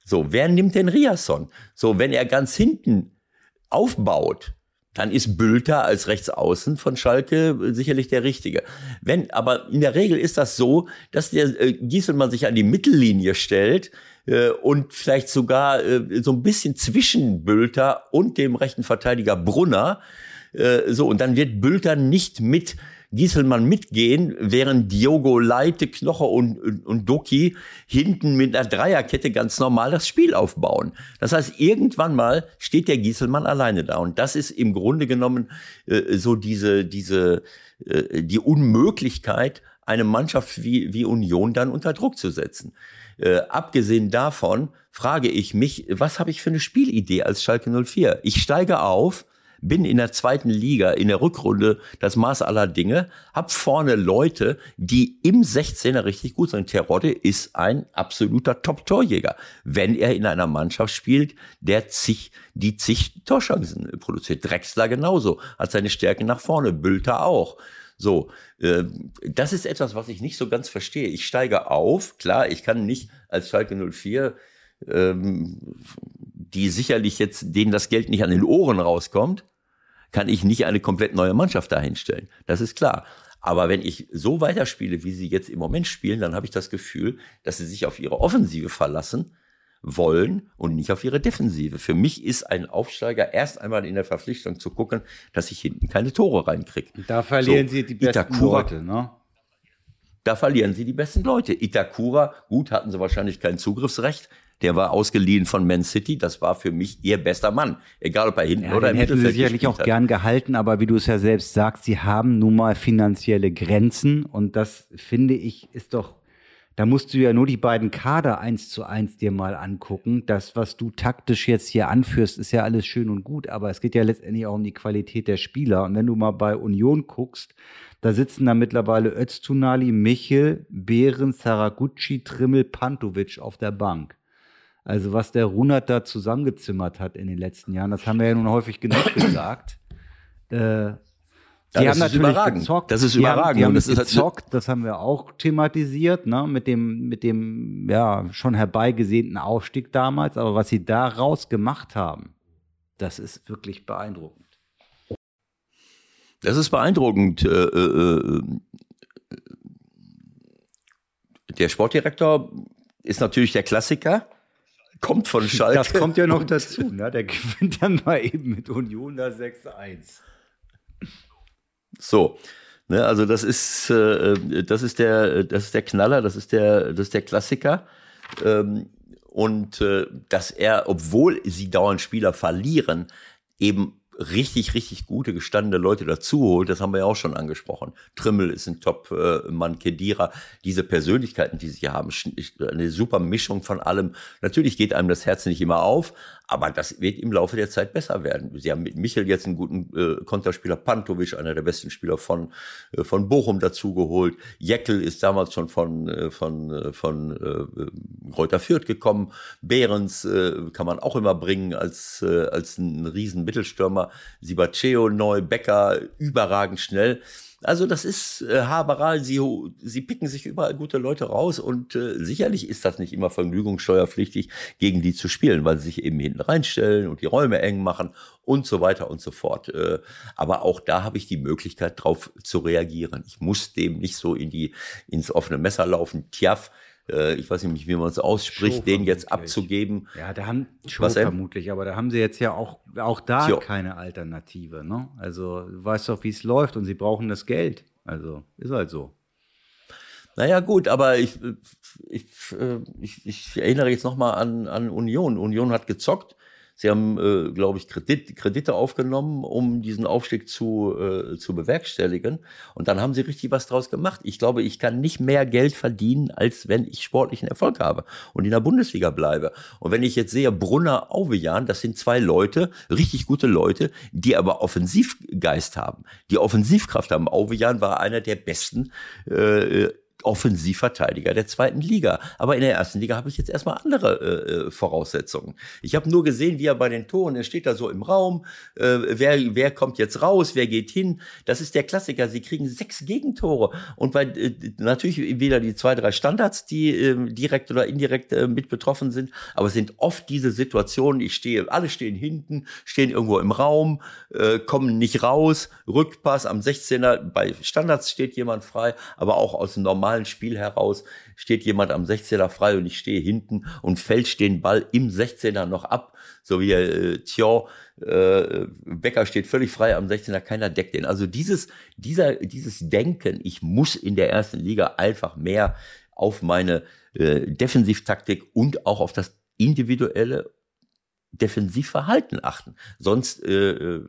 So, wer nimmt den Riasson? So, wenn er ganz hinten aufbaut, dann ist Bülter als Rechtsaußen von Schalke sicherlich der Richtige. Wenn, aber in der Regel ist das so, dass der äh, Gieselmann sich an die Mittellinie stellt äh, und vielleicht sogar äh, so ein bisschen zwischen Bülter und dem rechten Verteidiger Brunner. Äh, so, und dann wird Bülter nicht mit Gieselmann mitgehen, während Diogo Leite, Knoche und, und, und Doki hinten mit einer Dreierkette ganz normal das Spiel aufbauen. Das heißt, irgendwann mal steht der Gieselmann alleine da. Und das ist im Grunde genommen äh, so diese, diese, äh, die Unmöglichkeit, eine Mannschaft wie, wie Union dann unter Druck zu setzen. Äh, abgesehen davon frage ich mich, was habe ich für eine Spielidee als Schalke 04? Ich steige auf, bin in der zweiten Liga, in der Rückrunde das Maß aller Dinge, hab vorne Leute, die im 16er richtig gut sind. Terodde ist ein absoluter Top-Torjäger, wenn er in einer Mannschaft spielt, der zig, die zig Torchancen produziert. Drexler genauso, hat seine Stärke nach vorne, Bülter auch. So, äh, das ist etwas, was ich nicht so ganz verstehe. Ich steige auf, klar, ich kann nicht als Schalke 04 ähm, die sicherlich jetzt, denen das Geld nicht an den Ohren rauskommt, kann ich nicht eine komplett neue Mannschaft dahinstellen. Das ist klar. Aber wenn ich so weiterspiele, wie sie jetzt im Moment spielen, dann habe ich das Gefühl, dass sie sich auf ihre Offensive verlassen wollen und nicht auf ihre Defensive. Für mich ist ein Aufsteiger erst einmal in der Verpflichtung zu gucken, dass ich hinten keine Tore reinkriege. Da verlieren so, sie die besten Itakura, Leute, ne? Da verlieren sie die besten Leute. Itakura, gut, hatten sie wahrscheinlich kein Zugriffsrecht, der war ausgeliehen von Man City. Das war für mich ihr bester Mann. Egal ob er hinten ja, oder im hätten sie sicherlich auch hat. gern gehalten, aber wie du es ja selbst sagst, sie haben nun mal finanzielle Grenzen und das finde ich ist doch da musst du ja nur die beiden Kader eins zu eins dir mal angucken. Das, was du taktisch jetzt hier anführst, ist ja alles schön und gut, aber es geht ja letztendlich auch um die Qualität der Spieler. Und wenn du mal bei Union guckst, da sitzen da mittlerweile Öztunali, Michel, Behren, Saragucci, Trimmel, Pantovic auf der Bank. Also was der Runert da zusammengezimmert hat in den letzten Jahren, das haben wir ja nun häufig genug gesagt. Äh, die ja, haben natürlich überragend. gezockt. Das ist überragend. Haben, die haben das halt gezockt, das haben wir auch thematisiert, ne, mit dem, mit dem, ja, schon herbeigesehnten Aufstieg damals. Aber was sie daraus gemacht haben, das ist wirklich beeindruckend. Das ist beeindruckend. Äh, äh, äh der Sportdirektor ist natürlich der Klassiker kommt von Schalke. Das kommt ja noch dazu. Ne? Der gewinnt dann mal eben mit Union da 6-1. So. Ne, also das ist, äh, das ist der, das ist der Knaller, das ist der, das ist der Klassiker. Ähm, und äh, dass er, obwohl sie dauernd Spieler verlieren, eben richtig, richtig gute, gestandene Leute dazu holt, das haben wir ja auch schon angesprochen. Trimmel ist ein Top-Mann, Kedira, diese Persönlichkeiten, die sie haben, eine super Mischung von allem. Natürlich geht einem das Herz nicht immer auf, aber das wird im Laufe der Zeit besser werden. Sie haben mit Michel jetzt einen guten äh, Konterspieler, Pantovic, einer der besten Spieler von, äh, von Bochum dazugeholt. Jeckel ist damals schon von, äh, von, äh, von äh, Kräuter Fürth gekommen. Behrens äh, kann man auch immer bringen als, äh, als ein riesen Mittelstürmer. Sibaceo neu, Becker überragend schnell. Also das ist äh, Haberal, sie, sie picken sich überall gute Leute raus und äh, sicherlich ist das nicht immer vergnügungssteuerpflichtig, gegen die zu spielen, weil sie sich eben hinten reinstellen und die Räume eng machen und so weiter und so fort. Äh, aber auch da habe ich die Möglichkeit drauf zu reagieren. Ich muss dem nicht so in die ins offene Messer laufen. Tjaf, äh, ich weiß nicht, wie man es ausspricht, Show den jetzt abzugeben. Ja, da haben Show Was vermutlich, aber da haben sie jetzt ja auch, auch da jo. keine Alternative. Ne? Also du weißt doch, wie es läuft und sie brauchen das Geld. Also ist halt so. Naja, gut, aber ich, ich, ich, ich erinnere jetzt nochmal an, an Union. Union hat gezockt. Sie haben, äh, glaube ich, Kredit, Kredite aufgenommen, um diesen Aufstieg zu, äh, zu bewerkstelligen. Und dann haben sie richtig was draus gemacht. Ich glaube, ich kann nicht mehr Geld verdienen, als wenn ich sportlichen Erfolg habe und in der Bundesliga bleibe. Und wenn ich jetzt sehe, Brunner, Auvejan, das sind zwei Leute, richtig gute Leute, die aber Offensivgeist haben, die Offensivkraft haben. Auvejan war einer der besten äh, Offensivverteidiger der zweiten Liga. Aber in der ersten Liga habe ich jetzt erstmal andere äh, äh, Voraussetzungen. Ich habe nur gesehen, wie er bei den Toren, er steht da so im Raum, äh, wer, wer kommt jetzt raus, wer geht hin. Das ist der Klassiker. Sie kriegen sechs Gegentore. Und bei äh, natürlich wieder die zwei, drei Standards, die äh, direkt oder indirekt äh, mit betroffen sind, aber es sind oft diese Situationen, ich stehe, alle stehen hinten, stehen irgendwo im Raum, äh, kommen nicht raus, Rückpass am 16er, bei Standards steht jemand frei, aber auch aus dem normalen normalen Spiel heraus steht jemand am 16er frei und ich stehe hinten und fälscht den Ball im 16er noch ab, so wie äh, Thion, äh, Becker steht völlig frei am 16er, keiner deckt den. Also dieses, dieser, dieses Denken, ich muss in der ersten Liga einfach mehr auf meine äh, Defensivtaktik und auch auf das individuelle Defensivverhalten achten. Sonst äh, äh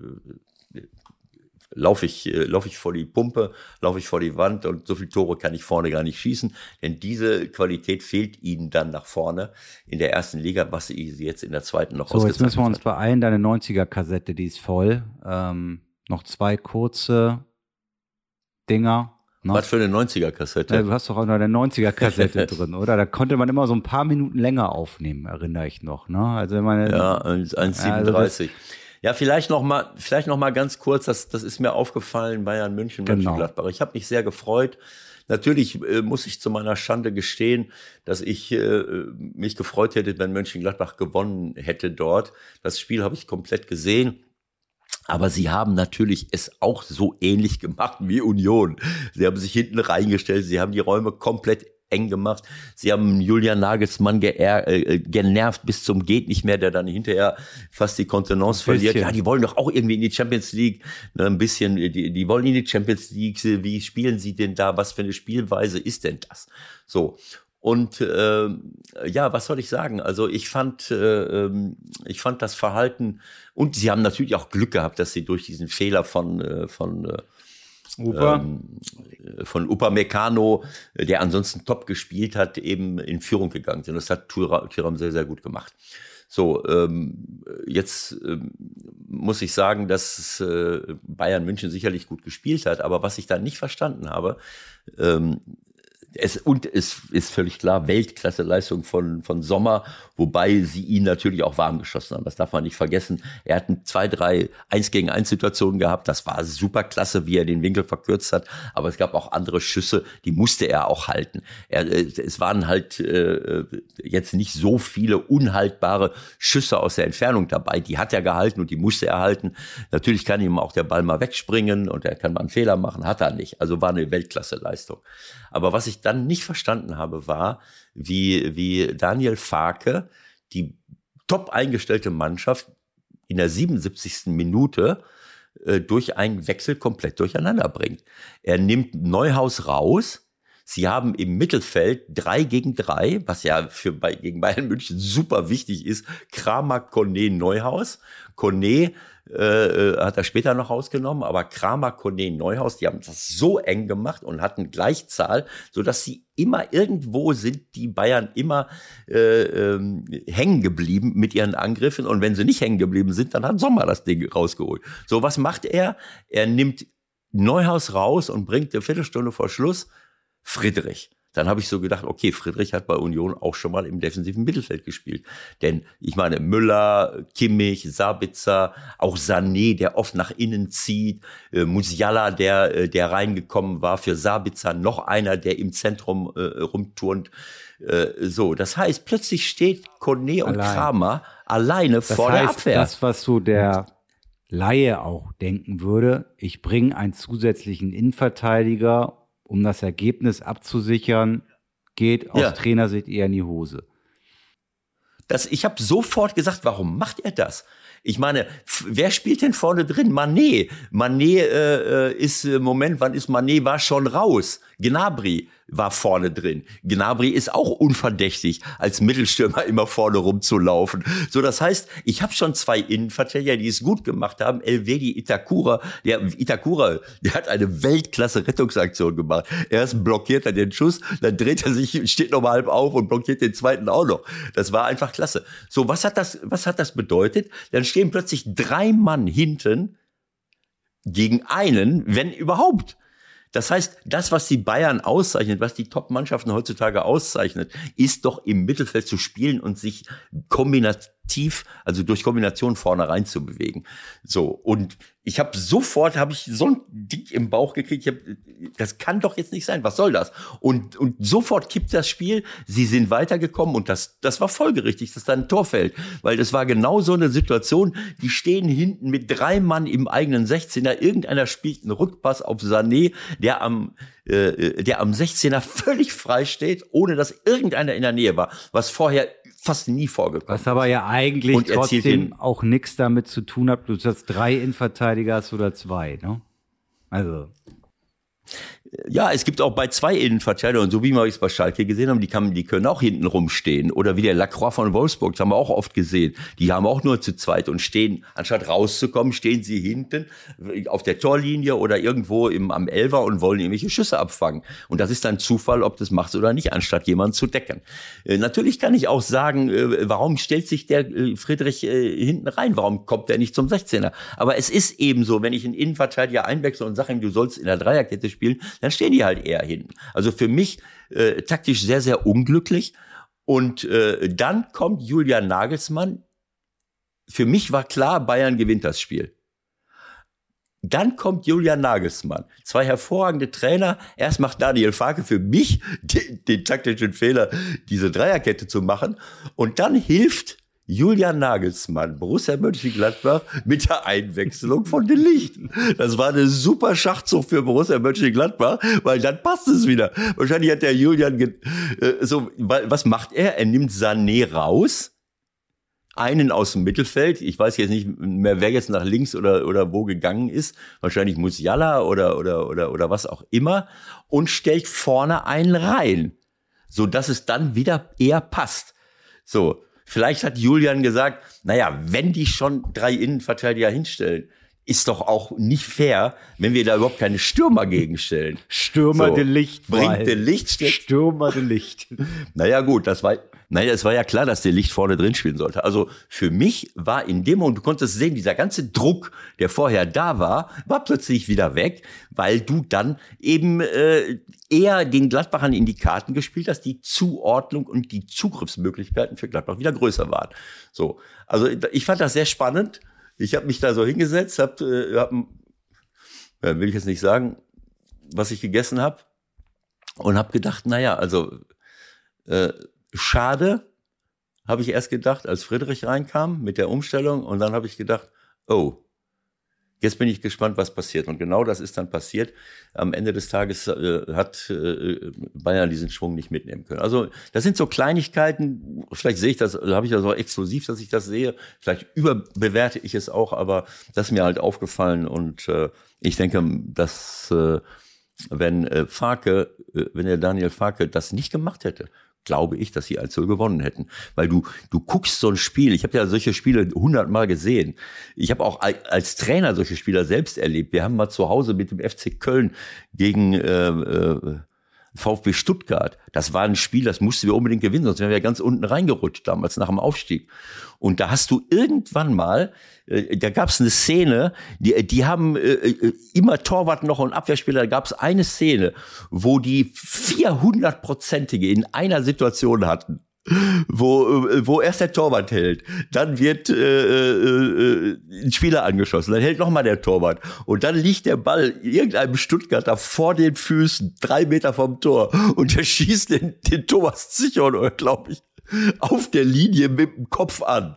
laufe ich, äh, laufe ich vor die Pumpe, laufe ich vor die Wand und so viele Tore kann ich vorne gar nicht schießen, denn diese Qualität fehlt ihnen dann nach vorne in der ersten Liga, was sie jetzt in der zweiten noch So, jetzt müssen wir uns hat. beeilen, deine 90er-Kassette, die ist voll. Ähm, noch zwei kurze Dinger. Ne? Was für eine 90er-Kassette? Ja, du hast doch auch noch eine 90er-Kassette drin, oder? Da konnte man immer so ein paar Minuten länger aufnehmen, erinnere ich noch. Ne? Also meine, ja, 1,37. Also ja, vielleicht noch mal, vielleicht noch mal ganz kurz. Das, das ist mir aufgefallen. Bayern München, genau. Mönchengladbach. Ich habe mich sehr gefreut. Natürlich äh, muss ich zu meiner Schande gestehen, dass ich äh, mich gefreut hätte, wenn Mönchengladbach gewonnen hätte dort. Das Spiel habe ich komplett gesehen. Aber sie haben natürlich es auch so ähnlich gemacht wie Union. Sie haben sich hinten reingestellt, sie haben die Räume komplett eng gemacht. Sie haben Julian Nagelsmann geer, äh, genervt bis zum geht nicht mehr, der dann hinterher fast die Kontenance verliert. Ja, die wollen doch auch irgendwie in die Champions League. Ne, ein bisschen, die, die wollen in die Champions League. Wie spielen sie denn da? Was für eine Spielweise ist denn das? So. Und äh, ja, was soll ich sagen? Also ich fand, äh, ähm, ich fand das Verhalten und sie haben natürlich auch Glück gehabt, dass sie durch diesen Fehler von äh, von äh, Upa. Ähm, von Upamecano, der ansonsten top gespielt hat, eben in Führung gegangen sind. Das hat Thuram sehr, sehr gut gemacht. So, ähm, jetzt ähm, muss ich sagen, dass äh, Bayern München sicherlich gut gespielt hat, aber was ich da nicht verstanden habe, ähm, es, und es ist völlig klar, Weltklasse-Leistung von, von Sommer, wobei sie ihn natürlich auch warm geschossen haben. Das darf man nicht vergessen. Er hat zwei, drei Eins gegen eins Situationen gehabt. Das war super klasse, wie er den Winkel verkürzt hat. Aber es gab auch andere Schüsse, die musste er auch halten. Er, äh, es waren halt äh, jetzt nicht so viele unhaltbare Schüsse aus der Entfernung dabei. Die hat er gehalten und die musste er halten. Natürlich kann ihm auch der Ball mal wegspringen und er kann mal einen Fehler machen. Hat er nicht. Also war eine Weltklasse-Leistung. Aber was ich dann nicht verstanden habe, war, wie, wie Daniel Farke die top eingestellte Mannschaft in der 77. Minute äh, durch einen Wechsel komplett durcheinander bringt. Er nimmt Neuhaus raus. Sie haben im Mittelfeld drei gegen drei, was ja für bei, gegen Bayern München super wichtig ist. Kramer, Kone, Neuhaus. Kone äh, äh, hat er später noch rausgenommen, aber Kramer, Kone, Neuhaus, die haben das so eng gemacht und hatten Gleichzahl, so dass sie immer irgendwo sind die Bayern immer äh, ähm, hängen geblieben mit ihren Angriffen und wenn sie nicht hängen geblieben sind, dann hat Sommer das Ding rausgeholt. So was macht er? Er nimmt Neuhaus raus und bringt eine Viertelstunde vor Schluss Friedrich dann habe ich so gedacht, okay, Friedrich hat bei Union auch schon mal im defensiven Mittelfeld gespielt. Denn ich meine, Müller, Kimmich, Sabitzer, auch Sané, der oft nach innen zieht, äh, Musiala, der, äh, der reingekommen war, für Sabitzer noch einer, der im Zentrum äh, rumturnt. Äh, so, das heißt, plötzlich steht Kone und Allein. Kramer alleine das vor heißt, der Abwehr. Das, was so der Laie auch denken würde, ich bringe einen zusätzlichen Innenverteidiger um das Ergebnis abzusichern, geht aus ja. Trainersicht eher in die Hose. Das, ich habe sofort gesagt, warum macht er das? Ich meine, wer spielt denn vorne drin? Manet. Manet äh, äh ist, äh, Moment, wann ist Manet? War schon raus. Gnabry. war vorne drin. Gnabry ist auch unverdächtig, als Mittelstürmer immer vorne rumzulaufen. So, das heißt, ich habe schon zwei Innenverteidiger, die es gut gemacht haben. Elvedi Itakura, der Itakura, der hat eine Weltklasse Rettungsaktion gemacht. Erst blockiert er den Schuss, dann dreht er sich, steht nochmal halb auf und blockiert den zweiten auch noch. Das war einfach klasse. So, was hat das, was hat das bedeutet? Dann stehen plötzlich drei Mann hinten gegen einen, wenn überhaupt. Das heißt, das, was die Bayern auszeichnet, was die Top-Mannschaften heutzutage auszeichnet, ist doch im Mittelfeld zu spielen und sich kombinativ, also durch Kombination vorne rein zu bewegen. So und ich habe sofort habe ich so ein Ding im Bauch gekriegt. Ich hab, das kann doch jetzt nicht sein. Was soll das? Und und sofort kippt das Spiel. Sie sind weitergekommen und das das war folgerichtig, dass da ein Tor fällt, weil das war genau so eine Situation. Die stehen hinten mit drei Mann im eigenen 16er. Irgendeiner spielt einen Rückpass auf Sané, der am äh, der am 16er völlig frei steht, ohne dass irgendeiner in der Nähe war, was vorher fast nie vorgekommen. Was aber ja eigentlich Und trotzdem auch nichts damit zu tun hat, du hast drei Innenverteidiger hast oder zwei, ne? Also, Ja, es gibt auch bei zwei Innenverteidigern, so wie wir es bei Schalke gesehen haben, die, kann, die können auch hinten rumstehen. Oder wie der Lacroix von Wolfsburg, das haben wir auch oft gesehen. Die haben auch nur zu zweit und stehen, anstatt rauszukommen, stehen sie hinten auf der Torlinie oder irgendwo im, am Elfer und wollen irgendwelche Schüsse abfangen. Und das ist dann Zufall, ob das macht oder nicht, anstatt jemanden zu decken. Äh, natürlich kann ich auch sagen, äh, warum stellt sich der äh, Friedrich äh, hinten rein? Warum kommt der nicht zum 16er? Aber es ist eben so, wenn ich einen Innenverteidiger einwechsel und sage ihm, du sollst in der Dreierkette spielen, dann stehen die halt eher hinten. Also für mich äh, taktisch sehr, sehr unglücklich. Und äh, dann kommt Julian Nagelsmann. Für mich war klar, Bayern gewinnt das Spiel. Dann kommt Julian Nagelsmann. Zwei hervorragende Trainer. Erst macht Daniel Farke für mich den, den taktischen Fehler, diese Dreierkette zu machen. Und dann hilft Julian Nagelsmann, Borussia Mönchengladbach, mit der Einwechslung von den Lichten. Das war eine super Schachzug für Borussia Mönchengladbach, weil dann passt es wieder. Wahrscheinlich hat der Julian, äh, so, was macht er? Er nimmt Sané raus, einen aus dem Mittelfeld. Ich weiß jetzt nicht mehr, wer jetzt nach links oder, oder wo gegangen ist. Wahrscheinlich Musiala oder, oder, oder, oder was auch immer. Und stellt vorne einen rein. So dass es dann wieder eher passt. So. Vielleicht hat Julian gesagt, naja, wenn die schon drei Innenverteidiger hinstellen, ist doch auch nicht fair, wenn wir da überhaupt keine Stürmer gegenstellen. Stürmer So. de Licht. Bringt de Licht, Stürmer de Licht. naja, gut, das war, naja, es war ja klar, dass der Licht vorne drin spielen sollte. Also für mich war in dem Moment, du konntest sehen, dieser ganze Druck, der vorher da war, war plötzlich wieder weg, weil du dann eben äh, eher den Gladbachern in die Karten gespielt hast, die Zuordnung und die Zugriffsmöglichkeiten für Gladbach wieder größer waren. So, also ich fand das sehr spannend. Ich habe mich da so hingesetzt, hab, äh, hab, will ich jetzt nicht sagen, was ich gegessen habe und habe gedacht, naja, also äh, schade, habe ich erst gedacht, als Friedrich reinkam mit der Umstellung und dann habe ich gedacht, oh, jetzt bin ich gespannt, was passiert. Und genau das ist dann passiert. Am Ende des Tages äh, hat äh, Bayern diesen Schwung nicht mitnehmen können. Also das sind so Kleinigkeiten, vielleicht sehe ich das, habe ich das auch exklusiv, dass ich das sehe. Vielleicht überbewerte ich es auch, aber das ist mir halt aufgefallen und äh, ich denke, dass äh, wenn äh, Farke, äh, wenn der Daniel Farke das nicht gemacht hätte, glaube ich, dass sie 1 gewonnen hätten. Weil du, du guckst so ein Spiel, ich habe ja solche Spiele hundertmal gesehen. Ich habe auch al- als Trainer solche Spieler selbst erlebt. Wir haben mal zu Hause mit dem FC Köln gegen äh, äh, VfB Stuttgart. Das war ein Spiel, das mussten wir unbedingt gewinnen, sonst wären wir ganz unten reingerutscht damals nach dem Aufstieg. Und da hast du irgendwann mal, äh, da gab es eine Szene, die, die haben äh, äh, immer Torwart noch und Abwehrspieler, da gab es eine Szene, wo die 400-prozentige in einer Situation hatten wo, äh, wo erst der Torwart hält, dann wird äh, äh, äh, ein Spieler angeschossen, dann hält nochmal der Torwart und dann liegt der Ball irgendeinem Stuttgarter vor den Füßen, drei Meter vom Tor und der schießt den, den Thomas Zichon, glaube ich, auf der Linie mit dem Kopf an.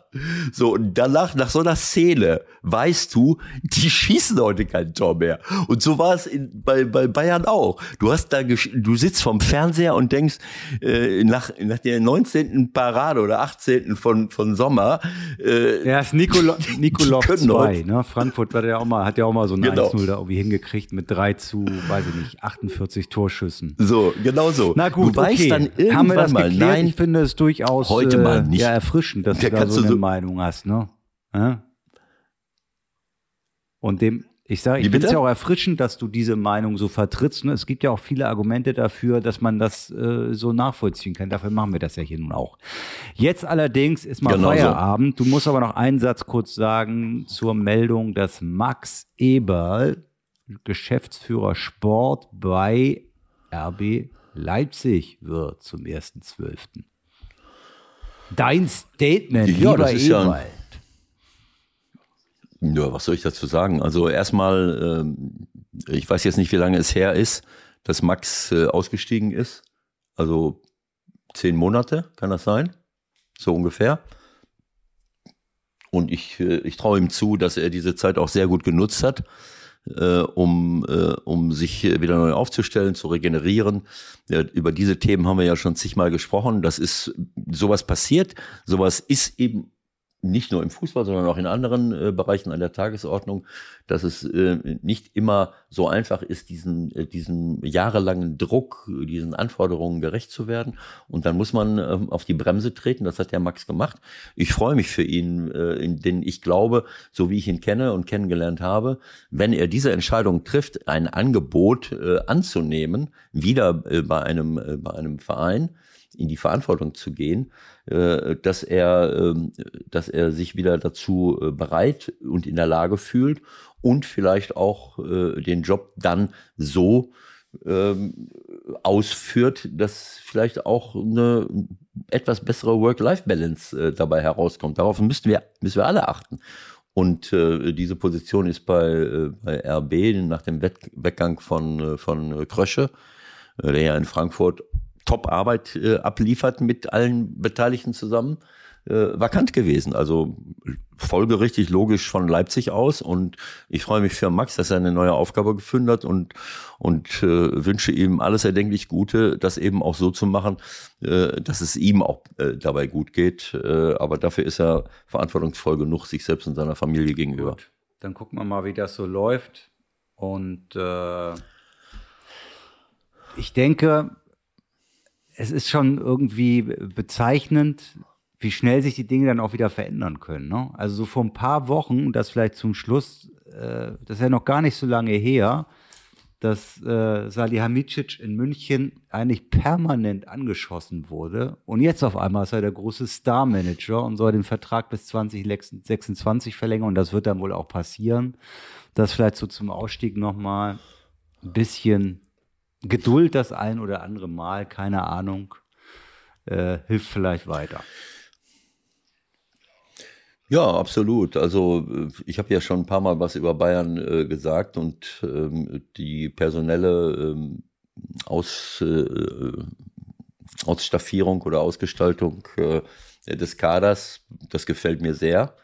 So, und danach, nach so einer Szene, weißt du, die schießen heute kein Tor mehr. Und so war es in, bei, bei Bayern auch. Du hast da, du sitzt vom Fernseher und denkst, äh, nach, nach der 19. Parade oder 18. von, von Sommer, äh, Ja, ist Nikolo Nikolov 2, ne? Frankfurt war ja auch mal, hat ja auch mal so ein genau. 1-0 da irgendwie hingekriegt mit 3 zu, weiß ich nicht, 48 Torschüssen. So, genau so. Na gut, du weißt okay. dann irgendwann Haben wir das mal, geklärt? nein, ich finde es durchaus heute mal nicht. ja, erfrischend, dass Da du da so eine Meinung hast, ne? Ja? Und dem, ich sage, ich finde es ja auch erfrischend, dass du diese Meinung so vertrittst. Ne? Es gibt ja auch viele Argumente dafür, dass man das äh, so nachvollziehen kann. Dafür machen wir das ja hier nun auch. Jetzt allerdings ist mal Genau so. Feierabend. Du musst aber noch einen Satz kurz sagen zur Meldung, dass Max Eberl, Geschäftsführer Sport bei RB Leipzig wird zum 1.12. Dein Statement, Ja, lieber das ist ja- Ewald. Ja, was soll ich dazu sagen? Also erstmal, ähm, ich weiß jetzt nicht, wie lange es her ist, dass Max äh, ausgestiegen ist. Also zehn Monate, kann das sein? So ungefähr. Und ich, äh, ich traue ihm zu, dass er diese Zeit auch sehr gut genutzt hat, äh, um, äh, um sich wieder neu aufzustellen, zu regenerieren. Ja, über diese Themen haben wir ja schon zigmal gesprochen. Das ist, sowas passiert, sowas ist eben nicht nur im Fußball, sondern auch in anderen äh, Bereichen an der Tagesordnung, dass es äh, nicht immer so einfach ist, diesen, äh, diesen jahrelangen Druck, diesen Anforderungen gerecht zu werden. Und dann muss man ähm, auf die Bremse treten. Das hat der Max gemacht. Ich freue mich für ihn, äh, in, denn ich glaube, so wie ich ihn kenne und kennengelernt habe, wenn er diese Entscheidung trifft, ein Angebot äh, anzunehmen, wieder äh, bei einem, bei einem Verein, in die Verantwortung zu gehen, dass er, ähm, dass er sich wieder dazu äh, bereit und in der Lage fühlt und vielleicht auch äh, den Job dann so ähm, ausführt, dass vielleicht auch eine etwas bessere Work-Life-Balance äh, dabei herauskommt. Darauf müssen wir, müssen wir alle achten. Und äh, diese Position ist bei, äh, bei RB nach dem Weggang von, äh, von Krösche, äh, der ja in Frankfurt Top-Arbeit äh, abliefert mit allen Beteiligten zusammen, äh, vakant gewesen. Also folgerichtig logisch von Leipzig aus. Und ich freue mich für Max, dass er eine neue Aufgabe gefunden hat und, und äh, wünsche ihm alles erdenklich Gute, das eben auch so zu machen, äh, dass es ihm auch äh, dabei gut geht. Äh, aber dafür ist er verantwortungsvoll genug, sich selbst und seiner Familie gegenüber. Dann gucken wir mal, wie das so läuft. Und äh, ich denke, es ist schon irgendwie bezeichnend, wie schnell sich die Dinge dann auch wieder verändern können. Ne? Also so vor ein paar Wochen, das vielleicht zum Schluss, äh, das ist ja noch gar nicht so lange her, dass äh, Salihamidzic in München eigentlich permanent angeschossen wurde. Und jetzt auf einmal ist er der große Star-Manager und soll den Vertrag bis 2026 verlängern. Und das wird dann wohl auch passieren. Das vielleicht so zum Ausstieg nochmal ein bisschen Geduld das ein oder andere Mal, keine Ahnung, äh, hilft vielleicht weiter. Ja, absolut. Also äh, ich habe ja schon ein paar Mal was über Bayern äh, gesagt und ähm, die personelle ähm, Aus, äh, Ausstaffierung oder Ausgestaltung äh, des Kaders, das gefällt mir sehr.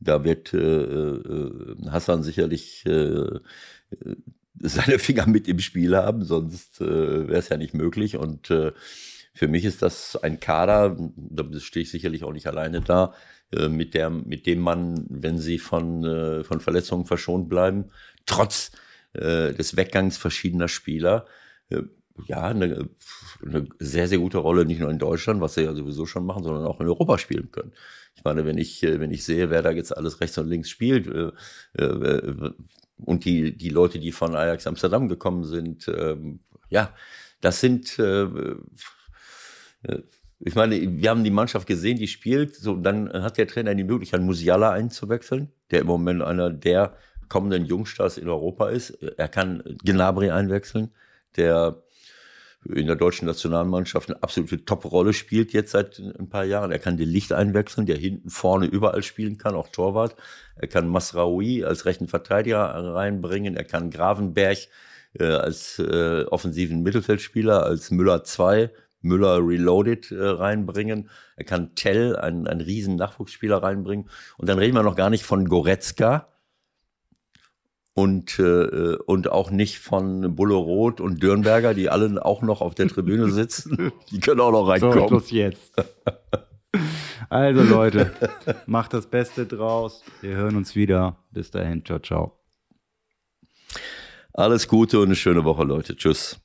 Da wird äh, äh, Hassan sicherlich äh, äh, seine Finger mit im Spiel haben, sonst äh, wäre es ja nicht möglich. Und äh, für mich ist das ein Kader, da stehe ich sicherlich auch nicht alleine da, äh, mit, der, mit dem man, wenn sie von, äh, von Verletzungen verschont bleiben, trotz äh, des Weggangs verschiedener Spieler, äh, ja, eine, eine sehr, sehr gute Rolle, nicht nur in Deutschland, was sie ja sowieso schon machen, sondern auch in Europa spielen können. Ich meine, wenn ich, wenn ich sehe, wer da jetzt alles rechts und links spielt, und die, die Leute, die von Ajax Amsterdam gekommen sind, ähm, ja, das sind, äh, äh, ich meine, wir haben die Mannschaft gesehen, die spielt, so, dann hat der Trainer die Möglichkeit, Musiala einzuwechseln, der im Moment einer der kommenden Jungstars in Europa ist. Er kann Gnabry einwechseln, der in der deutschen Nationalmannschaft eine absolute Top-Rolle spielt jetzt seit ein paar Jahren. Er kann die Licht einwechseln, der hinten vorne überall spielen kann, auch Torwart. Er kann Masraoui als rechten Verteidiger reinbringen. Er kann Gravenberg äh, als äh, offensiven Mittelfeldspieler, als Müller 2 Müller Reloaded äh, reinbringen. Er kann Tell, einen, riesen Nachwuchsspieler reinbringen. Und dann reden wir noch gar nicht von Goretzka und, äh, und auch nicht von Bulle Roth und Dürnberger, die alle auch noch auf der Tribüne sitzen. Die können auch noch reinkommen. So, Schluss jetzt. Also Leute, macht das Beste draus. Wir hören uns wieder. Bis dahin. Ciao, ciao. Alles Gute und eine schöne Woche, Leute. Tschüss.